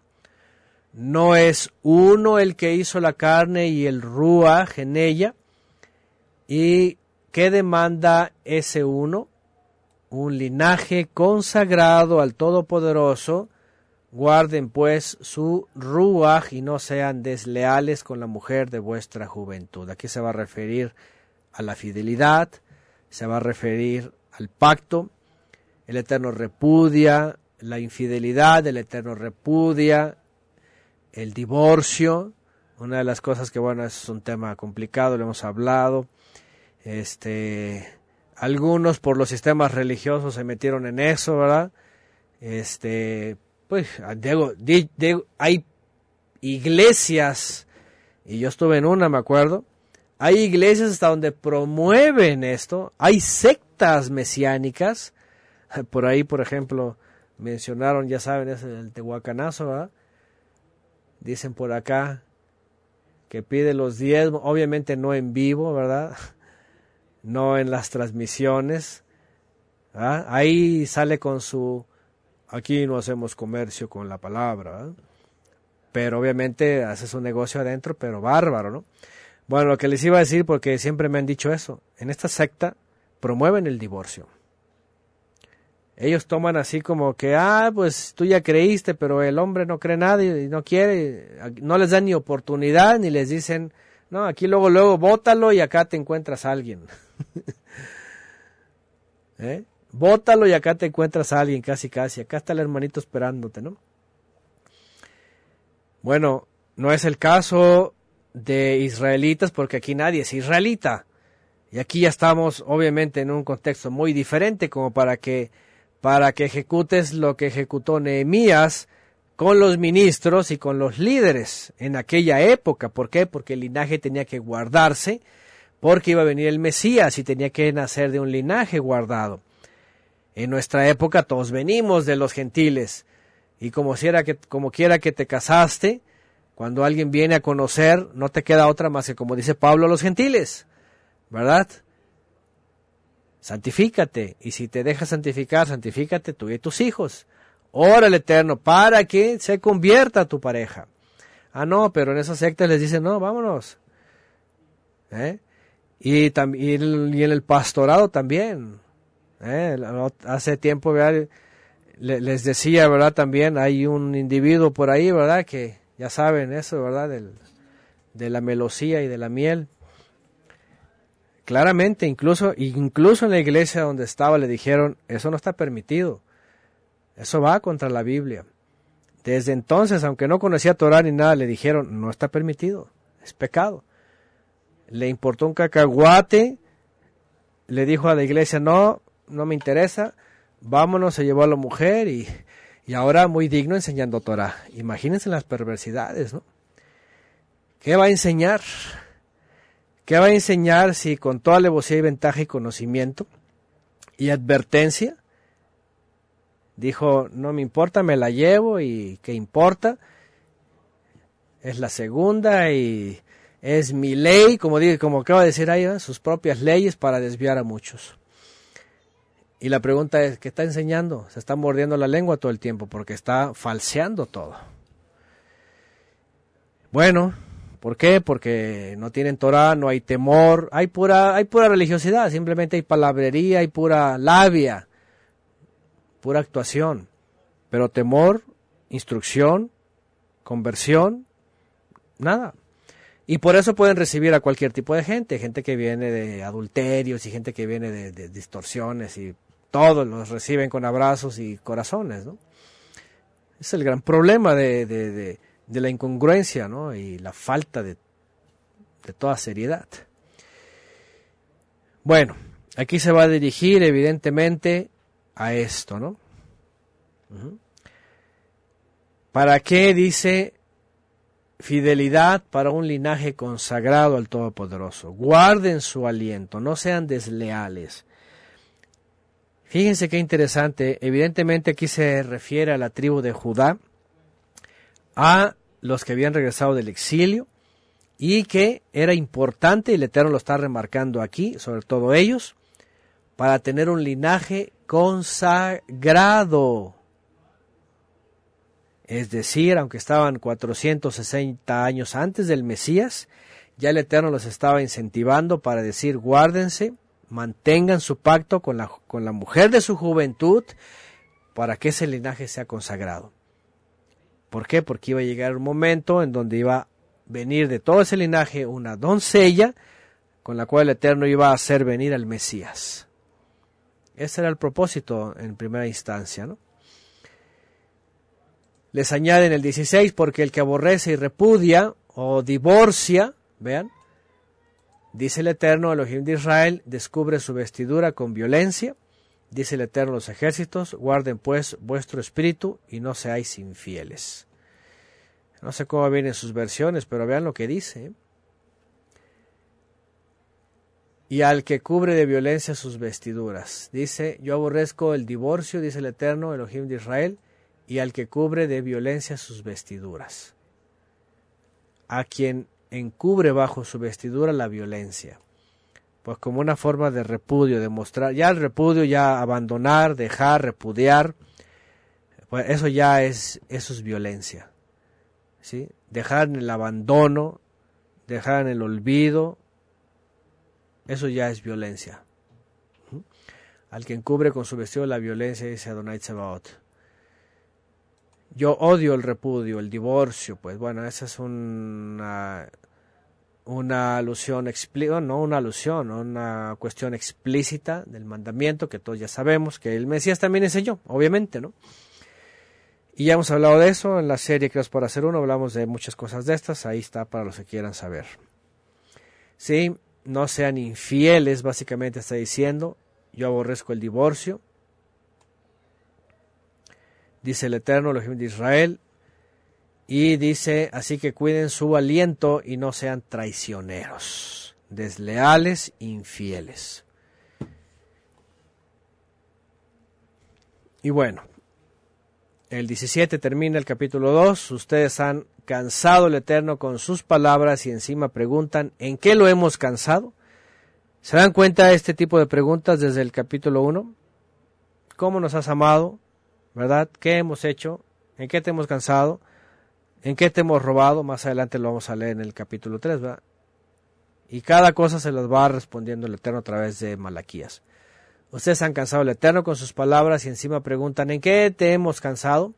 No es uno el que hizo la carne y el ruaj en ella. ¿Y qué demanda ese uno? Un linaje consagrado al Todopoderoso. Guarden pues su ruaj y no sean desleales con la mujer de vuestra juventud. Aquí se va a referir a la fidelidad, se va a referir al pacto, el Eterno repudia la infidelidad, el Eterno repudia el divorcio, una de las cosas que bueno es un tema complicado, lo hemos hablado, este, algunos por los sistemas religiosos se metieron en eso, ¿verdad? Este, pues, digo, hay iglesias, y yo estuve en una, me acuerdo, hay iglesias hasta donde promueven esto, hay sectas mesiánicas, <laughs> por ahí, por ejemplo, mencionaron, ya saben, es el Tehuacanazo, ¿verdad? Dicen por acá que pide los diezmos, obviamente no en vivo, ¿verdad? <laughs> No en las transmisiones. Ahí sale con su, aquí no hacemos comercio con la palabra, pero obviamente hace su negocio adentro, pero bárbaro, ¿no? Bueno, lo que les iba a decir, porque siempre me han dicho eso, en esta secta promueven el divorcio. Ellos toman así como que, ah, pues tú ya creíste, pero el hombre no cree nada y no quiere, no les dan ni oportunidad, ni les dicen, no, aquí luego, luego, bótalo y acá te encuentras a alguien. <laughs> ¿Eh? Bótalo y acá te encuentras a alguien, casi, casi. Acá está el hermanito esperándote, ¿no? Bueno, no es el caso de israelitas porque aquí nadie es israelita. Y aquí ya estamos obviamente en un contexto muy diferente como para que para que ejecutes lo que ejecutó Nehemías con los ministros y con los líderes en aquella época. ¿Por qué? Porque el linaje tenía que guardarse, porque iba a venir el Mesías y tenía que nacer de un linaje guardado. En nuestra época todos venimos de los gentiles y como quiera que, como quiera que te casaste, cuando alguien viene a conocer, no te queda otra más que como dice Pablo a los gentiles, ¿verdad? Santifícate, y si te dejas santificar, santifícate tú y tus hijos. Ora al Eterno para que se convierta tu pareja. Ah, no, pero en esas sectas les dicen, no, vámonos. ¿Eh? Y, y, en el pastorado también. ¿Eh? Hace tiempo les decía, ¿verdad? También hay un individuo por ahí, ¿verdad? Que ya saben eso, ¿verdad? de la melosía y de la miel. Claramente, incluso, incluso en la iglesia donde estaba le dijeron, eso no está permitido. Eso va contra la Biblia. Desde entonces, aunque no conocía Torah ni nada, le dijeron, no está permitido, es pecado. Le importó un cacahuate, le dijo a la iglesia, no, no me interesa, vámonos, se llevó a la mujer y, y ahora muy digno enseñando Torah. Imagínense las perversidades, ¿no? ¿Qué va a enseñar? ¿Qué va a enseñar si con toda alevosía y ventaja y conocimiento y advertencia dijo, no me importa, me la llevo y qué importa? Es la segunda y es mi ley, como, como acaba de decir ahí, sus propias leyes para desviar a muchos. Y la pregunta es, ¿qué está enseñando? Se está mordiendo la lengua todo el tiempo porque está falseando todo. Bueno, ¿por qué? Porque no tienen Torah, no hay temor, hay pura, hay pura religiosidad, simplemente hay palabrería, hay pura labia, pura actuación. Pero temor, instrucción, conversión, nada. Y por eso pueden recibir a cualquier tipo de gente, gente que viene de adulterios y gente que viene de distorsiones y todos los reciben con abrazos y corazones, ¿no? Es el gran problema de, de, de, la incongruencia, ¿no? Y la falta de, de toda seriedad. Bueno, aquí se va a dirigir evidentemente a esto, ¿no? ¿Para qué dice fidelidad para un linaje consagrado al Todopoderoso? Guarden su aliento, no sean desleales. Fíjense qué interesante. Evidentemente aquí se refiere a la tribu de Judá, a los que habían regresado del exilio y que era importante, y el Eterno lo está remarcando aquí, sobre todo ellos, para tener un linaje consagrado. Es decir, aunque estaban 460 años antes del Mesías, ya el Eterno los estaba incentivando para decir, guárdense, mantengan su pacto con la, con la mujer de su juventud para que ese linaje sea consagrado. ¿Por qué? Porque iba a llegar un momento en donde iba a venir de todo ese linaje una doncella con la cual el Eterno iba a hacer venir al Mesías. Ese era el propósito en primera instancia, ¿no? Les añaden el 16, porque el que aborrece y repudia o divorcia, vean, Dice el Eterno, Elohim de Israel, descubre su vestidura con violencia. Dice el Eterno los ejércitos, guarden pues vuestro espíritu y no seáis infieles. No sé cómo vienen sus versiones, pero vean lo que dice. Y al que cubre de violencia sus vestiduras. Dice, yo aborrezco el divorcio, dice el Eterno, Elohim de Israel, y al que cubre de violencia sus vestiduras. A quien encubre bajo su vestidura la violencia, pues como una forma de repudio, de mostrar, ya el repudio, ya abandonar, dejar, repudiar, pues eso ya es, eso es violencia, ¿sí? Dejar en el abandono, dejar en el olvido, eso ya es violencia. Al que encubre con su vestido la violencia, dice Adonai Tsebaot. Yo odio el repudio, el divorcio, pues bueno, esa es una, una alusión explícita, no una alusión, una cuestión explícita del mandamiento que todos ya sabemos que el Mesías también enseñó, obviamente, ¿no? Y ya hemos hablado de eso en la serie Creos por hacer uno, hablamos de muchas cosas de estas, ahí está para los que quieran saber. Sí, no sean infieles, básicamente está diciendo, yo aborrezco el divorcio. Dice el Eterno, el de Israel, y dice, así que cuiden su aliento y no sean traicioneros, desleales, infieles. Y bueno, el 17 termina el capítulo 2. Ustedes han cansado el Eterno con sus palabras y encima preguntan, ¿en qué lo hemos cansado? ¿Se dan cuenta de este tipo de preguntas desde el capítulo 1? ¿Cómo nos has amado? ¿Verdad? ¿Qué hemos hecho? ¿En qué te hemos cansado? ¿En qué te hemos robado? Más adelante lo vamos a leer en el capítulo 3, ¿verdad? Y cada cosa se las va respondiendo el Eterno a través de Malaquías. Ustedes han cansado el Eterno con sus palabras y encima preguntan, ¿en qué te hemos cansado?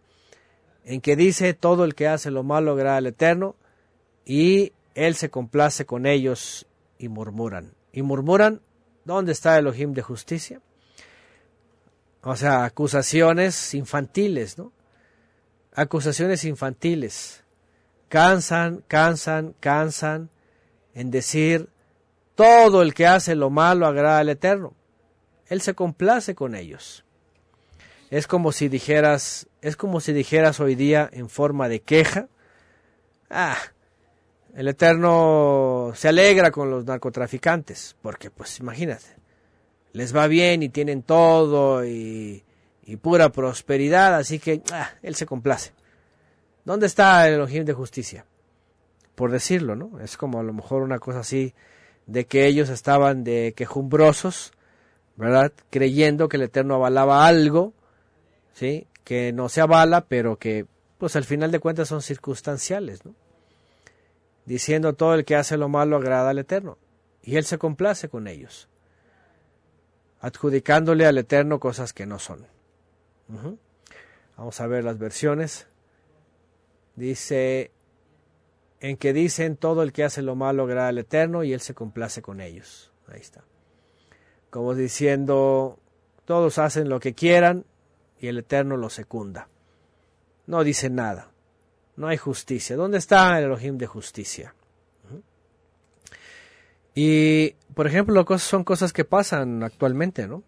En que dice, todo el que hace lo malo agrada al Eterno y Él se complace con ellos y murmuran. Y murmuran, ¿dónde está el Elohim de justicia? O sea, acusaciones infantiles, ¿no? Acusaciones infantiles. Cansan, cansan, cansan en decir, todo el que hace lo malo agrada al Eterno. Él se complace con ellos. Es como si dijeras, es como si dijeras hoy día en forma de queja, ah, el Eterno se alegra con los narcotraficantes, porque pues imagínate, les va bien y tienen todo y, pura prosperidad, así que ah, Él se complace. ¿Dónde está el Elohim de justicia? Por decirlo, ¿no? Es como a lo mejor una cosa así de que ellos estaban de quejumbrosos ¿verdad? Creyendo que el Eterno avalaba algo, ¿sí? Que no se avala, pero que, pues al final de cuentas son circunstanciales, ¿no? Diciendo todo el que hace lo malo agrada al Eterno. Y Él se complace con ellos. Adjudicándole al Eterno cosas que no son. Vamos a ver las versiones. Dice, en que dicen todo el que hace lo malo agrada al Eterno y Él se complace con ellos. Ahí está como diciendo, todos hacen lo que quieran y el Eterno lo secunda. No dice nada. No hay justicia. ¿Dónde está el Elohim de justicia? Y, por ejemplo, son cosas que pasan actualmente, ¿no?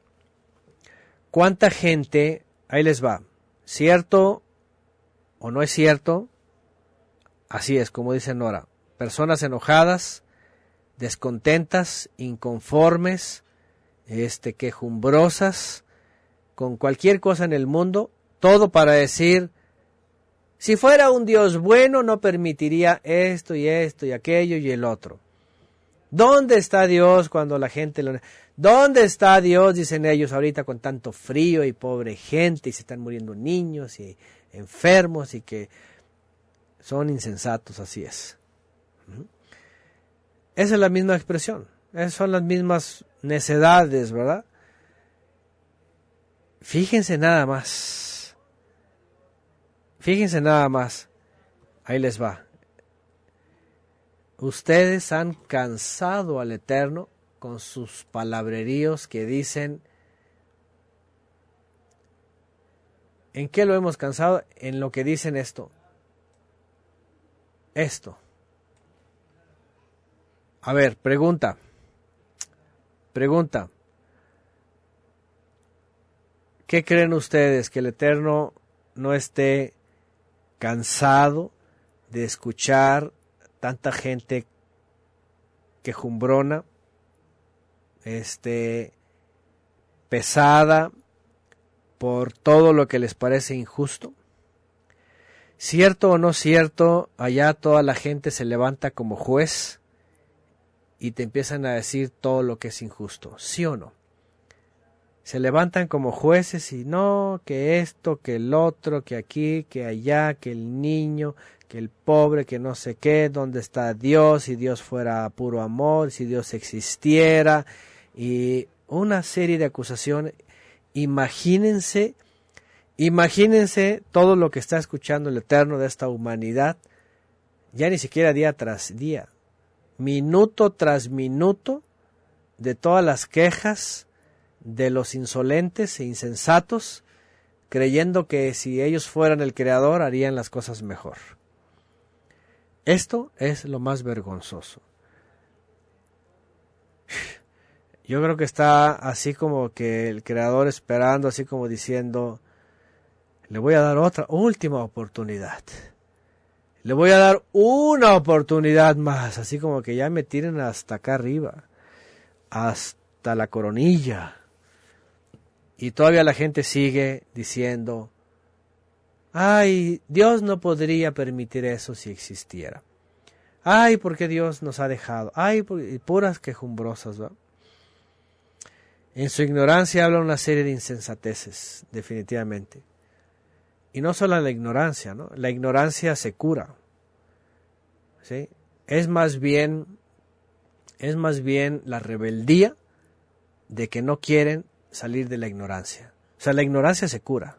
¿Cuánta gente, ahí les va, cierto o no es cierto? Así es, como dice Nora, personas enojadas, descontentas, inconformes, este, quejumbrosas con cualquier cosa en el mundo, todo para decir, si fuera un Dios bueno no permitiría esto y esto y aquello y el otro. ¿Dónde está Dios cuando la gente lo... ¿Dónde está Dios? Dicen ellos ahorita con tanto frío y pobre gente y se están muriendo niños y enfermos y que son insensatos, así es. Esa es la misma expresión, son las mismas necedades, ¿verdad? Fíjense nada más. Fíjense nada más. Ahí les va. Ustedes han cansado al Eterno con sus palabreríos que dicen, ¿en qué lo hemos cansado? En lo que dicen esto. Esto. A ver, pregunta. Pregunta. ¿Qué creen ustedes? ¿Que el Eterno no esté cansado de escuchar tanta gente quejumbrona, este, pesada por todo lo que les parece injusto? ¿Cierto o no cierto? Allá toda la gente se levanta como juez y te empiezan a decir todo lo que es injusto, ¿sí o no? Se levantan como jueces y no, que esto, que el otro, que aquí, que allá, que el niño, que el pobre, que no sé qué, dónde está Dios, si Dios fuera puro amor, si Dios existiera, y una serie de acusaciones. Imagínense, imagínense todo lo que está escuchando el Eterno de esta humanidad, ya ni siquiera día tras día, minuto tras minuto de todas las quejas de los insolentes e insensatos creyendo que si ellos fueran el creador harían las cosas mejor. Esto es lo más vergonzoso. Yo creo que está así como que el creador esperando, así como diciendo, le voy a dar otra última oportunidad. Le voy a dar una oportunidad más, así como que ya me tiren hasta acá arriba, hasta la coronilla. Y todavía la gente sigue diciendo, ay, Dios no podría permitir eso si existiera. Ay, porque Dios nos ha dejado. Ay, puras quejumbrosas, ¿va? En su ignorancia habla una serie de insensateces, definitivamente. Y no solo la ignorancia, ¿no? La ignorancia se cura. ¿Sí? Es más bien es más bien la rebeldía de que no quieren salir de la ignorancia. O sea, la ignorancia se cura.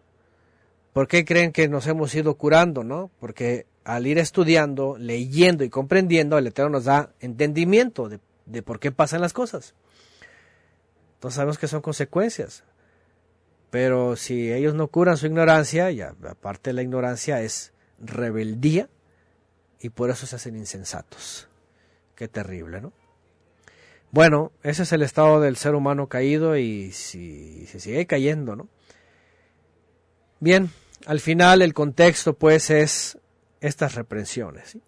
¿Por qué creen que nos hemos ido curando, no? Porque al ir estudiando, leyendo y comprendiendo, el Eterno nos da entendimiento de, de por qué pasan las cosas. Entonces sabemos que son consecuencias. Pero si ellos no curan su ignorancia, ya aparte la ignorancia es rebeldía y por eso se hacen insensatos. Qué terrible, ¿no? Bueno, ese es el estado del ser humano caído y si se sigue cayendo, ¿no? Bien, al final el contexto pues es estas reprensiones.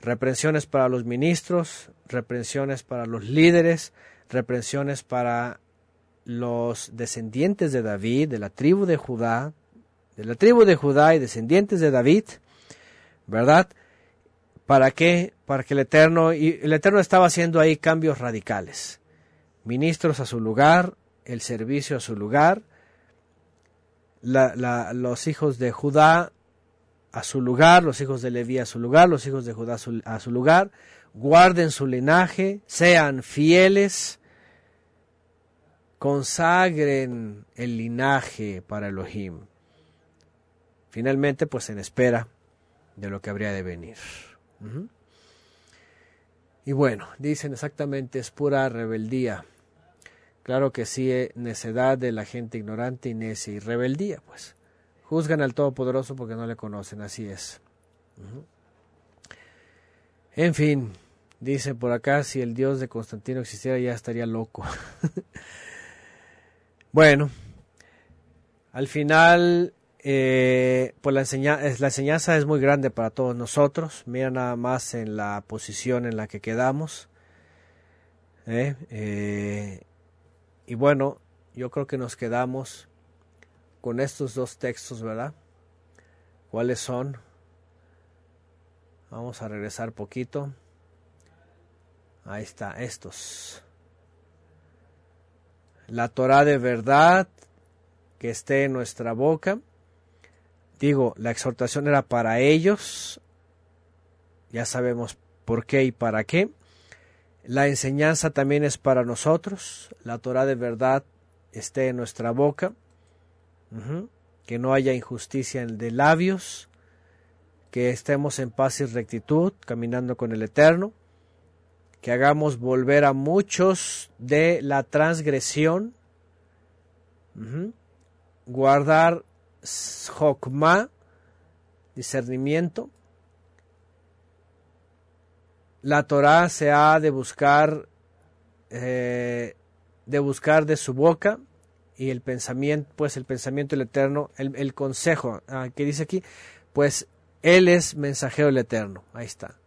Reprensiones para los ministros, reprensiones para los líderes, reprensiones para los descendientes de David, de la tribu de Judá, de la tribu de Judá y descendientes de David, ¿verdad? ¿Para qué? Para que el Eterno, y el Eterno estaba haciendo ahí cambios radicales. Ministros a su lugar, el servicio a su lugar, los hijos de Judá a su lugar, los hijos de Leví a su lugar, los hijos de Judá a su lugar, guarden su linaje, sean fieles, consagren el linaje para Elohim. Finalmente, pues en espera de lo que habría de venir. Y bueno, dicen exactamente, es pura rebeldía. Claro que sí, eh, necedad de la gente ignorante y necia y rebeldía, pues. Juzgan al Todopoderoso porque no le conocen, así es. En fin, dice por acá, si el Dios de Constantino existiera ya estaría loco. <laughs> Bueno, al final, eh, pues la, enseñanza es muy grande para todos nosotros. Mira nada más en la posición en la que quedamos. ¿eh? Eh, y bueno, yo creo que nos quedamos con estos dos textos, ¿verdad? ¿Cuáles son? Vamos a regresar poquito. Ahí está, estos la Torah de verdad que esté en nuestra boca. Digo, la exhortación era para ellos, ya sabemos por qué y para qué. La enseñanza también es para nosotros, la Torah de verdad esté en nuestra boca, que no haya injusticia de labios, que estemos en paz y rectitud, caminando con el Eterno que hagamos volver a muchos de la transgresión, guardar jokma, discernimiento. La Torah se ha de buscar, eh, de buscar de su boca y el pensamiento, pues el pensamiento del Eterno, el, consejo ah, que dice aquí, pues Él es mensajero del Eterno. Ahí está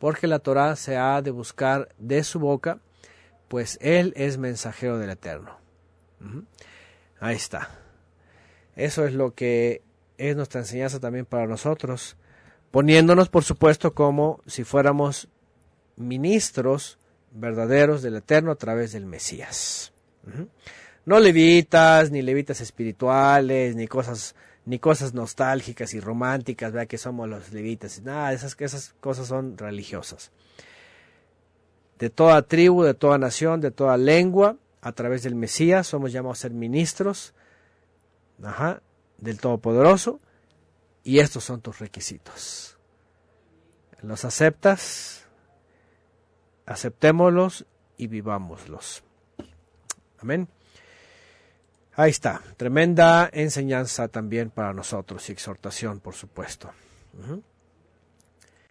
porque la Torá se ha de buscar de su boca, pues Él es mensajero del Eterno. Ahí está. Eso es lo que es nuestra enseñanza también para nosotros, poniéndonos, por supuesto, como si fuéramos ministros verdaderos del Eterno a través del Mesías. No levitas, ni levitas espirituales, ni cosas ni cosas nostálgicas y románticas, vea que somos los levitas, nada, esas, esas cosas son religiosas. De toda tribu, de toda nación, de toda lengua, a través del Mesías, somos llamados a ser ministros ajá, del Todopoderoso, y estos son tus requisitos. ¿Los aceptas? Aceptémoslos y vivámoslos. Amén. Ahí está, tremenda enseñanza también para nosotros y exhortación, por supuesto.